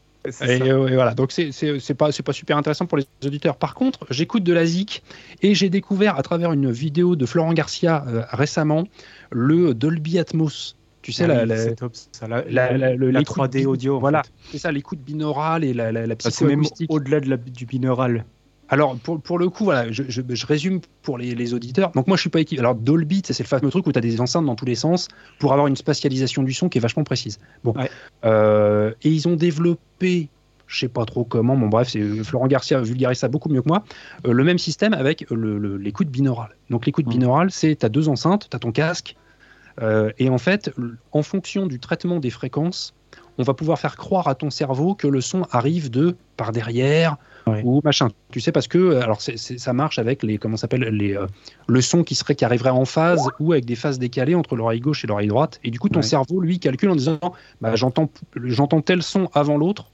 Et, euh, et voilà, donc c'est- c'est c'est pas, c'est pas super intéressant pour les auditeurs. Par contre, j'écoute de la zik et j'ai découvert à travers une vidéo de Florent Garcia euh, récemment le Dolby Atmos. Tu sais, Ah la, la- c'est top, ça, la, la- la- le- la l'écoute 3D bi- audio. Voilà, c'est ça, l'écoute binaurale et la, la, la Ah, psychoacoustique. au-delà de du binaural. Alors, pour, pour le coup, voilà, je, je- je résume pour les, les auditeurs. Donc, moi, je suis pas équipé. Alors, Dolby, c'est le fameux truc où tu as des enceintes dans tous les sens pour avoir une spatialisation du son qui est vachement précise. Bon. Ouais. Euh, et ils ont développé je sais pas trop comment, bon bref, c'est Florent Garcia vulgarise ça beaucoup mieux que moi, euh, le même système avec le- l'écoute binaurale. Donc l'écoute Mhm. binaurale, c'est tu as deux enceintes, tu as ton casque, euh, et en fait, en fonction du traitement des fréquences, on va pouvoir faire croire à ton cerveau que le son arrive de par derrière Ouais. ou machin. Tu sais parce que euh, alors ça marche avec les comment s'appelle les euh, le son qui serait qui arriverait en phase ou avec des phases décalées entre l'oreille gauche et l'oreille droite et du coup ton Ouais. cerveau lui calcule en disant bah j'entends j'entends tel son avant l'autre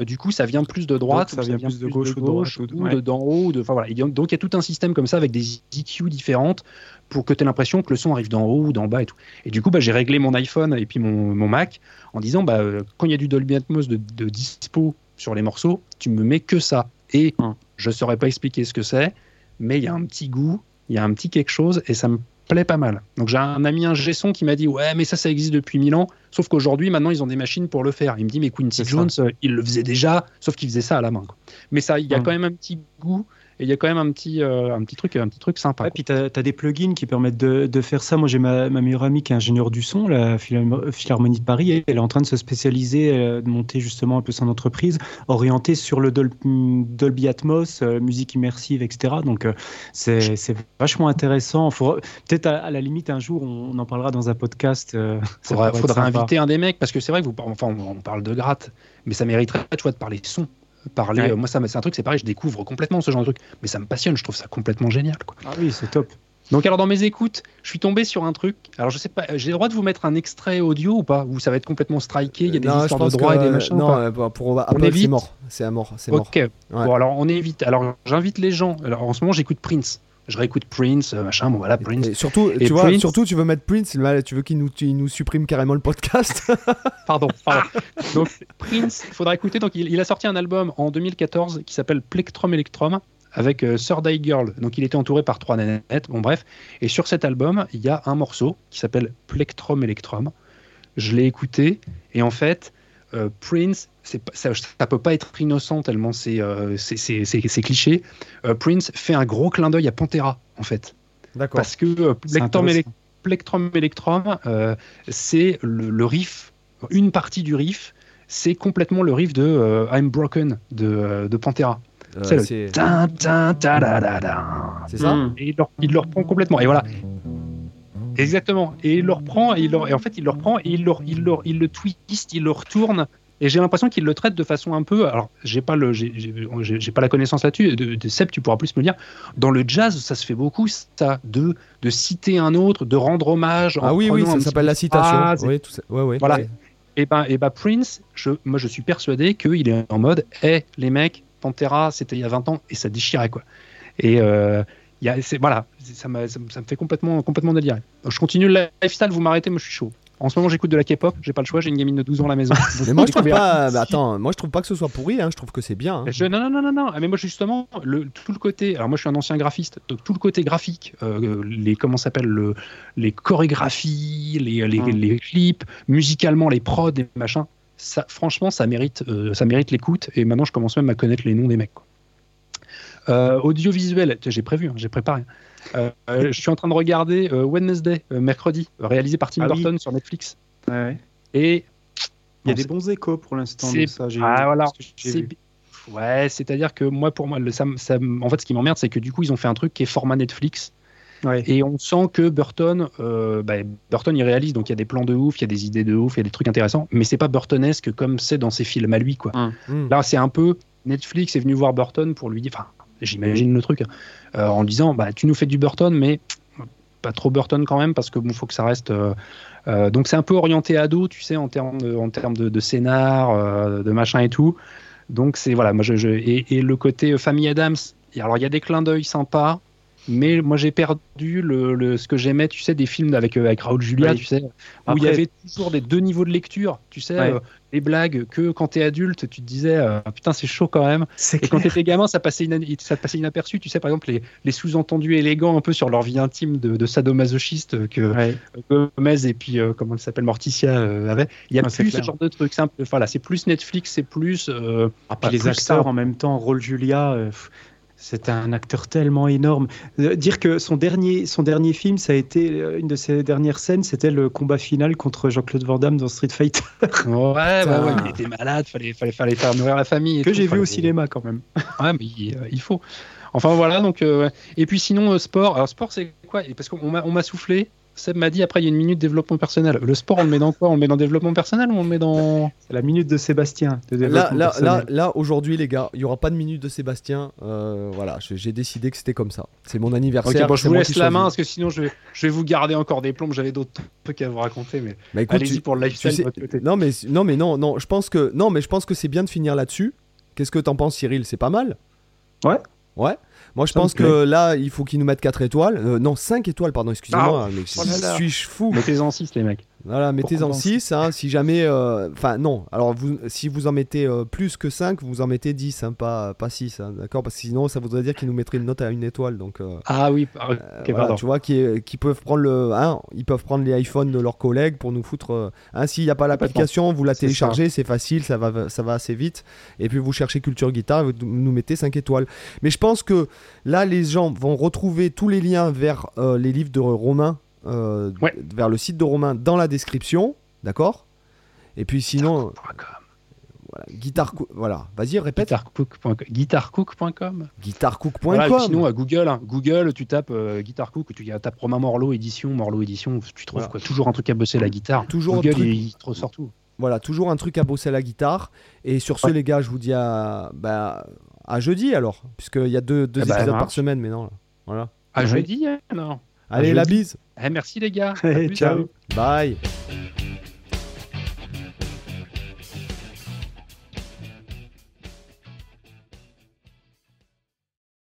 Euh, du coup ça vient plus de droite ça vient plus de gauche ou de droite, ou de d'en haut ou de enfin voilà donc, il y a tout un système comme ça avec des EQ différentes pour que tu aies l'impression que le son arrive d'en haut ou d'en bas et tout et du coup bah, j'ai réglé mon iPhone et puis mon, mon Mac en disant bah euh, quand il y a du Dolby Atmos de, de dispo sur les morceaux tu me mets que ça et Hum. je saurais pas expliquer ce que c'est mais il y a un petit goût, il y a un petit quelque chose et ça me plaît pas mal. Donc j'ai un ami un son qui m'a dit ouais mais ça ça existe depuis mille ans, sauf qu'aujourd'hui maintenant ils ont des machines pour le faire. Il me dit mais Quincy C'est ça. Jones euh, il le faisait déjà, sauf qu'il faisait ça à la main. quoi. Mais ça il y a Mm. quand même un petit goût et il y a quand même un petit euh, un petit truc un petit truc sympa. Ouais, quoi. puis tu as, des plugins qui permettent de, de faire ça. Moi, j'ai ma, ma meilleure amie qui est ingénieure du son, la Philharmo- Philharmonie de Paris. et Elle est en train de se spécialiser, euh, de monter justement un peu son entreprise, orientée sur le Dol- Dolby Atmos, euh, musique immersive, etc. Donc, c'est vachement intéressant. Peut-être à, à la limite, un jour, on, on en parlera dans un podcast. euh, Faudra, inviter un des mecs parce que c'est vrai que vous enfin on, on parle de gratte, mais ça mériterait tu vois de parler son. Parler, Ouais. euh, moi ça c'est un truc c'est pareil, je découvre complètement ce genre de truc, mais ça me passionne, je trouve ça complètement génial quoi. Ah oui, c'est top. Donc alors dans mes écoutes, je suis tombé sur un truc. Alors je sais pas, j'ai le droit de vous mettre un extrait audio ou pas? Ou ça va être complètement striké Il y a des Non, je histoires de pense droit que- et des machins. Non, euh, pour- pour Apple, c'est mort. C'est à mort. C'est mort. Ok. Bon alors on évite. Alors j'invite les gens. Alors en ce moment j'écoute Prince. Je réécoute Prince, euh, machin. Bon voilà Prince. Et surtout, Et tu vois, Prince- surtout, tu veux mettre Prince, tu veux qu'il nous, il nous supprime carrément le podcast. Pardon. pardon. donc Prince, il faudra écouter. Donc il, il a sorti un album en 2014 qui s'appelle Plectrum Electrum avec euh, Third Eye Girl. Donc il était entouré par trois nanettes. Bon bref. Et sur cet album, il y a un morceau qui s'appelle Plectrum Electrum. Je l'ai écouté et en fait, euh, Prince, ça, ça peut pas être innocent tellement c'est euh, c'est- c'est c'est- c'est cliché. Euh, Prince fait un gros clin d'œil à Pantera en fait. D'accord. Parce que euh, C'est Plectrum, intéressant. Elec- Plectrum Electrum, euh, c'est le, le riff, une partie du riff, c'est complètement le riff de euh, I'm Broken de, de Pantera. C'est le- c'est Tin, tin, ta, da, da, da. c'est ça Mm. Et il le, il reprend complètement. Et voilà. Exactement. Et il le reprend, et, il le- et en fait, il le reprend, et il le, il le, il le twist, il le retourne. Et j'ai l'impression qu'il le traite de façon un peu. Alors, j'ai pas le, j'ai- j'ai j'ai pas la connaissance là-dessus. De, de Seb, tu pourras plus me dire. Dans le jazz, ça se fait beaucoup, ça, de, de citer un autre, de rendre hommage. en Ah oui, oui, ça s'appelle la citation. phrase. Oui, tout ça. Ouais, ouais. Voilà. ouais. Et ben, et ben Prince, je, moi, je suis persuadé qu'il est en mode, hé, les mecs, Pantera, c'était il y a 20 ans, et ça déchirait quoi. Et euh, y a, c'est, voilà, ça, me- ça me fait complètement, complètement délirer. Je continue le lifestyle, vous m'arrêtez, moi je suis chaud. En ce moment, j'écoute de la K-pop, j'ai pas le choix, j'ai une gamine de 12 ans à la maison. Mais moi, je trouve pas. bah, attends, moi, je trouve pas que ce soit pourri. Hein. Je trouve que c'est bien. hein. Je- non, non, non, non, non. Ah, Mais moi, justement, le, tout le côté. Alors, moi, je suis un ancien graphiste, donc tout le côté graphique, euh, les comment ça s'appelle le, les chorégraphies, les, les, les clips, musicalement, les prods, les machins. Ça, franchement, ça mérite, euh, ça mérite l'écoute. Et maintenant, je commence même à connaître les noms des mecs. quoi. Euh, audiovisuel, j'ai prévu, hein, j'ai préparé. Euh, je suis en train de regarder euh, Wednesday, euh, mercredi, réalisé par Tim Ah oui. Burton sur Netflix. Ouais, ouais. Et Il y a Bon, des bons échos pour l'instant ça. j'ai- Ah, voilà. ce que j'ai C'est vu. bi- Ouais, c'est-à-dire que moi, pour moi, le, ça, me- ça me- en fait, ce qui m'emmerde, c'est que du coup, ils ont fait un truc qui est format Netflix. Ouais. Et on sent que Burton, euh, bah, Burton, il réalise, donc il y a des plans de ouf, il y a des idées de ouf, il y a des trucs intéressants, mais c'est pas Burtonesque comme c'est dans ses films à lui, quoi. Mm. Là, c'est un peu Netflix est venu voir Burton pour lui dire, enfin, j'imagine le truc, euh, en disant, bah, tu nous fais du Burton, mais pas trop Burton quand même, parce que bon, faut que ça reste. euh, euh, donc c'est un peu orienté ado, tu sais, en termes de, de, scénar, de machin et tout. Donc c'est voilà, moi je, et, et le côté famille Adams. Alors il y a des clins d'œil sympas, mais moi j'ai perdu le, le- ce que j'aimais, tu sais, des films avec avec Raoul Julia, Oui. tu sais, où il y avait toujours des deux niveaux de lecture, tu sais, Ouais. euh, les blagues que quand t'es adulte, tu te disais euh, putain c'est chaud quand même. Et quand clair. t'étais gamin, ça passait, ça passait inaperçu. Tu sais, par exemple, les, les sous-entendus élégants un peu sur leur vie intime de, de sadomasochiste que Ouais. Gomez et puis, euh, comment elle s'appelle, Morticia euh, avaient. Il y a plus ce genre de trucs. C'est voilà, c'est plus Netflix, c'est plus. euh, Puis pas les plus acteurs ça. en même temps, rôle Julia, euh, pff, C'est un acteur tellement énorme. Euh, dire que son dernier, son dernier film, ça a été euh, une de ses dernières scènes, c'était le combat final contre Jean-Claude Van Damme dans Street Fighter. Ouais, ouais, il était malade, fallait, fallait, fallait faire nourrir la famille. que j'ai vu au cinéma quand même. Ouais, mais il, euh, il faut. Enfin voilà, donc. euh. Et puis sinon, euh, sport. Alors, sport, c'est quoi? Parce qu'on m'a on m'a soufflé. Seb m'a dit après, il y a une minute développement personnel. Le sport, on le met dans quoi? On le met dans développement personnel ou on le met dans. C'est la minute de Sébastien. De Là, développement là, là, aujourd'hui, les gars, il y aura pas de minute de Sébastien. Euh, voilà, je- j'ai décidé que c'était comme ça. C'est mon anniversaire. Ok, bon, je vous laisse la choisis. main parce que sinon, je vais, je vais vous garder encore des plombes. J'avais d'autres trucs à vous raconter, mais Bah, allez-y tu- pour le tu lifestyle sais- de votre côté. non, mais, non, mais non, non, je pense que, non, mais je pense que c'est bien de finir là-dessus. Qu'est-ce que t'en penses, Cyril? C'est pas mal Ouais. Ouais. Moi, je pense que là, il faut qu'ils nous mettent 4 étoiles. Euh, non, 5 étoiles, pardon, excusez-moi. mais oh là là. suis-je fou Mettez-en 6, les mecs. Voilà, mettez-en Pour 6, hein, si jamais... euh, Enfin, non, alors vous, si vous en mettez euh, plus que 5, vous en mettez 10, hein, pas, pas 6, hein, d'accord? Parce que sinon, ça voudrait dire qu'ils nous mettraient une note à une étoile, donc... euh, Ah oui, voilà, pardon. tu vois, qui, qui peuvent prendre le, hein, ils peuvent prendre les iPhones de leurs collègues pour nous foutre. S'il n'y a pas l'application, vous la téléchargez, c'est facile, ça va, ça va assez vite. Et puis vous cherchez Culture Guitare, vous nous mettez 5 étoiles. Mais je pense que là, les gens vont retrouver tous les liens vers euh, les livres de Romain, euh, Ouais. vers le site de Romain dans la description, d'accord? Et puis sinon, voilà, guitare, voilà, vas-y, répète, Guitarcook.com. Guitarcook.com. Voilà, sinon, à Google, hein, Google, tu tapes euh, Guitar Cook, tu tapes Romain Morlot édition, Morlot édition, tu trouves Voilà. quoi Toujours un truc à bosser la guitare. Toujours un Google, truc- il, il te ressort tout. Voilà, toujours un truc à bosser à la guitare. Et sur ce, Ouais. les gars, je vous dis à, bah, à jeudi alors, puisqu'il y a deux, deux Eh bah, épisodes par semaine maintenant. Voilà. À jeudi, hein, non Allez, la bise. Eh, merci les gars. Ciao. Bye.